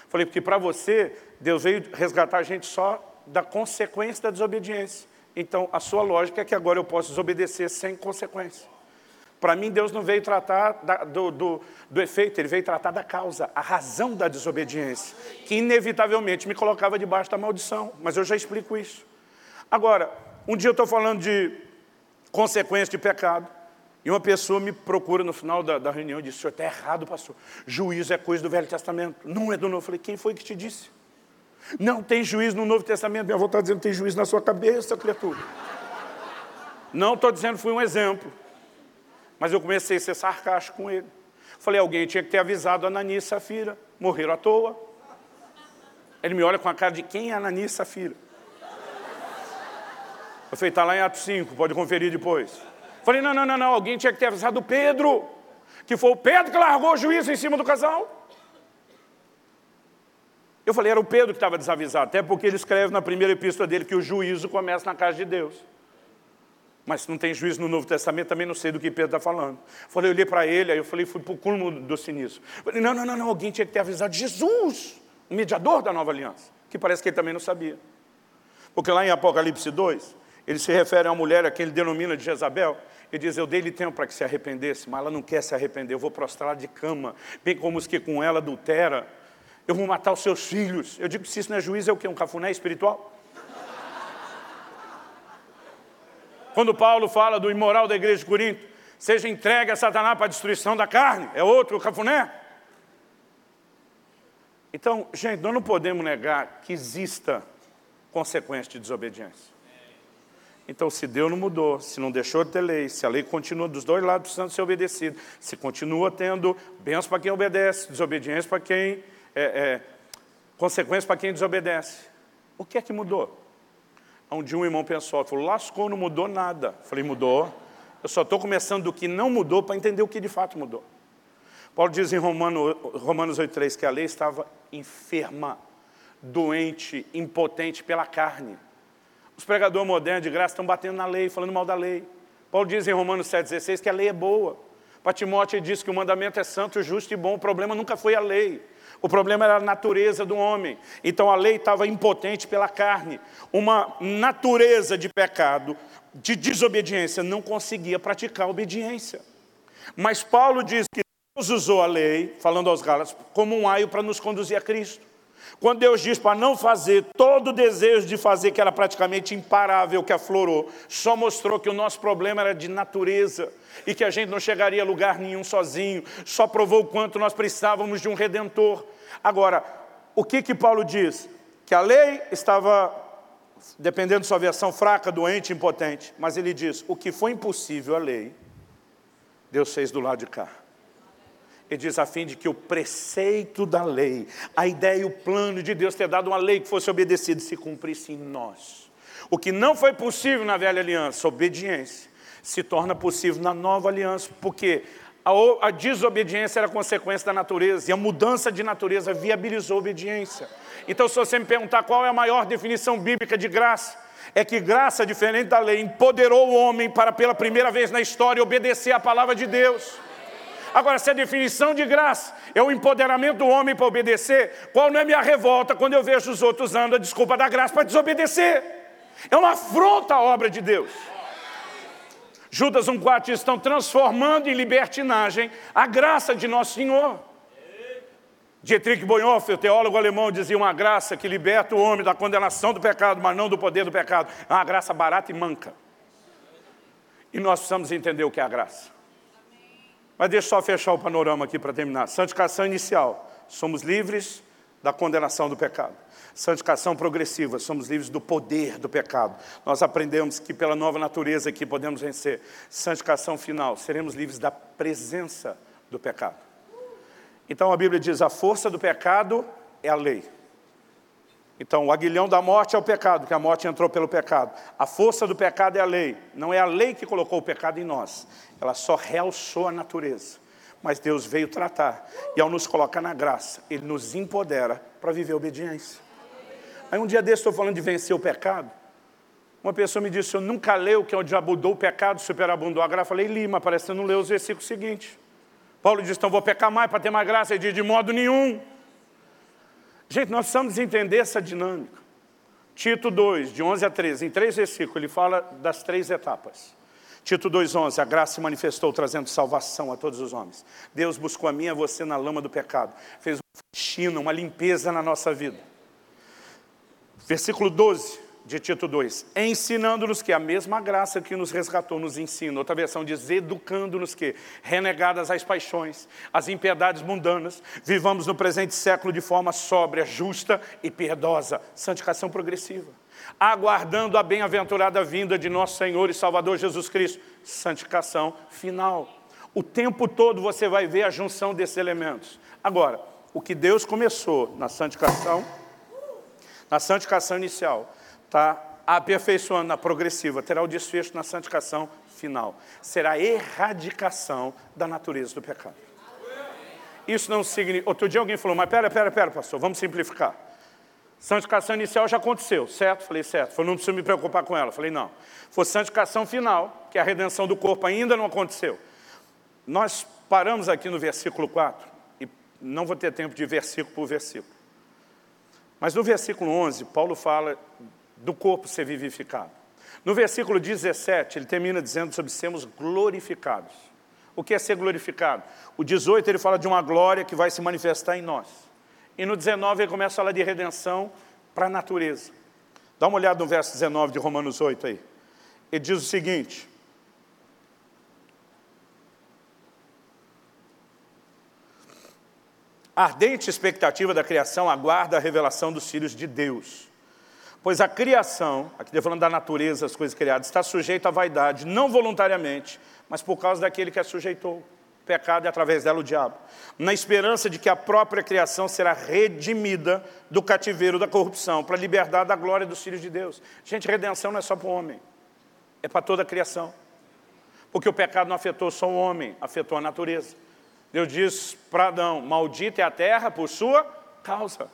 Eu falei, porque para você, Deus veio resgatar a gente só da consequência da desobediência. Então, a sua lógica é que agora eu posso desobedecer sem consequência. Para mim, Deus não veio tratar da, do, do, do, efeito, Ele veio tratar da causa, a razão da desobediência, que inevitavelmente me colocava debaixo da maldição, mas eu já explico isso. Agora, um dia eu estou falando de consequência de pecado, e uma pessoa me procura no final da, da reunião e diz, senhor está errado, pastor, juízo é coisa do Velho Testamento, não é do Novo. Eu falei, quem foi que te disse? Não tem juízo no Novo Testamento, minha avó está dizendo tem juízo na sua cabeça, criatura. Não estou dizendo foi um exemplo. Mas eu comecei a ser sarcástico com ele. Falei, alguém tinha que ter avisado Ananias e Safira. Morreram à toa. Ele me olha com a cara de quem é Ananias e Safira? Eu falei, está lá em Atos 5, pode conferir depois. Falei, não, não, não, não, alguém tinha que ter avisado Pedro. Que foi o Pedro que largou o juízo em cima do casal. Eu falei, era o Pedro que estava desavisado, até porque ele escreve na primeira epístola dele que o juízo começa na casa de Deus. Mas se não tem juízo no Novo Testamento, também não sei do que Pedro está falando. Falei, eu olhei para ele, aí eu falei, fui para o cúmulo do cinismo. Falei, não, não, não, não, alguém tinha que ter avisado Jesus, o mediador da nova aliança, que parece que ele também não sabia. Porque lá em Apocalipse 2, ele se refere a uma mulher a quem ele denomina de Jezabel, ele diz, eu dei-lhe tempo para que se arrependesse, mas ela não quer se arrepender, eu vou prostrar de cama, bem como os que com ela adultera, eu vou matar os seus filhos. Eu digo se isso não é juízo, é o quê? Um cafuné espiritual? Quando Paulo fala do imoral da igreja de Corinto, seja entregue a Satanás para a destruição da carne, é outro cafuné. Então, gente, nós não podemos negar que exista consequência de desobediência. Então, se Deus não mudou, se não deixou de ter lei, se a lei continua dos dois lados precisando ser obedecida, se continua tendo bênçãos para quem obedece, desobediência para quem... É, é, consequência para quem desobedece. O que é que mudou? Dia um irmão pensou, falou, lascou, não mudou nada. Falei, mudou. Eu só estou começando do que não mudou para entender o que de fato mudou. Paulo diz em Romano, Romanos 8,3 que a lei estava enferma, doente, impotente pela carne. Os pregadores modernos de graça estão batendo na lei, falando mal da lei. Paulo diz em Romanos 7,16 que a lei é boa. Para Timóteo ele diz que o mandamento é santo, justo e bom. O problema nunca foi a lei. O problema era a natureza do homem. Então a lei estava impotente pela carne. Uma natureza de pecado, de desobediência, não conseguia praticar a obediência. Mas Paulo diz que Deus usou a lei, falando aos Gálatas, como um aio para nos conduzir a Cristo. Quando Deus diz para não fazer, todo o desejo de fazer, que era praticamente imparável, que aflorou, só mostrou que o nosso problema era de natureza e que a gente não chegaria a lugar nenhum sozinho, só provou o quanto nós precisávamos de um Redentor. Agora, o que que Paulo diz? Que a lei estava, dependendo de sua versão, fraca, doente, impotente, mas ele diz, o que foi impossível a lei, Deus fez do lado de cá. Ele diz a fim de que o preceito da lei, a ideia e o plano de Deus ter dado uma lei que fosse obedecida se cumprisse em nós. O que não foi possível na velha aliança, obediência, se torna possível na nova aliança, porque a, desobediência era consequência da natureza e a mudança de natureza viabilizou a obediência. Então, se você me perguntar qual é a maior definição bíblica de graça, é que graça, diferente da lei, empoderou o homem para, pela primeira vez na história, obedecer à palavra de Deus. Agora, se a definição de graça é o empoderamento do homem para obedecer, qual não é minha revolta quando eu vejo os outros usando a desculpa da graça para desobedecer? É uma afronta à obra de Deus. Judas 1,4 estão transformando em libertinagem a graça de Nosso Senhor. Dietrich Bonhoeffer, teólogo alemão, dizia uma graça que liberta o homem da condenação do pecado, mas não do poder do pecado. É uma graça barata e manca. E nós precisamos entender o que é a graça. Mas deixa eu só fechar o panorama aqui para terminar. Santificação inicial. Somos livres da condenação do pecado. Santificação progressiva, somos livres do poder do pecado. Nós aprendemos que pela nova natureza aqui podemos vencer. Santificação final, seremos livres da presença do pecado. Então a Bíblia diz, a força do pecado é a lei. Então, o aguilhão da morte é o pecado, que a morte entrou pelo pecado. A força do pecado é a lei. Não é a lei que colocou o pecado em nós. Ela só realçou a natureza. Mas Deus veio tratar. E ao nos colocar na graça, Ele nos empodera para viver obediência. Aí um dia desse estou falando de vencer o pecado. Uma pessoa me disse, eu nunca leu que onde abundou o pecado, superabundou a graça. Eu falei, li, mas parece que não leu os versículos seguintes. Paulo diz, então vou pecar mais para ter mais graça. Ele diz, de modo nenhum. Gente, nós precisamos entender essa dinâmica. Tito 2, de 11 a 13, em três versículos, ele fala das três etapas. Tito 2,11, a graça se manifestou trazendo salvação a todos os homens. Deus buscou a mim e a você na lama do pecado. Fez uma faxina, uma limpeza na nossa vida. Versículo 12 de Tito 2, ensinando-nos que a mesma graça que nos resgatou nos ensina. Outra versão diz, educando-nos que, renegadas as paixões, as impiedades mundanas, vivamos no presente século de forma sóbria, justa e piedosa. Santificação progressiva aguardando a bem-aventurada vinda de nosso Senhor e Salvador Jesus Cristo. Santificação final. O tempo todo você vai ver a junção desses elementos. Agora, o que Deus começou na santificação, na santificação inicial, está aperfeiçoando na progressiva, terá o desfecho na santificação final. Será a erradicação da natureza do pecado. Isso não significa... Outro dia alguém falou, mas pera, pera, pera, pastor, vamos simplificar. Santificação inicial já aconteceu, certo? Falei, certo. Falei, não preciso me preocupar com ela. Falei, não. Foi santificação final, que a redenção do corpo ainda não aconteceu. Nós paramos aqui no versículo 4, e não vou ter tempo de versículo por versículo. Mas no versículo 11, Paulo fala do corpo ser vivificado. No versículo 17, ele termina dizendo sobre sermos glorificados. O que é ser glorificado? O 18, ele fala de uma glória que vai se manifestar em nós. E no 19 ele começa a falar de redenção para a natureza. Dá uma olhada no verso 19 de Romanos 8 aí. Ele diz o seguinte. A ardente expectativa da criação aguarda a revelação dos filhos de Deus. Pois a criação, aqui está falando da natureza, as coisas criadas, está sujeita à vaidade, não voluntariamente, mas por causa daquele que a sujeitou pecado e através dela o diabo. Na esperança de que a própria criação será redimida do cativeiro da corrupção, para a liberdade da glória dos filhos de Deus. Gente, redenção não é só para o homem, é para toda a criação. Porque o pecado não afetou só o homem, afetou a natureza. Deus diz para Adão, maldita é a terra por sua causa.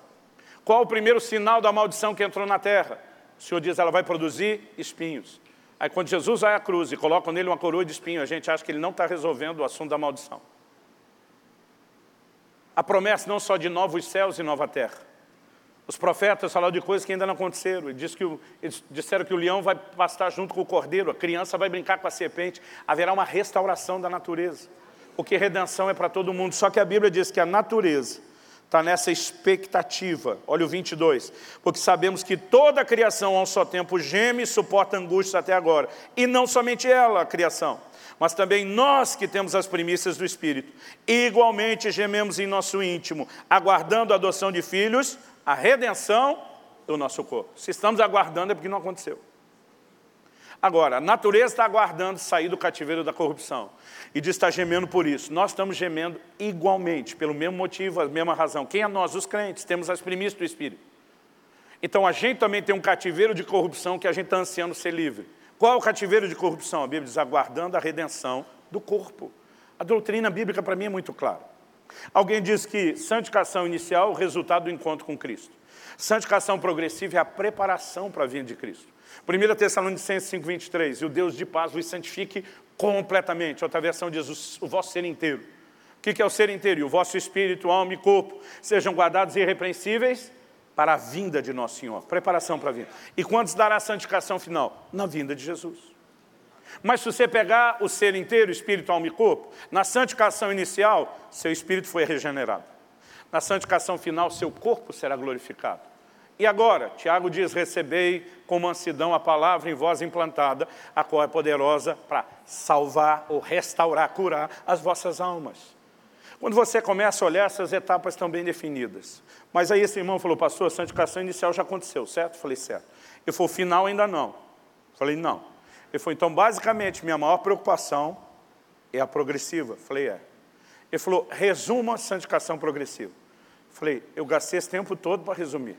Qual o primeiro sinal da maldição que entrou na terra? O Senhor diz, ela vai produzir espinhos. Aí quando Jesus vai à cruz e coloca nele uma coroa de espinho, a gente acha que ele não está resolvendo o assunto da maldição. A promessa não só de novos céus e nova terra. Os profetas falaram de coisas que ainda não aconteceram. Eles disseram que o leão vai pastar junto com o cordeiro, a criança vai brincar com a serpente. Haverá uma restauração da natureza. Porque redenção é para todo mundo. Só que a Bíblia diz que a natureza está nessa expectativa. Olha o 22. Porque sabemos que toda a criação a um só tempo geme e suporta angústias até agora. E não somente ela, a criação, mas também nós que temos as primícias do Espírito. Igualmente gememos em nosso íntimo, aguardando a adoção de filhos, a redenção do nosso corpo. Se estamos aguardando é porque não aconteceu. Agora, a natureza está aguardando sair do cativeiro da corrupção. E diz está gemendo por isso. Nós estamos gemendo igualmente, pelo mesmo motivo, a mesma razão. Quem é nós? Os crentes. Temos as primícias do Espírito. Então a gente também tem um cativeiro de corrupção que a gente está ansiando ser livre. Qual é o cativeiro de corrupção? A Bíblia diz, aguardando a redenção do corpo. A doutrina bíblica para mim é muito clara. Alguém diz que santificação inicial é o resultado do encontro com Cristo. Santificação progressiva é a preparação para a vinda de Cristo. 1 Tessalonicenses 5, 23, e o Deus de paz vos santifique completamente. Outra versão diz o, vosso ser inteiro. O que é o ser inteiro? O vosso espírito, alma e corpo sejam guardados irrepreensíveis para a vinda de nosso Senhor. Preparação para a vinda. E quando se dará a santificação final? Na vinda de Jesus. Mas se você pegar o ser inteiro, espírito, alma e corpo, na santificação inicial, seu espírito foi regenerado. Na santificação final, seu corpo será glorificado. E agora, Tiago diz, recebei com mansidão a palavra em voz implantada, a qual é poderosa para salvar ou restaurar, curar as vossas almas. Quando você começa a olhar, essas etapas estão bem definidas. Mas aí esse irmão falou, pastor, a santificação inicial já aconteceu, certo? falei, certo. Ele falou, final ainda não. falei, não. Ele falou, então basicamente minha maior preocupação é a progressiva. falei, é. Ele falou, resuma a santificação progressiva. falei, eu gastei esse tempo todo para resumir.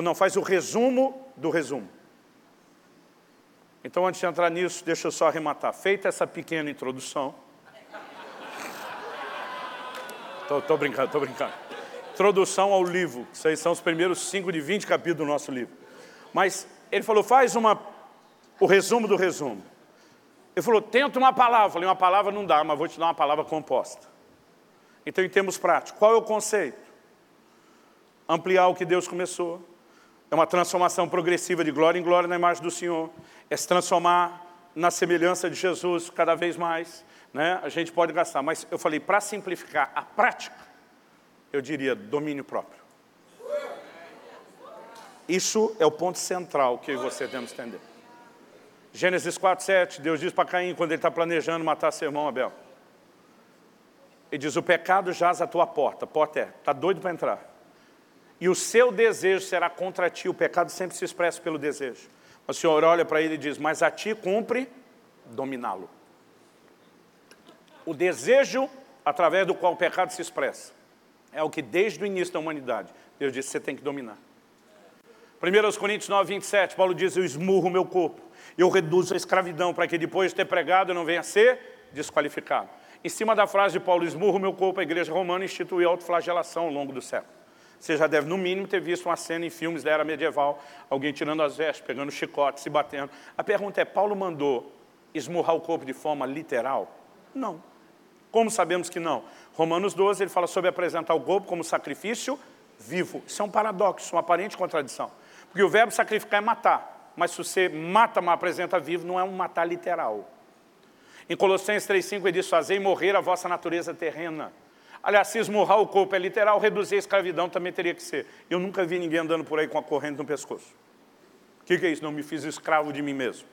Não, faz o resumo do resumo. Então, antes de entrar nisso, deixa eu só arrematar. Feita essa pequena introdução. Estou brincando, estou brincando. Introdução ao livro. Isso aí são os primeiros 5 de 20 capítulos do nosso livro. Mas ele falou, faz uma o resumo do resumo. Ele falou, tenta uma palavra. Eu falei, uma palavra não dá, mas vou te dar uma palavra composta. Então, em termos práticos, qual é o conceito? Ampliar o que Deus começou. É uma transformação progressiva de glória em glória na imagem do Senhor. É se transformar na semelhança de Jesus cada vez mais. Né? A gente pode gastar, mas eu falei, para simplificar a prática, eu diria domínio próprio. Isso é o ponto central que você temos que entender. Gênesis 4, 7, Deus diz para Caim, quando ele está planejando matar seu irmão Abel. Ele diz, o pecado jaz à tua porta, porta é, está doido para entrar. E o seu desejo será contra ti, o pecado sempre se expressa pelo desejo. O Senhor olha para ele e diz, mas a ti cumpre dominá-lo. O desejo através do qual o pecado se expressa é o que desde o início da humanidade Deus disse, você tem que dominar. 1 Coríntios 9, 27, Paulo diz, eu esmurro o meu corpo, eu reduzo a escravidão para que depois de ter pregado eu não venha a ser desqualificado. Em cima da frase de Paulo, esmurro o meu corpo, a igreja romana instituiu a autoflagelação ao longo do século. Você já deve, no mínimo, ter visto uma cena em filmes da era medieval, alguém tirando as vestes, pegando chicote, se batendo. A pergunta é, Paulo mandou esmurrar o corpo de forma literal? Não. Como sabemos que não? Romanos 12, ele fala sobre apresentar o corpo como sacrifício vivo. Isso é um paradoxo, uma aparente contradição. Porque o verbo sacrificar é matar. Mas se você mata, mas apresenta vivo, não é um matar literal. Em Colossenses 3,5 ele diz, fazei morrer a vossa natureza terrena. Aliás, se esmurrar o corpo é literal, reduzir a escravidão também teria que ser. Eu nunca vi ninguém andando por aí com a corrente no pescoço. O que, que é isso? Não me fiz escravo de mim mesmo.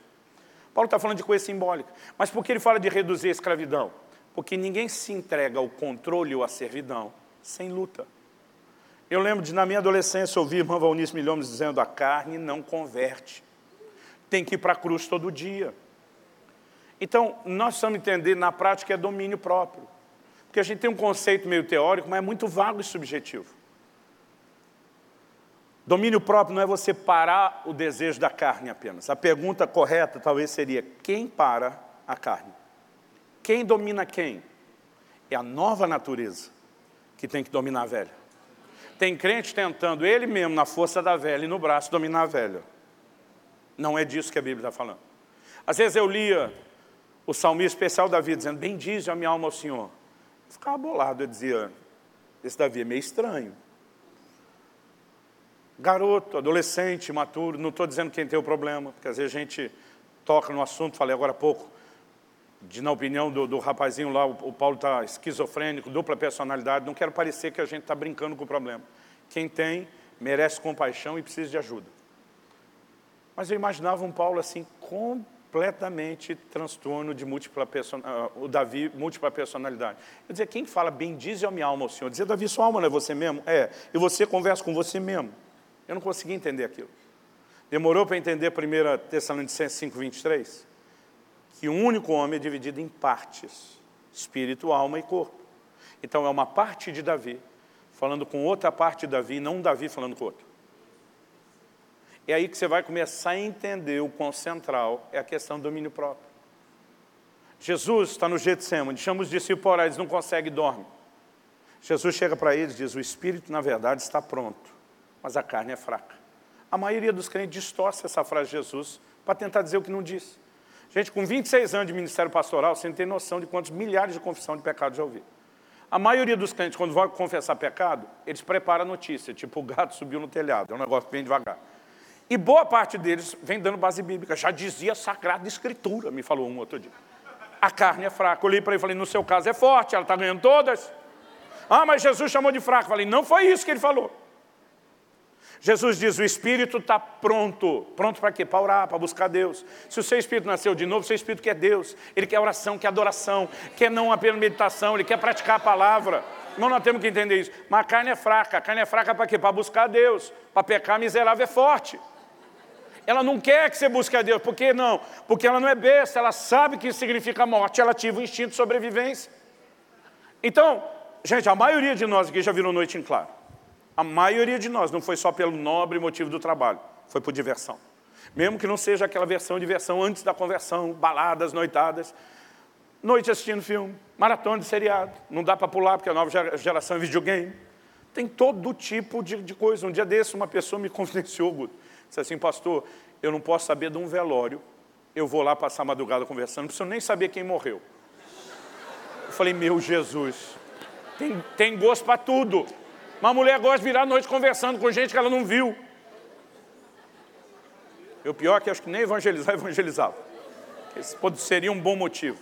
Paulo está falando de coisa simbólica. Mas por que ele fala de reduzir a escravidão? Porque ninguém se entrega ao controle ou à servidão sem luta. Eu lembro de, na minha adolescência, ouvir irmã Valnice Milhomes dizendo, a carne não converte. Tem que ir para a cruz todo dia. Então, nós precisamos entender, na prática, é domínio próprio. Porque a gente tem um conceito meio teórico, mas é muito vago e subjetivo. Domínio próprio não é você parar o desejo da carne apenas. A pergunta correta talvez seria, quem para a carne? Quem domina quem? É a nova natureza que tem que dominar a velha. Tem crente tentando ele mesmo, na força da velha e no braço, dominar a velha. Não é disso que a Bíblia está falando. Às vezes eu lia o salmista especial Davi dizendo, bendize a minha alma ao Senhor. Ficava bolado, eu dizia, esse Davi é meio estranho. Garoto, adolescente, maturo, não estou dizendo quem tem o problema, porque às vezes a gente toca no assunto, falei agora há pouco, de, na opinião do, do rapazinho lá, o, o Paulo está esquizofrênico, dupla personalidade, não quero parecer que a gente está brincando com o problema. Quem tem, merece compaixão e precisa de ajuda. Mas eu imaginava um Paulo assim, completamente transtorno de múltipla personalidade, uh, o Davi, múltipla personalidade. Eu dizia, quem fala, bendize a minha alma ao Senhor? Dizia, Davi, sua alma não é você mesmo? É, e você conversa com você mesmo. Eu não conseguia entender aquilo. Demorou para entender 1 Tessalonicenses 5, 23? que um único homem é dividido em partes, espírito, alma e corpo. Então é uma parte de Davi falando com outra parte de Davi, não um Davi falando com outro. É aí que você vai começar a entender o quão central é a questão do domínio próprio. Jesus está no Getsemane, chama os discípulos, eles não conseguem dormir. Jesus chega para eles e diz, o espírito na verdade está pronto, mas a carne é fraca. A maioria dos crentes distorce essa frase de Jesus para tentar dizer o que não disse. Gente, com 26 anos de ministério pastoral, você não tem noção de quantos milhares de confissão de pecado já ouvi. A maioria dos crentes, quando vão confessar pecado, eles preparam a notícia, tipo o gato subiu no telhado, é um negócio vem devagar. E boa parte deles vem dando base bíblica, já dizia Sagrada Escritura, me falou um outro dia. A carne é fraca. Olhei para ele e falei, no seu caso é forte, ela está ganhando todas. Ah, mas Jesus chamou de fraco. Falei, não foi isso que ele falou. Jesus diz, o Espírito está pronto. Pronto para quê? Para orar, para buscar Deus. Se o seu Espírito nasceu de novo, o seu Espírito quer Deus. Ele quer oração, quer adoração, quer não apenas meditação, ele quer praticar a palavra. Irmão, nós temos que entender isso. Mas a carne é fraca. A carne é fraca para quê? Para buscar Deus. Para pecar, miserável é forte. Ela não quer que você busque a Deus. Por que não? Porque ela não é besta, ela sabe que isso significa morte, ela ativa o instinto de sobrevivência. Então, gente, a maioria de nós aqui já virou noite em claro. A maioria de nós não foi só pelo nobre motivo do trabalho, foi por diversão. Mesmo que não seja aquela versão de versão antes da conversão, baladas, noitadas, noite assistindo filme, maratona de seriado, não dá para pular porque a nova geração é videogame. Tem todo tipo de, de coisa. Um dia desse uma pessoa me confidenciou, Guto, disse assim, pastor, eu não posso saber de um velório eu vou lá passar a madrugada conversando, não preciso nem saber quem morreu. Eu falei, meu Jesus, tem, tem gosto para tudo. Uma mulher gosta de virar a noite conversando com gente que ela não viu. E o pior é que acho que nem evangelizar, evangelizava. Esse seria um bom motivo.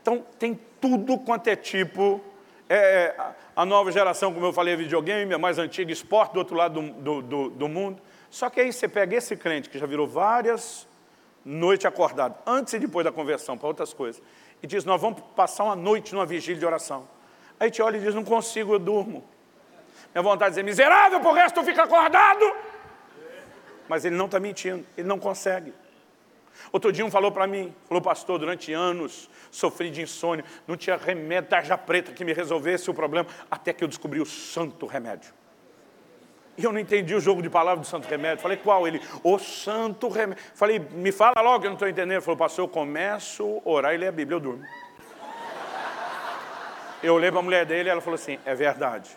Então, tem tudo quanto é tipo. É, a nova geração, como eu falei, é videogame, a mais antiga, esporte do outro lado do, do, do mundo. Só que aí você pega esse crente que já virou várias noites acordado, antes e depois da conversão, para outras coisas, e diz: Nós vamos passar uma noite numa vigília de oração. Aí te olha e diz: Não consigo, eu durmo. Minha vontade de dizer: Miserável, por resto tu fica acordado. Mas ele não está mentindo, ele não consegue. Outro dia um falou para mim, falou, pastor, durante anos sofri de insônia, não tinha remédio, tarja preta que me resolvesse o problema, até que eu descobri o santo remédio. E eu não entendi o jogo de palavras do santo remédio. Falei, qual? Ele, o santo remédio. Falei, me fala logo, eu não estou entendendo. Ele falou, pastor, eu começo a orar e ler a Bíblia, eu durmo. Eu olhei para a mulher dele e ela falou assim, é verdade.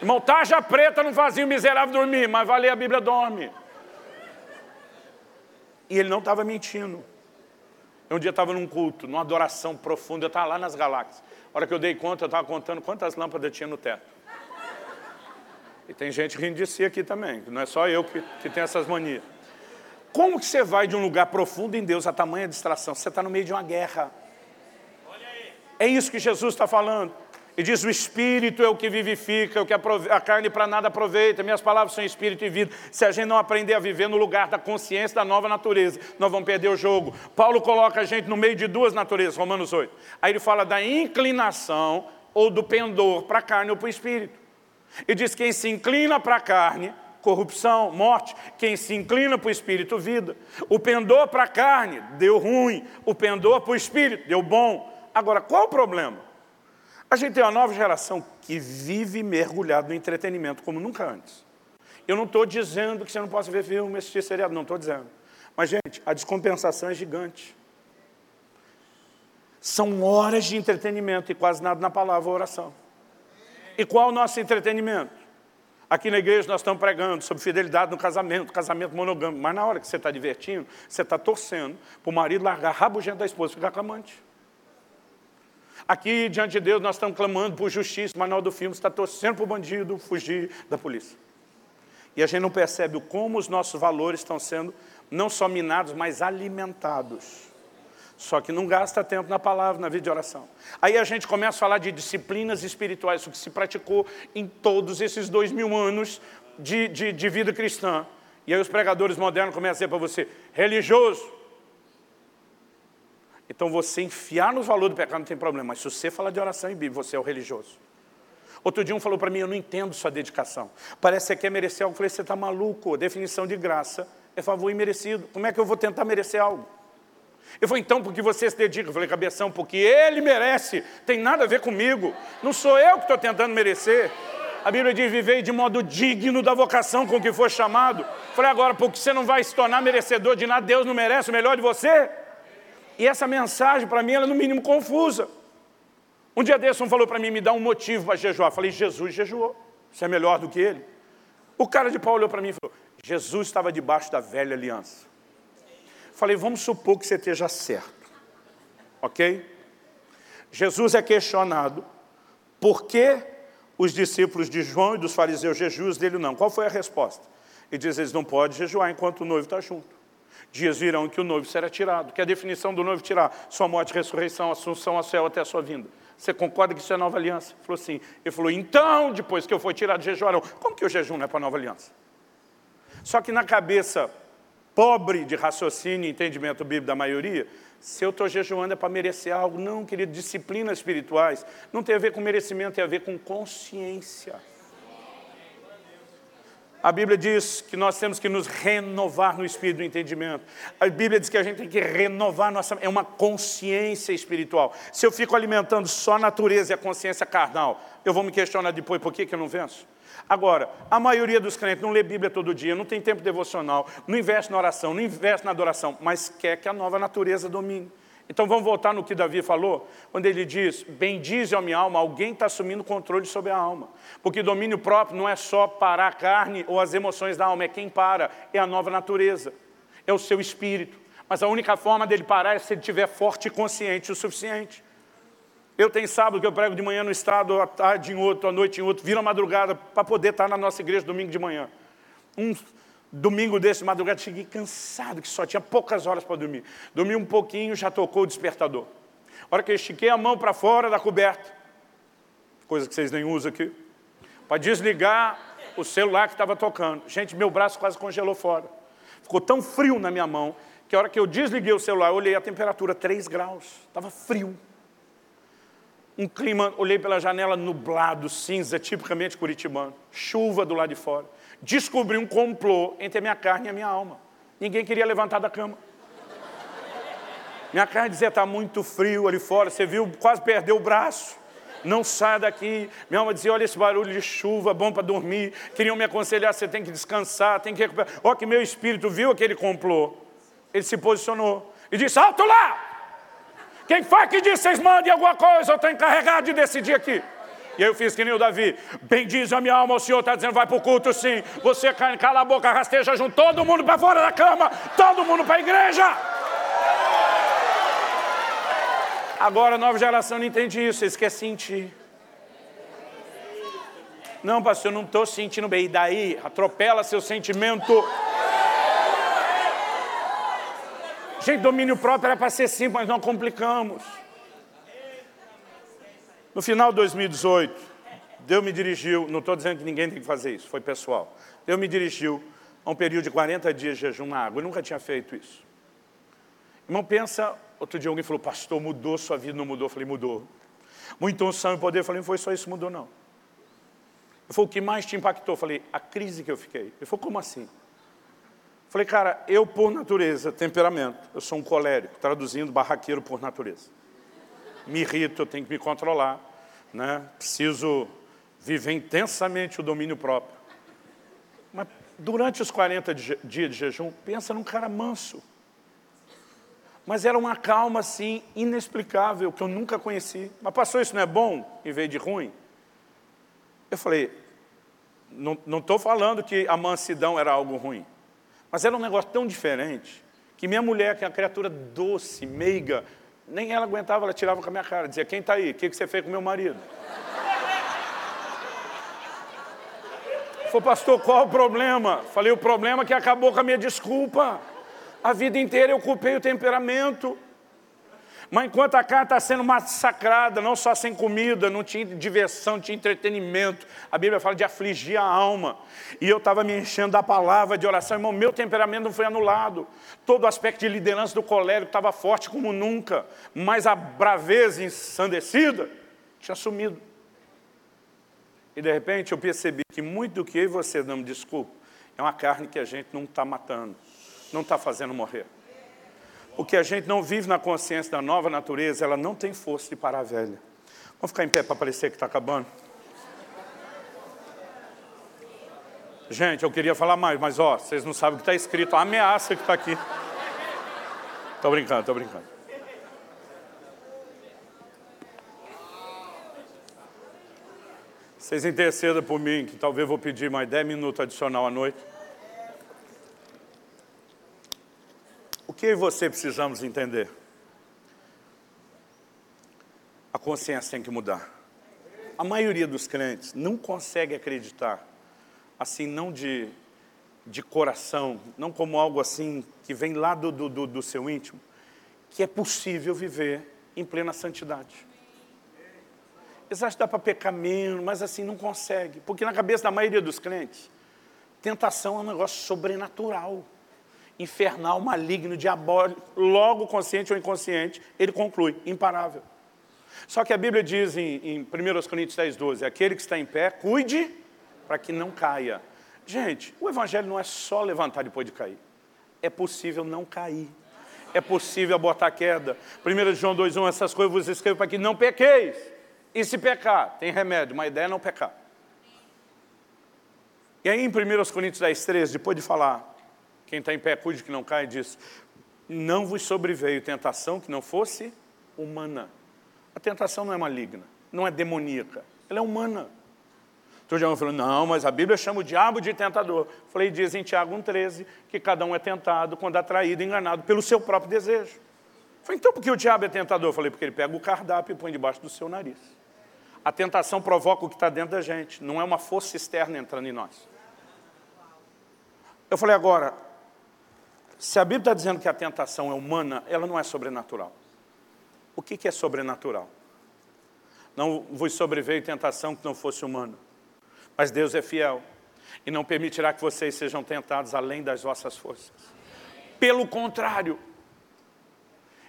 Irmão, tarja preta não fazia o miserável dormir, mas vai ler a Bíblia, dorme. E ele não estava mentindo. Um dia estava num culto, numa adoração profunda, eu estava lá nas galáxias. A hora que eu dei conta, eu estava contando quantas lâmpadas tinha no teto. E tem gente rindo de si aqui também, não é só eu que, que tenho essas manias. Como que você vai de um lugar profundo em Deus a tamanha distração? Você está no meio de uma guerra. É isso que Jesus está falando. E diz: o espírito é o que vivifica, o que a carne para nada aproveita. Minhas palavras são espírito e vida. Se a gente não aprender a viver no lugar da consciência da nova natureza, nós vamos perder o jogo. Paulo coloca a gente no meio de duas naturezas, Romanos 8. Aí ele fala da inclinação ou do pendor para a carne ou para o espírito. E diz: quem se inclina para a carne, corrupção, morte. Quem se inclina para o espírito, vida. O pendor para a carne deu ruim, o pendor para o espírito deu bom. Agora, qual o problema? A gente tem uma nova geração que vive mergulhado no entretenimento como nunca antes. Eu não estou dizendo que você não possa ver filme, assistir seriado, não estou dizendo. Mas, gente, a descompensação é gigante. São horas de entretenimento e quase nada na palavra oração. E qual o nosso entretenimento? Aqui na igreja nós estamos pregando sobre fidelidade no casamento, casamento monogâmico. Mas na hora que você está divertindo, você está torcendo para o marido largar rabugento da esposa e ficar clamante. Aqui, diante de Deus, nós estamos clamando por justiça, na hora do filme está torcendo para o bandido fugir da polícia. E a gente não percebe como os nossos valores estão sendo não só minados, mas alimentados. Só que não gasta tempo na palavra, na vida de oração. Aí a gente começa a falar de disciplinas espirituais, o que se praticou em todos esses dois mil anos de, de, de vida cristã. E aí os pregadores modernos começam a dizer para você, religioso, então você enfiar nos valores do pecado não tem problema, mas se você falar de oração e Bíblia, você é o religioso. Outro dia um falou para mim, eu não entendo sua dedicação. Parece que você quer merecer algo. Eu falei, você está maluco, definição de graça é favor imerecido. Como é que eu vou tentar merecer algo? Eu falei, então, porque você se dedica? Eu falei, cabeção, porque ele merece, tem nada a ver comigo. Não sou eu que estou tentando merecer. A Bíblia diz, viver de modo digno da vocação com que for chamado. Eu falei, agora, porque você não vai se tornar merecedor de nada, Deus não merece o melhor de você? E essa mensagem, para mim, ela é no mínimo confusa. Um dia desse, um falou para mim, me dá um motivo para jejuar. Eu falei, Jesus jejuou. Você é melhor do que ele? O cara de pau olhou para mim e falou, Jesus estava debaixo da velha aliança. Falei, vamos supor que você esteja certo. Ok? Jesus é questionado por que os discípulos de João e dos fariseus jejuam dele não. Qual foi a resposta? Ele diz, eles não podem jejuar enquanto o noivo está junto. Dias virão que o noivo será tirado. Que a definição do noivo tirar? Sua morte, ressurreição, assunção ao céu até a sua vinda. Você concorda que isso é nova aliança? Ele falou assim. Ele falou, então, depois que eu for tirado, jejuarão. Como que o jejum não é para nova aliança? Só que na cabeça pobre de raciocínio e entendimento bíblico da maioria, se eu estou jejuando é para merecer algo. Não, querido, disciplinas espirituais não tem a ver com merecimento, tem a ver com consciência. A Bíblia diz que nós temos que nos renovar no espírito do entendimento. A Bíblia diz que a gente tem que renovar nossa. É uma consciência espiritual. Se eu fico alimentando só a natureza e a consciência carnal, eu vou me questionar depois por que, que eu não venço? Agora, a maioria dos crentes não lê Bíblia todo dia, não tem tempo devocional, não investe na oração, não investe na adoração, mas quer que a nova natureza domine. Então vamos voltar no que Davi falou, quando ele diz, bendize a minha alma, alguém está assumindo controle sobre a alma. Porque domínio próprio não é só parar a carne ou as emoções da alma, é quem para, é a nova natureza, é o seu espírito. Mas a única forma dele parar é se ele estiver forte e consciente o suficiente. Eu tenho sábado que eu prego de manhã no estado, à tarde em outro, à noite em outro, vira madrugada para poder estar na nossa igreja domingo de manhã. Um domingo desse de madrugada, cheguei cansado, que só tinha poucas horas para dormir. Dormi um pouquinho, já tocou o despertador. A hora que eu estiquei a mão para fora da coberta, coisa que vocês nem usam aqui, para desligar o celular que estava tocando. Gente, meu braço quase congelou fora. Ficou tão frio na minha mão, que a hora que eu desliguei o celular, eu olhei a temperatura, 3 graus. Estava frio um clima, olhei pela janela nublado, cinza, tipicamente curitibano, chuva do lado de fora. Descobri um complô entre a minha carne e a minha alma. Ninguém queria levantar da cama. Minha carne dizia, está muito frio ali fora, você viu, quase perdeu o braço. Não saia daqui. Minha alma dizia, olha esse barulho de chuva, bom para dormir. Queriam me aconselhar, você tem que descansar, tem que recuperar. Olha que meu espírito viu aquele complô. Ele se posicionou e disse, alto lá! Quem foi que disse, vocês mandem alguma coisa, eu estou encarregado de decidir aqui. E aí eu fiz que nem o Davi. Bendiz a minha alma, o Senhor está dizendo, vai para o culto sim. Você cala a boca, rasteja junto, todo mundo para fora da cama, todo mundo para a igreja. Agora a nova geração não entende isso, eles querem sentir. Não, pastor, eu não estou sentindo bem. E daí, atropela seu sentimento. Gente, domínio próprio era para ser simples, mas nós complicamos. No final de 2018, Deus me dirigiu, não estou dizendo que ninguém tem que fazer isso, foi pessoal. Deus me dirigiu a um período de 40 dias de jejum na água. Eu nunca tinha feito isso. Irmão, pensa, outro dia alguém falou, pastor, mudou sua vida, não mudou? Eu falei, mudou. Muita unção e poder. Eu falei, não foi só isso, mudou não. Eu falei, o que mais te impactou? Eu falei, a crise que eu fiquei. Ele falou, como assim? Falei, cara, eu por natureza, temperamento, eu sou um colérico, traduzindo barraqueiro por natureza. Me irrito, eu tenho que me controlar, né? preciso viver intensamente o domínio próprio. Mas durante os 40 dias de jejum, pensa num cara manso. Mas era uma calma assim, inexplicável, que eu nunca conheci. Mas passou isso não é bom, em vez de ruim? Eu falei, não estou falando que a mansidão era algo ruim. Mas era um negócio tão diferente que minha mulher, que é uma criatura doce, meiga, nem ela aguentava, ela tirava com a minha cara, dizia, quem está aí? O que, que você fez com meu marido? Falei, pastor, qual o problema? Falei, o problema é que acabou com a minha desculpa. A vida inteira eu culpei o temperamento. Mas enquanto a carne está sendo massacrada, não só sem comida, não tinha diversão, não tinha entretenimento, a Bíblia fala de afligir a alma. E eu estava me enchendo da palavra de oração, irmão, meu temperamento não foi anulado. Todo o aspecto de liderança do colérico estava forte como nunca, mas a braveza ensandecida tinha sumido. E de repente eu percebi que muito do que eu e você damos desculpa é uma carne que a gente não está matando, não está fazendo morrer. O que a gente não vive na consciência da nova natureza, ela não tem força de parar a velha. Vamos ficar em pé para parecer que está acabando? Gente, eu queria falar mais, mas ó, vocês não sabem o que está escrito, a ameaça que está aqui. Estou brincando, estou brincando. Vocês intercedam por mim, que talvez vou pedir mais 10 minutos adicional à noite. Que você precisamos entender? A consciência tem que mudar. A maioria dos crentes não consegue acreditar, assim, não de, de coração, não como algo assim que vem lá do, do, do seu íntimo, que é possível viver em plena santidade. Eles acham que dá para pecar menos, mas assim não consegue. Porque na cabeça da maioria dos crentes, tentação é um negócio sobrenatural infernal, maligno, diabólico, logo consciente ou inconsciente, ele conclui, imparável. Só que a Bíblia diz em, em 1 Coríntios 10, 12, aquele que está em pé, cuide para que não caia. Gente, o Evangelho não é só levantar depois de cair. É possível não cair. É possível botar queda. 1 João 2,1, essas coisas vos escrevo para que não pequeis. E se pecar, tem remédio, uma ideia é não pecar. E aí em 1 Coríntios 10, 13, depois de falar quem está em pé, cuide que não caia, diz, não vos sobreveio tentação que não fosse humana. A tentação não é maligna, não é demoníaca, ela é humana. Então João falou, não, mas a Bíblia chama o diabo de tentador. Falei, diz em Tiago 1,13 que cada um é tentado quando atraído, enganado pelo seu próprio desejo. Falei, então por que o diabo é tentador? Falei, porque ele pega o cardápio e põe debaixo do seu nariz. A tentação provoca o que está dentro da gente, não é uma força externa entrando em nós. Eu falei, agora, se a Bíblia está dizendo que a tentação é humana, ela não é sobrenatural. O que, que é sobrenatural? Não vos sobreveio tentação que não fosse humana. Mas Deus é fiel e não permitirá que vocês sejam tentados além das vossas forças. Pelo contrário,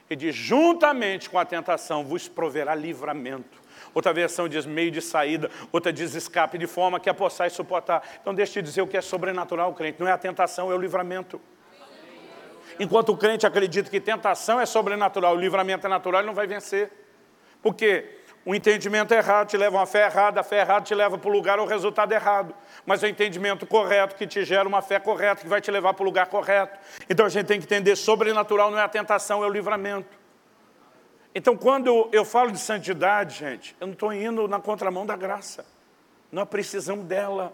ele diz, juntamente com a tentação vos proverá livramento. Outra versão diz meio de saída, outra diz escape, de forma que a possais suportar. Então deixa eu dizer o que é sobrenatural, crente. Não é a tentação, é o livramento. Enquanto o crente acredita que tentação é sobrenatural, o livramento é natural, ele não vai vencer. Por quê? O entendimento errado te leva a uma fé errada, a fé errada te leva para o lugar ou resultado errado. Mas o entendimento correto que te gera uma fé correta, que vai te levar para o lugar correto. Então a gente tem que entender, sobrenatural não é a tentação, é o livramento. Então quando eu falo de santidade, gente, eu não estou indo na contramão da graça. Nós precisamos dela.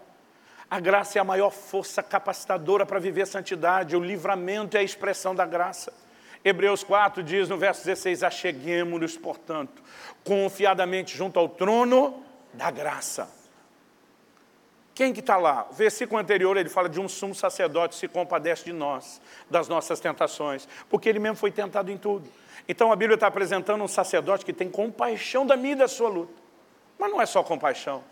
A graça é a maior força capacitadora para viver a santidade. O livramento é a expressão da graça. Hebreus 4 diz no verso 16, acheguemos-nos, portanto, confiadamente junto ao trono da graça. Quem que está lá? O versículo anterior ele fala de um sumo sacerdote se compadece de nós, das nossas tentações, porque ele mesmo foi tentado em tudo. Então a Bíblia está apresentando um sacerdote que tem compaixão da minha e da sua luta. Mas não é só compaixão.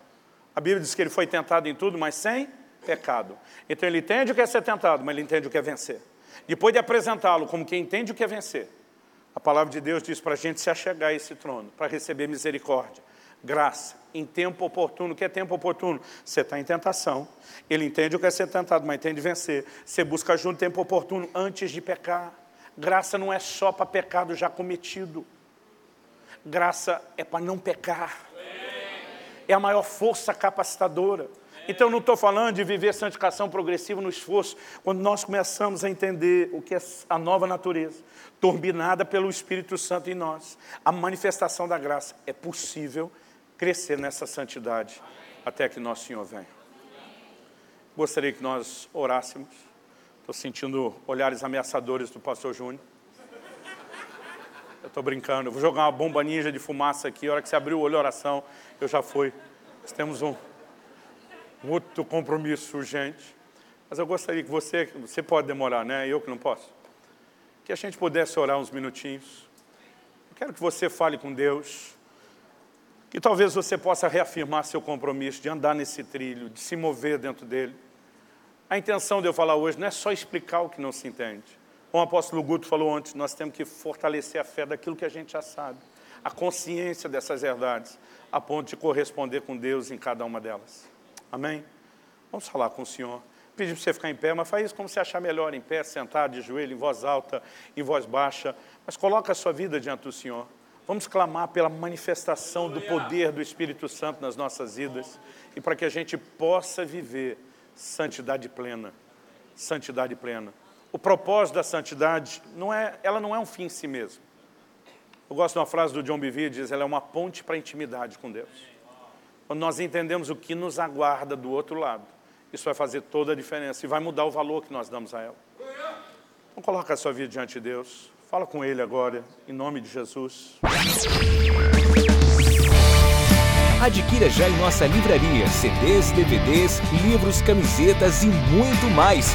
A Bíblia diz que ele foi tentado em tudo, mas sem pecado. Então ele entende o que é ser tentado, mas ele entende o que é vencer. Depois de apresentá-lo como quem entende o que é vencer, a palavra de Deus diz para a gente se achegar a esse trono, para receber misericórdia, graça, em tempo oportuno. O que é tempo oportuno? Você está em tentação, ele entende o que é ser tentado, mas entende vencer. Você busca em tempo oportuno antes de pecar. Graça não é só para pecado já cometido. Graça é para não pecar. É a maior força capacitadora. Então não estou falando de viver santificação progressiva no esforço, quando nós começamos a entender o que é a nova natureza, turbinada pelo Espírito Santo em nós, a manifestação da graça. É possível crescer nessa santidade até que nosso Senhor venha. Gostaria que nós orássemos. Estou sentindo olhares ameaçadores do pastor Júnior. Eu estou brincando, eu vou jogar uma bomba ninja de fumaça aqui, a hora que você abriu o olho, oração, eu já fui. Nós temos um um outro compromisso urgente. Mas eu gostaria que você, você pode demorar, né? Eu que não posso. Que a gente pudesse orar uns minutinhos. Eu quero que você fale com Deus. Que talvez você possa reafirmar seu compromisso de andar nesse trilho, de se mover dentro dele. A intenção de eu falar hoje não é só explicar o que não se entende. Como o apóstolo Guto falou antes, nós temos que fortalecer a fé daquilo que a gente já sabe. A consciência dessas verdades, a ponto de corresponder com Deus em cada uma delas. Amém? Vamos falar com o Senhor. Pedir para você ficar em pé, mas faz isso como você achar melhor, em pé, sentado, de joelho, em voz alta, em voz baixa. Mas coloca a sua vida diante do Senhor. Vamos clamar pela manifestação do poder do Espírito Santo nas nossas vidas e para que a gente possa viver santidade plena. Santidade plena. O propósito da santidade, não é, ela não é um fim em si mesmo. Eu gosto de uma frase do John Bevere, diz, ela é uma ponte para a intimidade com Deus. Quando nós entendemos o que nos aguarda do outro lado, isso vai fazer toda a diferença e vai mudar o valor que nós damos a ela. Então coloca a sua vida diante de Deus. Fala com Ele agora, em nome de Jesus. Adquira já em nossa livraria CDs, DVDs, livros, camisetas e muito mais.